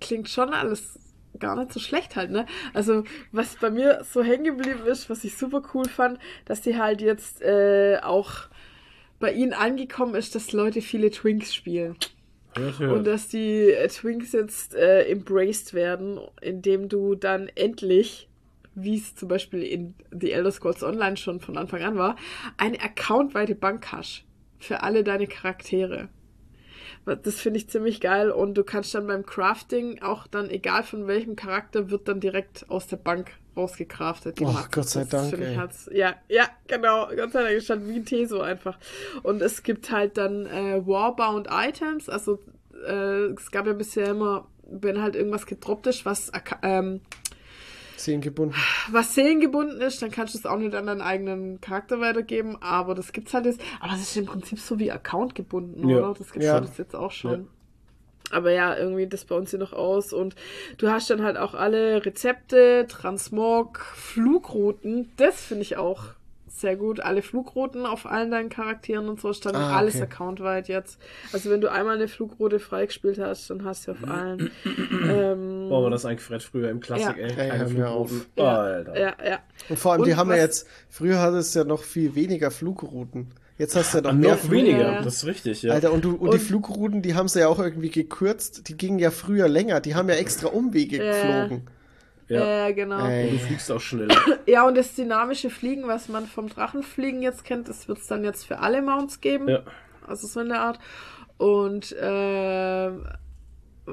klingt schon alles gar nicht so schlecht halt, ne? Also, was bei mir so hängen geblieben ist, was ich super cool fand, dass die halt jetzt äh, auch bei ihnen angekommen ist, dass Leute viele Twinks spielen. Hört, Und dass die äh, Twinks jetzt äh, embraced werden, indem du dann endlich, wie es zum Beispiel in The Elder Scrolls Online schon von Anfang an war, eine accountweite Bank hast für alle deine Charaktere. Das finde ich ziemlich geil und du kannst dann beim Crafting auch dann, egal von welchem Charakter, wird dann direkt aus der Bank rausgecraftet. die Och, Masse. Gott sei Das Dank, halt- ja, ja, genau. Gott sei Dank ist halt wie ein Teso einfach. Und es gibt halt dann äh, Warbound Items. Also äh, es gab ja bisher immer, wenn halt irgendwas gedroppt ist, was ähm, Zehn gebunden. was seelengebunden ist, dann kannst du es auch nicht an deinen eigenen Charakter weitergeben, aber das gibt's halt jetzt. Aber das ist im Prinzip so wie Account gebunden, Ja. oder? Das gibt's Ja. ja. jetzt auch schon. Aber ja, irgendwie das bei uns hier noch aus. Und du hast dann halt auch alle Rezepte, Transmog, Flugrouten. Das finde ich auch sehr gut. Alle Flugrouten auf allen deinen Charakteren und so stand Ah, alles okay. accountweit jetzt. Also wenn du einmal eine Flugroute freigespielt hast, dann hast du auf allen. ähm, Boah, war das eigentlich Fred früher im Klassik, Ja. ey. Keine auf. Flugrouten. ja, Alter. ja, ja. Und vor allem, Und die haben ja jetzt, früher hatte es ja noch viel weniger Flugrouten. Jetzt hast du ja noch Noch mehr Flug. weniger, Ja. das ist richtig, ja. Alter, und, du, und, die Und- Flugrouten, die haben sie ja auch irgendwie gekürzt. Die gingen ja früher länger. Die haben ja extra Umwege Ja. geflogen. ja. Ja, genau. Ey. Du fliegst auch schneller. Ja, und das dynamische Fliegen, was man vom Drachenfliegen jetzt kennt, das wird es dann jetzt für alle Mounts geben. Ja. Also so in der Art. Und ähm,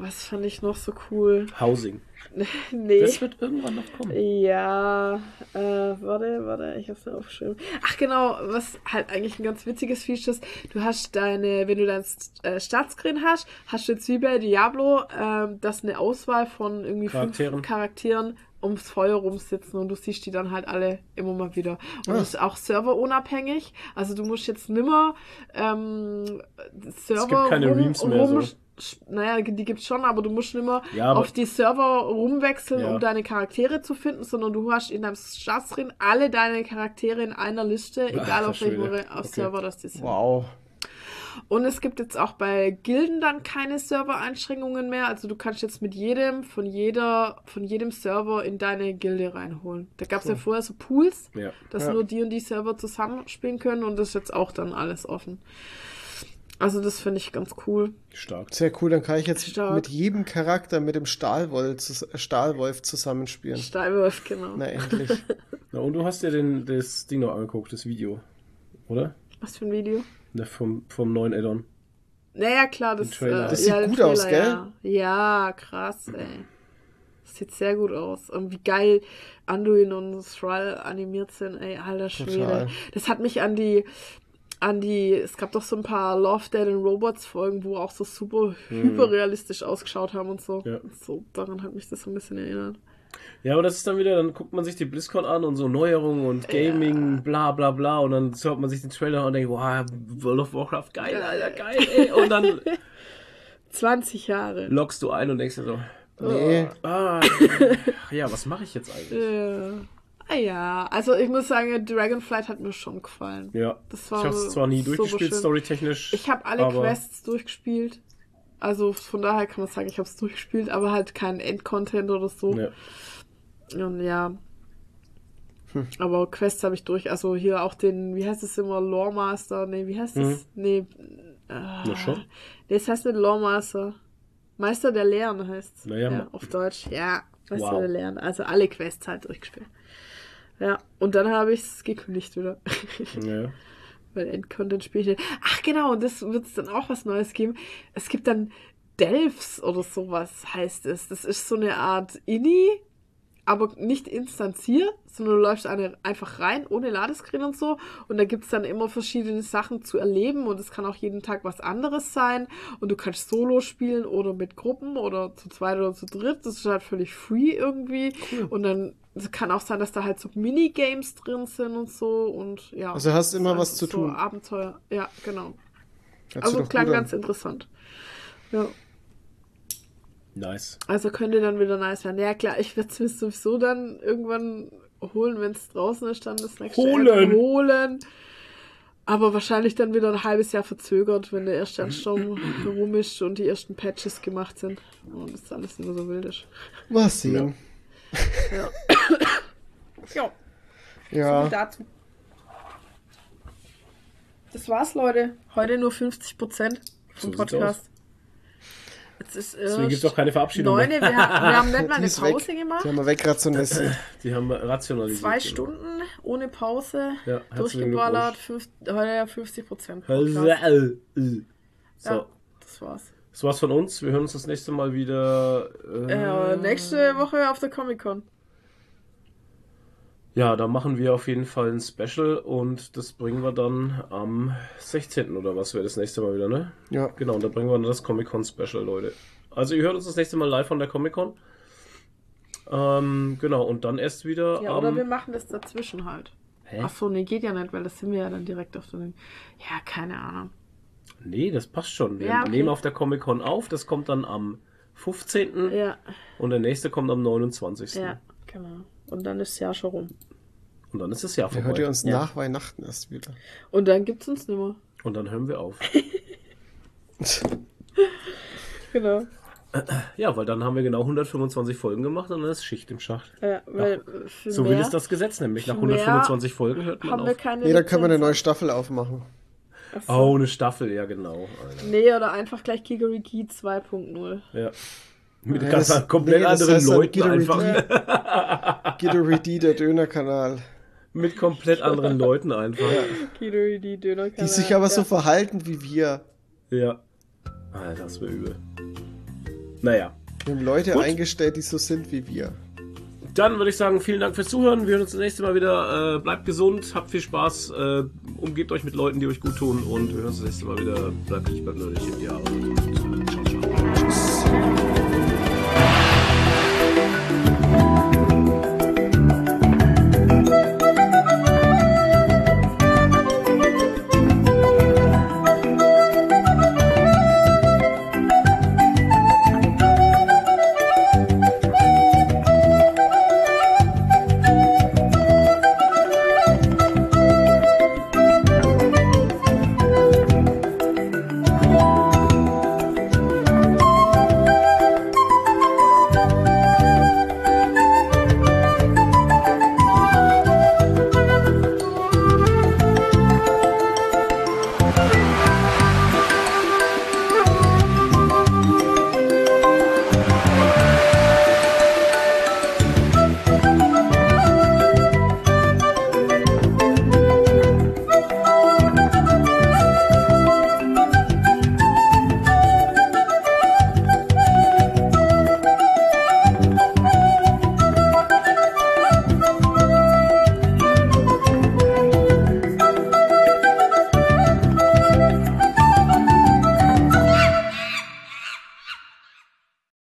was fand ich noch so cool? Housing. nee. Das wird irgendwann noch kommen. Ja, äh, warte, warte, ich hab's mir aufgeschrieben. Ach genau, was halt eigentlich ein ganz witziges Feature ist, du hast deine, wenn du dein äh, Startscreen hast, hast du jetzt wie bei Diablo, ähm, das eine Auswahl von irgendwie Charakteren. fünf Charakteren ums Feuer rumsitzen und du siehst die dann halt alle immer mal wieder. Und Ah. das ist auch serverunabhängig. Also du musst jetzt nimmer ähm, Server gibt keine Reams mehr, so. Naja, die gibt's schon, aber du musst nimmer Ja, aber- auf die Server rumwechseln, Ja. um deine Charaktere zu finden, sondern du hast in deinem Startscreen alle deine Charaktere in einer Liste, egal auf schon welchem auf Okay. Server das die sind. Wow. Und es gibt jetzt auch bei Gilden dann keine Server-Einschränkungen mehr. Also du kannst jetzt mit jedem, von jeder, von jedem Server in deine Gilde reinholen. Da gab es ja vorher so Pools, Ja. dass Ja. nur die und die Server zusammenspielen können und das ist jetzt auch dann alles offen. Also das finde ich ganz cool. Stark. Sehr cool, dann kann ich jetzt Stark. mit jedem Charakter mit dem Stahlwolf, Stahlwolf zusammenspielen. Steinwolf, genau. Na endlich. Na, und du hast dir den, das Ding noch angeguckt, das Video. Oder? Was für ein Video? Ne, vom, vom neuen Addon. Naja, klar, das, Trailer. äh, Das sieht ja, gut aus, Ja. ja, krass, ey. Das sieht sehr gut aus. Und wie geil Anduin und Thrall animiert sind, ey, alter Schwede. Total. Das hat mich an die, an die, es gab doch so ein paar Love, Dead and Robots Folgen, wo auch so super hyperrealistisch ausgeschaut haben und so. Ja. So, daran hat mich das so ein bisschen erinnert. Ja, aber das ist dann wieder, dann guckt man sich die BlizzCon an und so Neuerungen und Gaming, bla bla bla. Und dann schaut man sich den Trailer an und denkt, wow, World of Warcraft, geil, Alter, geil, ey. Und dann 20 Jahre. loggst du ein und denkst dir so, Nee. ah, ja, was mache ich jetzt eigentlich? Ja. Ah ja, also ich muss sagen, Dragonflight hat mir schon gefallen. Ja, Das war ich habe es zwar nie durchgespielt, schön. storytechnisch. Ich habe alle aber- Quests durchgespielt. Also von daher kann man sagen, ich habe es durchgespielt, aber halt kein Endcontent oder so. Ja. Und ja. Hm. Aber Quests habe ich durch. Also hier auch den, wie heißt es immer, Loremaster? Nee, wie heißt Mhm. es? Nee. Äh, Na schon. Nee, es heißt nicht Loremaster. Meister der Lehren heißt Naja, ja, auf Deutsch. Ja, Meister Wow. der Lehren. Also alle Quests halt durchgespielt. Ja, und dann habe ich es gekündigt wieder. Ja. Weil Endcontent spiele ich nicht. Ach genau, und das wird es dann auch was Neues geben. Es gibt dann Delphs oder sowas, heißt es. Das ist so eine Art Inni, aber nicht instanziert, sondern du läufst eine, einfach rein, ohne Ladescreen und so. Und da gibt es dann immer verschiedene Sachen zu erleben und es kann auch jeden Tag was anderes sein. Und du kannst solo spielen oder mit Gruppen oder zu zweit oder zu dritt. Das ist halt völlig free irgendwie. Und dann es kann auch sein, dass da halt so Minigames drin sind und so. Und ja. Also hast immer was ist zu so tun. Abenteuer. Ja, genau. Hört sich Also klang an. ganz interessant. Ja. Nice. Also könnte dann wieder nice werden. Ja klar, ich werde es mir sowieso dann irgendwann holen, wenn es draußen ist, dann das nächste Holen. Holen. Aber wahrscheinlich dann wieder ein halbes Jahr verzögert, wenn der erste Ansturm rum ist und die ersten Patches gemacht sind. Und das alles immer so wild ist. Mal sehen. Ja. ja, Ja. dazu. Das war's, Leute. Heute nur 50% vom So Podcast. Jetzt ist Deswegen gibt es auch keine Verabschiedung neune. mehr. Wir, ha- wir haben nicht mal eine ist weg. Pause gemacht. Die haben wir wegrationalisiert. Die haben wir rationalisiert. Zwei genau. Stunden ohne Pause. Ja, durchgeballert. Fünf, heute 50 Prozent. So, Ja, das war's. Das war's von uns. Wir hören uns das nächste Mal wieder. Äh, Äh, nächste Woche auf der Comic Con. Ja, da machen wir auf jeden Fall ein Special und das bringen wir dann am 16. oder was wäre das nächste Mal wieder, ne? Ja. Genau, und da bringen wir dann das Comic-Con Special, Leute. Also ihr hört uns das nächste Mal live von der Comic-Con. Ähm, genau, und dann erst wieder Ja, oder wir machen das dazwischen halt. Hä? Ach so, nee, geht ja nicht, weil das sind wir ja dann direkt auf der. Ja, keine Ahnung. Nee, das passt schon. Wir Ja, okay. nehmen auf der Comic-Con auf, das kommt dann am 15. Ja, und der nächste kommt am 29. ja, genau. Und dann ist das Jahr schon rum. Und dann ist das Jahr Dann vorbei. hört ihr uns Ja. nach Weihnachten erst wieder. Und dann gibt's uns nimmer. Und dann hören wir auf. Genau. ja, weil dann haben wir genau 125 Folgen gemacht und dann ist Schicht im Schacht. Ja, weil für So mehr will es das Gesetz nämlich. Nach für mehr 125 Folgen hört man haben wir auf. keine Nee, da können wir eine neue Staffel aufmachen. So. Oh, eine Staffel, ja genau. Alter. Nee, oder einfach gleich Kikeriki 2.0. Ja. Mit Ja, ganz das- komplett nee, anderen heißt Leuten Giddy einfach. Giddy, der Dönerkanal. Mit komplett anderen Leuten einfach. Kikeriki Döner Die sich aber so verhalten wie wir. Ja. Alter, das wäre übel. Naja. Wir haben Leute Gut. eingestellt, die so sind wie wir. Dann würde ich sagen, vielen Dank fürs Zuhören. Wir hören uns das nächste Mal wieder. Äh, bleibt gesund, habt viel Spaß, äh, umgebt euch mit Leuten, die euch gut tun und wir hören uns das nächste Mal wieder. Bleibt nicht, bleibt nerdig. Ja, und